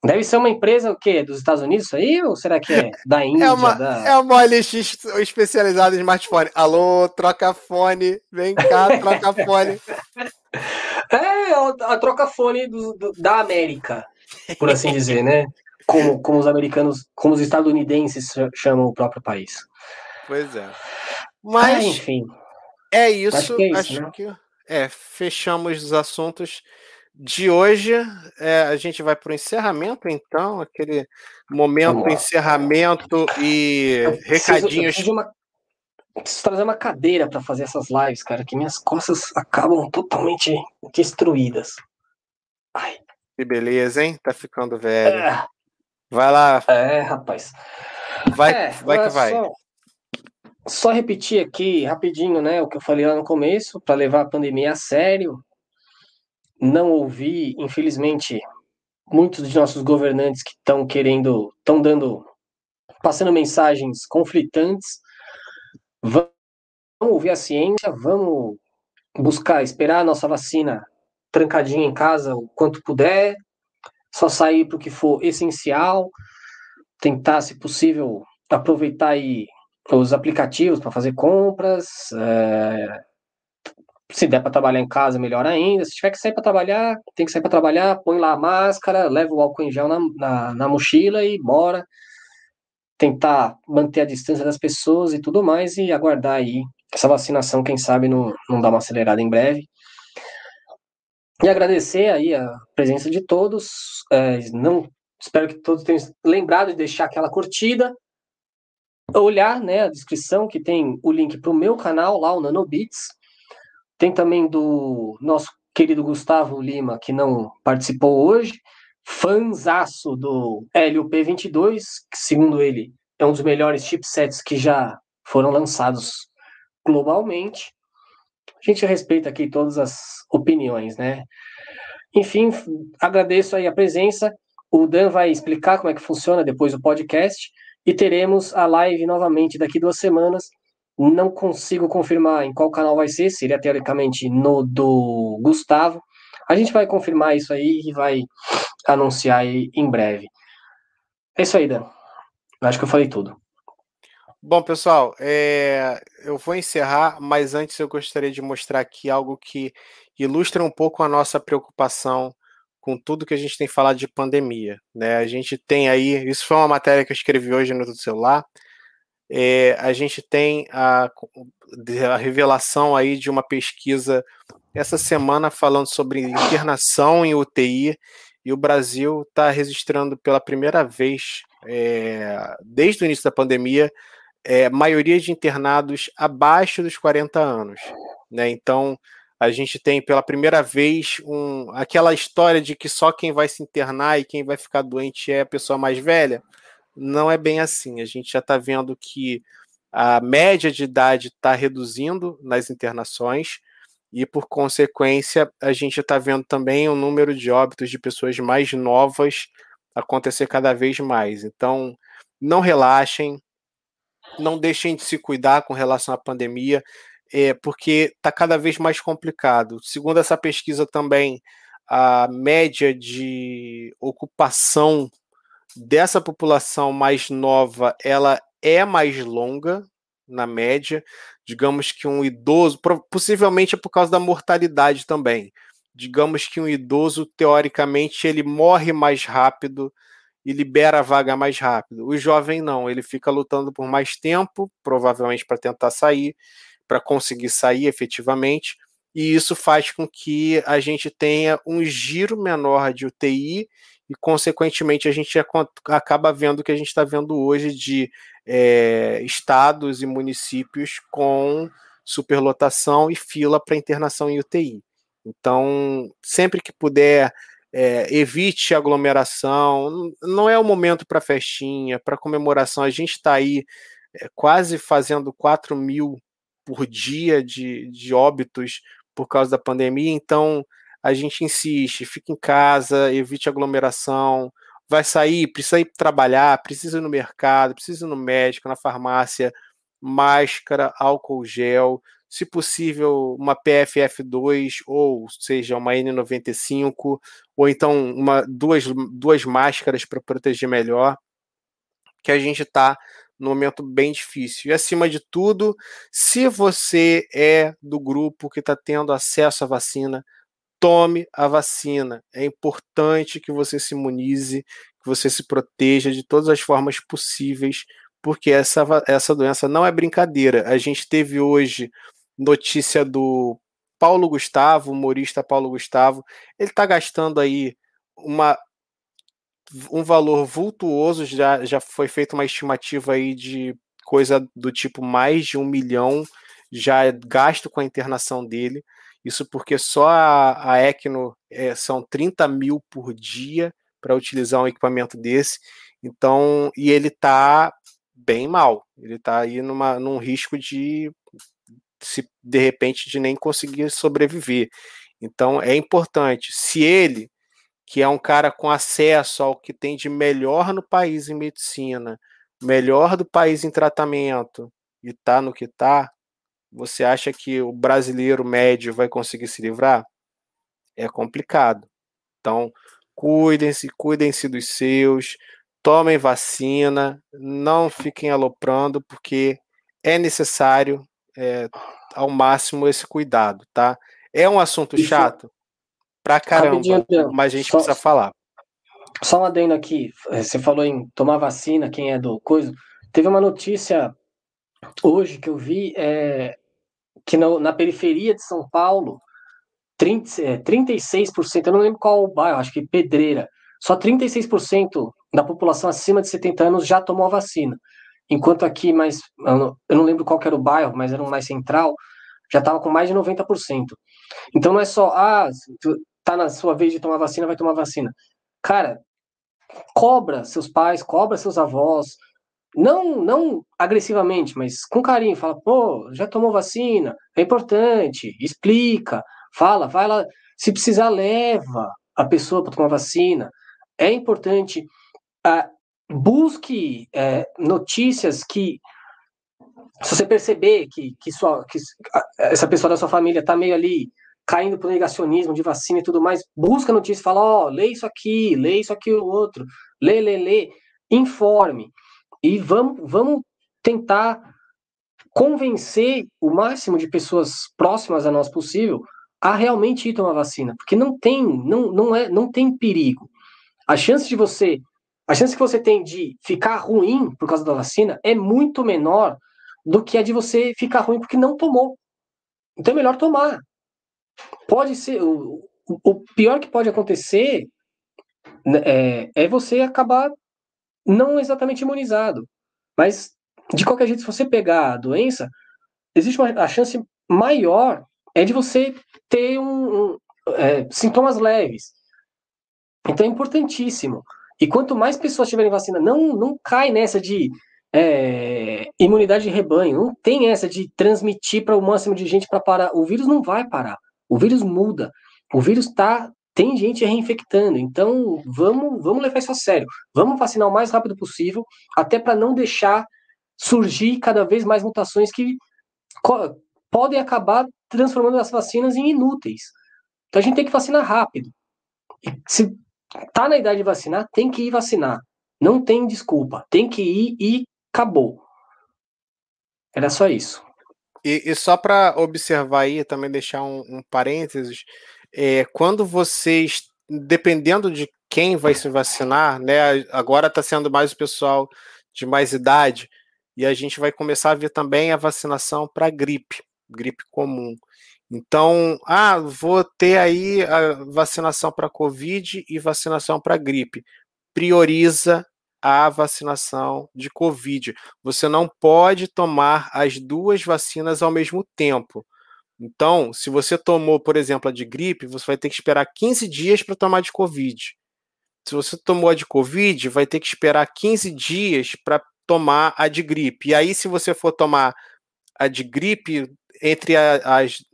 Deve ser uma empresa o quê? Dos Estados Unidos isso aí? Ou será que é da Índia? É uma, da... é uma OLX especializada em smartphone. Alô, troca fone, vem cá, troca fone. É, a troca fone do, do, da América, por assim dizer, né? Como, como os americanos, como os estadunidenses chamam o próprio país. Pois é. Mas, ah, enfim. É isso. Acho que, é, isso, acho né? que é, fechamos os assuntos de hoje. É, a gente vai para o encerramento, então, aquele momento encerramento e eu preciso, recadinhos. Eu preciso, uma, preciso trazer uma cadeira para fazer essas lives, cara, que minhas costas acabam totalmente destruídas. Ai. Que beleza, hein? Tá ficando velho. É. Vai lá. É, rapaz. Vai, é, vai que vai. Só, só repetir aqui rapidinho, né, o que eu falei lá no começo, para levar a pandemia a sério não ouvi, infelizmente, muitos de nossos governantes que estão querendo, estão dando, passando mensagens conflitantes. Vamos ouvir a ciência, vamos buscar, esperar a nossa vacina trancadinha em casa o quanto puder, só sair para o que for essencial, tentar, se possível, aproveitar aí os aplicativos para fazer compras, é, se der para trabalhar em casa, melhor ainda. Se tiver que sair para trabalhar, tem que sair para trabalhar, põe lá a máscara, leva o álcool em gel na, na, na, mochila e bora. Tentar manter a distância das pessoas e tudo mais e aguardar aí essa vacinação, quem sabe não, não dá uma acelerada em breve. E agradecer aí a presença de todos. É, não Espero que todos tenham lembrado de deixar aquela curtida. Olhar né, a descrição que tem o link para o meu canal lá, o Nanobits tem também do nosso querido Gustavo Lima, que não participou hoje, fanzaço do Helio P22, que segundo ele é um dos melhores chipsets que já foram lançados globalmente. A gente respeita aqui todas as opiniões, né? Enfim, agradeço aí a presença. O Dan vai explicar como é que funciona depois do podcast e teremos a live novamente daqui duas semanas não consigo confirmar em qual canal vai ser, seria teoricamente no do Gustavo. A gente vai confirmar isso aí e vai anunciar em breve. É isso aí, Dan. Acho que eu falei tudo. Bom, pessoal, é... eu vou encerrar, mas antes eu gostaria de mostrar aqui algo que ilustra um pouco a nossa preocupação com tudo que a gente tem falado de pandemia. Né? A gente tem aí, isso foi uma matéria que eu escrevi hoje no celular, é, a gente tem a, a revelação aí de uma pesquisa essa semana falando sobre internação em UTI e o Brasil está registrando pela primeira vez é, desde o início da pandemia é, maioria de internados abaixo dos 40 anos. Né? Então A gente tem pela primeira vez um, aquela história de que só quem vai se internar e quem vai ficar doente é a pessoa mais velha. Não é bem assim. A gente já está vendo que a média de idade está reduzindo nas internações e, por consequência, a gente está vendo também o número de óbitos de pessoas mais novas acontecer cada vez mais. Então, não relaxem, não deixem de se cuidar com relação à pandemia, é, porque está cada vez mais complicado. Segundo essa pesquisa também, a média de ocupação dessa população mais nova, ela é mais longa na média. Digamos que um idoso, possivelmente é por causa da mortalidade também. Digamos que um idoso, teoricamente, ele morre mais rápido e libera a vaga mais rápido. O jovem não, ele fica lutando por mais tempo, provavelmente para tentar sair, para conseguir sair efetivamente, e isso faz com que a gente tenha um giro menor de UTI e, consequentemente, a gente acaba vendo o que a gente está vendo hoje de é, estados e municípios com superlotação e fila para internação em UTI. Então, sempre que puder, é, evite aglomeração. Não é o momento para festinha, para comemoração. A gente está aí é, quase fazendo 4 mil por dia de, de óbitos por causa da pandemia. Então, a gente insiste, fique em casa, evite aglomeração. Vai sair, precisa ir trabalhar, precisa ir no mercado, precisa ir no médico, na farmácia, máscara, álcool gel se possível, uma PFF2, ou seja, uma N95, ou então uma, duas, duas máscaras para proteger melhor, que a gente está num momento bem difícil. E acima de tudo, se você é do grupo que está tendo acesso à vacina, tome a vacina. É importante que você se imunize, que você se proteja de todas as formas possíveis, porque essa, essa doença não é brincadeira. A gente teve hoje notícia do Paulo Gustavo, humorista Paulo Gustavo, ele está gastando aí uma, um valor vultuoso, já, já foi feita uma estimativa aí de coisa do tipo mais de um milhão já é gasto com a internação dele. Isso porque só a, a Equino é, são 30 mil por dia para utilizar um equipamento desse. Então, e ele está bem mal. Ele está aí numa, num risco de se de repente de nem conseguir sobreviver. Então é importante. Se ele, que é um cara com acesso ao que tem de melhor no país em medicina, melhor do país em tratamento, e tá no que tá, você acha que o brasileiro médio vai conseguir se livrar? É complicado. Então, cuidem-se, cuidem-se dos seus, tomem vacina, não fiquem aloprando, porque é necessário é, ao máximo esse cuidado, tá? É um assunto Isso. chato pra caramba, mas a gente só, precisa falar. Só um adendo aqui, é, você falou em tomar vacina, quem é do coisa. Teve uma notícia hoje que eu vi é, que no, na periferia de São Paulo, 30, é, 36%, eu não lembro qual o bairro, acho que Pedreira, só 36% da população acima de 70 anos já tomou a vacina. Enquanto aqui, mais, eu não lembro qual era o bairro, mas era um mais central, já estava com mais de 90%. Então não é só, ah, tá na sua vez de tomar vacina, vai tomar vacina. Cara, cobra seus pais, cobra seus avós, não, não agressivamente, mas com carinho, fala, pô, já tomou vacina, é importante, explica, fala, vai lá, se precisar leva a pessoa para tomar vacina. É importante, ah, busque é, notícias que se você perceber que, que, sua, que essa pessoa da sua família está meio ali caindo para o negacionismo de vacina e tudo mais, busca notícia, fala, ó, oh, lê isso aqui, lê isso aqui o outro, lê, lê, lê, informe e vamos, vamos tentar convencer o máximo de pessoas próximas a nós possível a realmente ir tomar vacina, porque não tem, não, não é, não tem perigo. A chance de você a chance que você tem de ficar ruim por causa da vacina é muito menor do que a de você ficar ruim porque não tomou. Então é melhor tomar. Pode ser. O, o pior que pode acontecer né, é, é você acabar não exatamente imunizado. Mas, de qualquer jeito, se você pegar a doença, existe uma a chance maior é de você ter um, um é, sintomas leves. Então é importantíssimo. E quanto mais pessoas tiverem vacina, não, não cai nessa de é, imunidade de rebanho, não tem essa de transmitir para o máximo de gente para parar. O vírus não vai parar. O vírus muda. O vírus tá tem gente reinfectando. Então, vamos, vamos levar isso a sério. Vamos vacinar o mais rápido possível, até para não deixar surgir cada vez mais mutações que podem acabar transformando as vacinas em inúteis. Então a gente tem que vacinar rápido. Se tá na idade de vacinar, tem que ir vacinar. Não tem desculpa. Tem que ir e acabou. Era só isso. E, e só para observar aí, também deixar um, um parênteses, é, quando vocês, dependendo de quem vai se vacinar, né? Agora está sendo mais o pessoal de mais idade, e a gente vai começar a ver também a vacinação para gripe, gripe comum. Então, ah, vou ter aí a vacinação para Covid e vacinação para gripe. Prioriza a vacinação de Covid. Você não pode tomar as duas vacinas ao mesmo tempo. Então, se você tomou, por exemplo, a de gripe, você vai ter que esperar 15 dias para tomar de Covid. Se você tomou a de Covid, vai ter que esperar 15 dias para tomar a de gripe. E aí, se você for tomar a de gripe, entre as.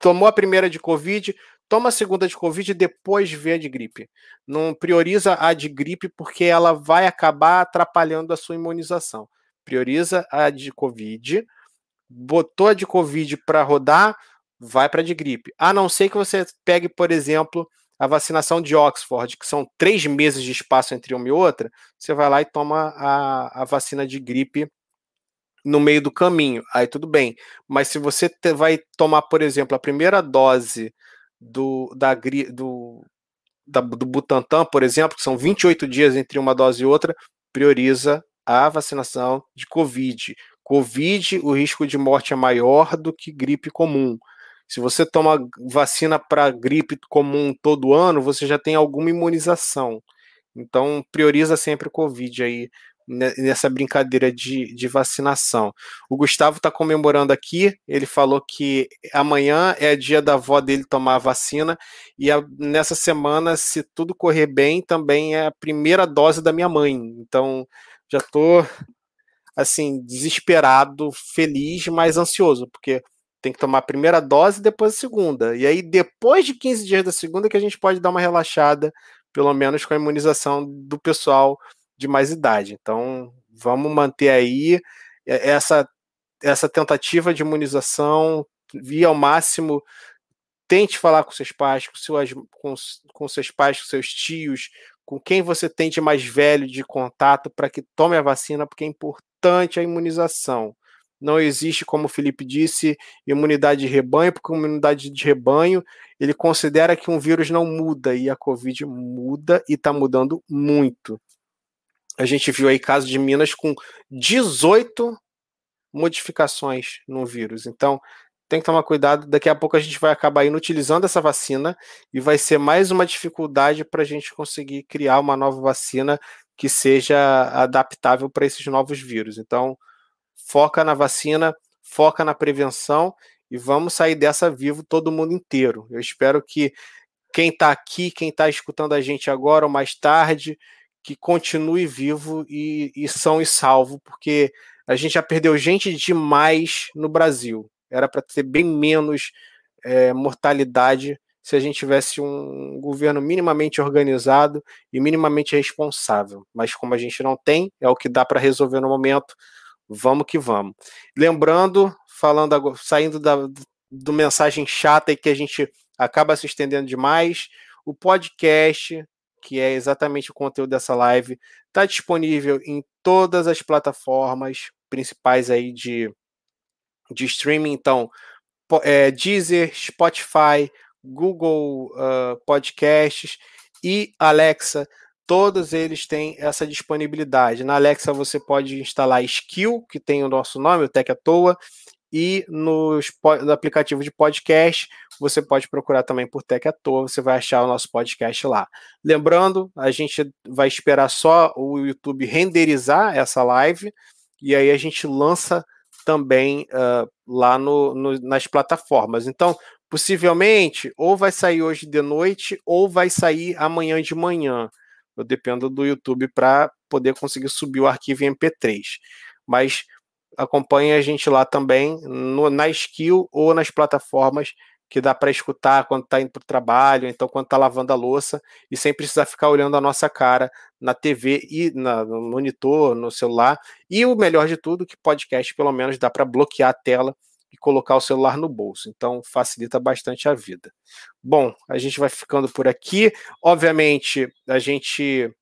Tomou a primeira de Covid, toma a segunda de Covid e depois vê a de gripe. Não prioriza a de gripe porque ela vai acabar atrapalhando a sua imunização. Prioriza a de Covid botou a de Covid para rodar, vai para de gripe. A não ser que você pegue, por exemplo, a vacinação de Oxford, que são três meses de espaço entre uma e outra, você vai lá e toma a, a vacina de gripe no meio do caminho. Aí tudo bem. Mas se você te, vai tomar, por exemplo, a primeira dose do, da, do, da, do Butantan, por exemplo, que são 28 dias entre uma dose e outra, prioriza a vacinação de Covid. Covid, o risco de morte é maior do que gripe comum. Se você toma vacina para gripe comum todo ano, você já tem alguma imunização. Então, prioriza sempre o Covid aí nessa brincadeira de, de vacinação. O Gustavo está comemorando aqui, ele falou que amanhã é dia da avó dele tomar a vacina, e a, nessa semana, se tudo correr bem, também é a primeira dose da minha mãe. Então, já estou assim, desesperado, feliz, mas ansioso, porque tem que tomar a primeira dose e depois a segunda. E aí, depois de 15 dias da segunda, que a gente pode dar uma relaxada, pelo menos com a imunização do pessoal de mais idade. Então, vamos manter aí essa, essa tentativa de imunização, via ao máximo. Tente falar com seus pais, com, seus, com, com seus pais, com seus tios, com quem você tem de mais velho de contato para que tome a vacina, porque é importante a imunização. Não existe, como o Felipe disse, imunidade de rebanho, porque imunidade de rebanho ele considera que um vírus não muda e a Covid muda e está mudando muito. A gente viu aí casos de Minas com 18 modificações no vírus. Então, tem que tomar cuidado. Daqui a pouco a gente vai acabar inutilizando essa vacina e vai ser mais uma dificuldade para a gente conseguir criar uma nova vacina que seja adaptável para esses novos vírus. Então, foca na vacina, foca na prevenção e vamos sair dessa vivo todo mundo inteiro. Eu espero que quem está aqui, quem está escutando a gente agora ou mais tarde, que continue vivo e, e são e salvo, porque a gente já perdeu gente demais no Brasil. Era para ter bem menos é, mortalidade se a gente tivesse um governo minimamente organizado e minimamente responsável. Mas como a gente não tem, é o que dá para resolver no momento. Vamos que vamos. Lembrando, falando saindo da do mensagem chata e que a gente acaba se estendendo demais, o podcast, que é exatamente o conteúdo dessa live, está disponível em todas as plataformas principais aí de, de streaming. Então, é, Deezer, Spotify, Google uh, Podcasts e Alexa, todos eles têm essa disponibilidade. Na Alexa você pode instalar Skill, que tem o nosso nome, o Tech à Toa, e no, no aplicativo de podcast você pode procurar também por Tech à Toa, você vai achar o nosso podcast lá. Lembrando, a gente vai esperar só o YouTube renderizar essa live, e aí a gente lança também uh, lá no, no, nas plataformas. Então, possivelmente, ou vai sair hoje de noite, ou vai sair amanhã de manhã. Eu dependo do YouTube para poder conseguir subir o arquivo em MP3. Mas acompanhe a gente lá também no, na Skill ou nas plataformas que dá para escutar quando está indo para o trabalho, então quando está lavando a louça, e sem precisar ficar olhando a nossa cara na TV e na, no monitor, no celular. E o melhor de tudo, que podcast pelo menos dá para bloquear a tela e colocar o celular no bolso. Então facilita bastante a vida. Bom, a gente vai ficando por aqui. Obviamente, a gente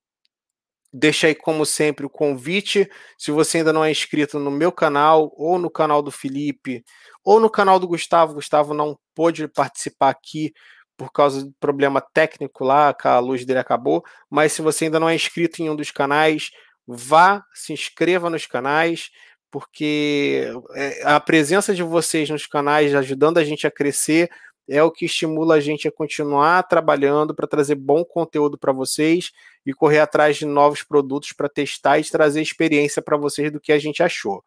deixa aí, como sempre, o convite. Se você ainda não é inscrito no meu canal, ou no canal do Felipe, ou no canal do Gustavo, Gustavo não pôde participar aqui por causa do problema técnico lá, a luz dele acabou. Mas se você ainda não é inscrito em um dos canais, vá, se inscreva nos canais, porque é, a presença de vocês nos canais ajudando a gente a crescer é o que estimula a gente a continuar trabalhando para trazer bom conteúdo para vocês e correr atrás de novos produtos para testar e trazer experiência para vocês do que a gente achou.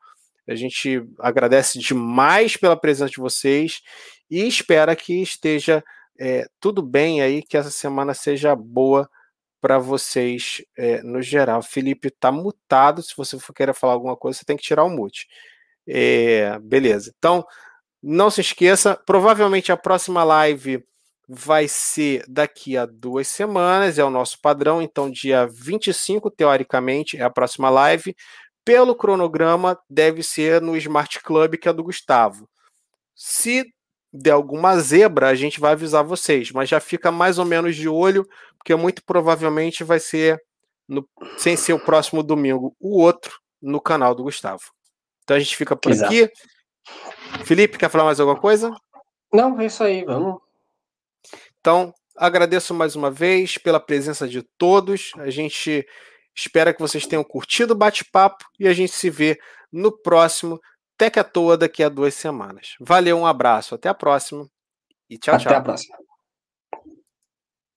A gente agradece demais pela presença de vocês e espera que esteja é, tudo bem aí, que essa semana seja boa para vocês é, no geral. Felipe está mutado. Se você for querer falar alguma coisa, você tem que tirar o mute. É, beleza. Então, não se esqueça, provavelmente a próxima live vai ser daqui a duas semanas, é o nosso padrão, então dia 25, teoricamente, é a próxima live. Pelo cronograma, deve ser no Smart Club, que é do Gustavo. Se der alguma zebra, a gente vai avisar vocês, mas já fica mais ou menos de olho, porque muito provavelmente vai ser, no, sem ser o próximo domingo, o outro no canal do Gustavo. Então a gente fica por Exato. aqui. Felipe, quer falar mais alguma coisa? Não, é isso aí, vamos. Então, agradeço mais uma vez pela presença de todos. A gente espera que vocês tenham curtido o bate-papo e a gente se vê no próximo Tech à Toa daqui a duas semanas. Valeu, um abraço, até a próxima e tchau, até tchau. Até a próxima.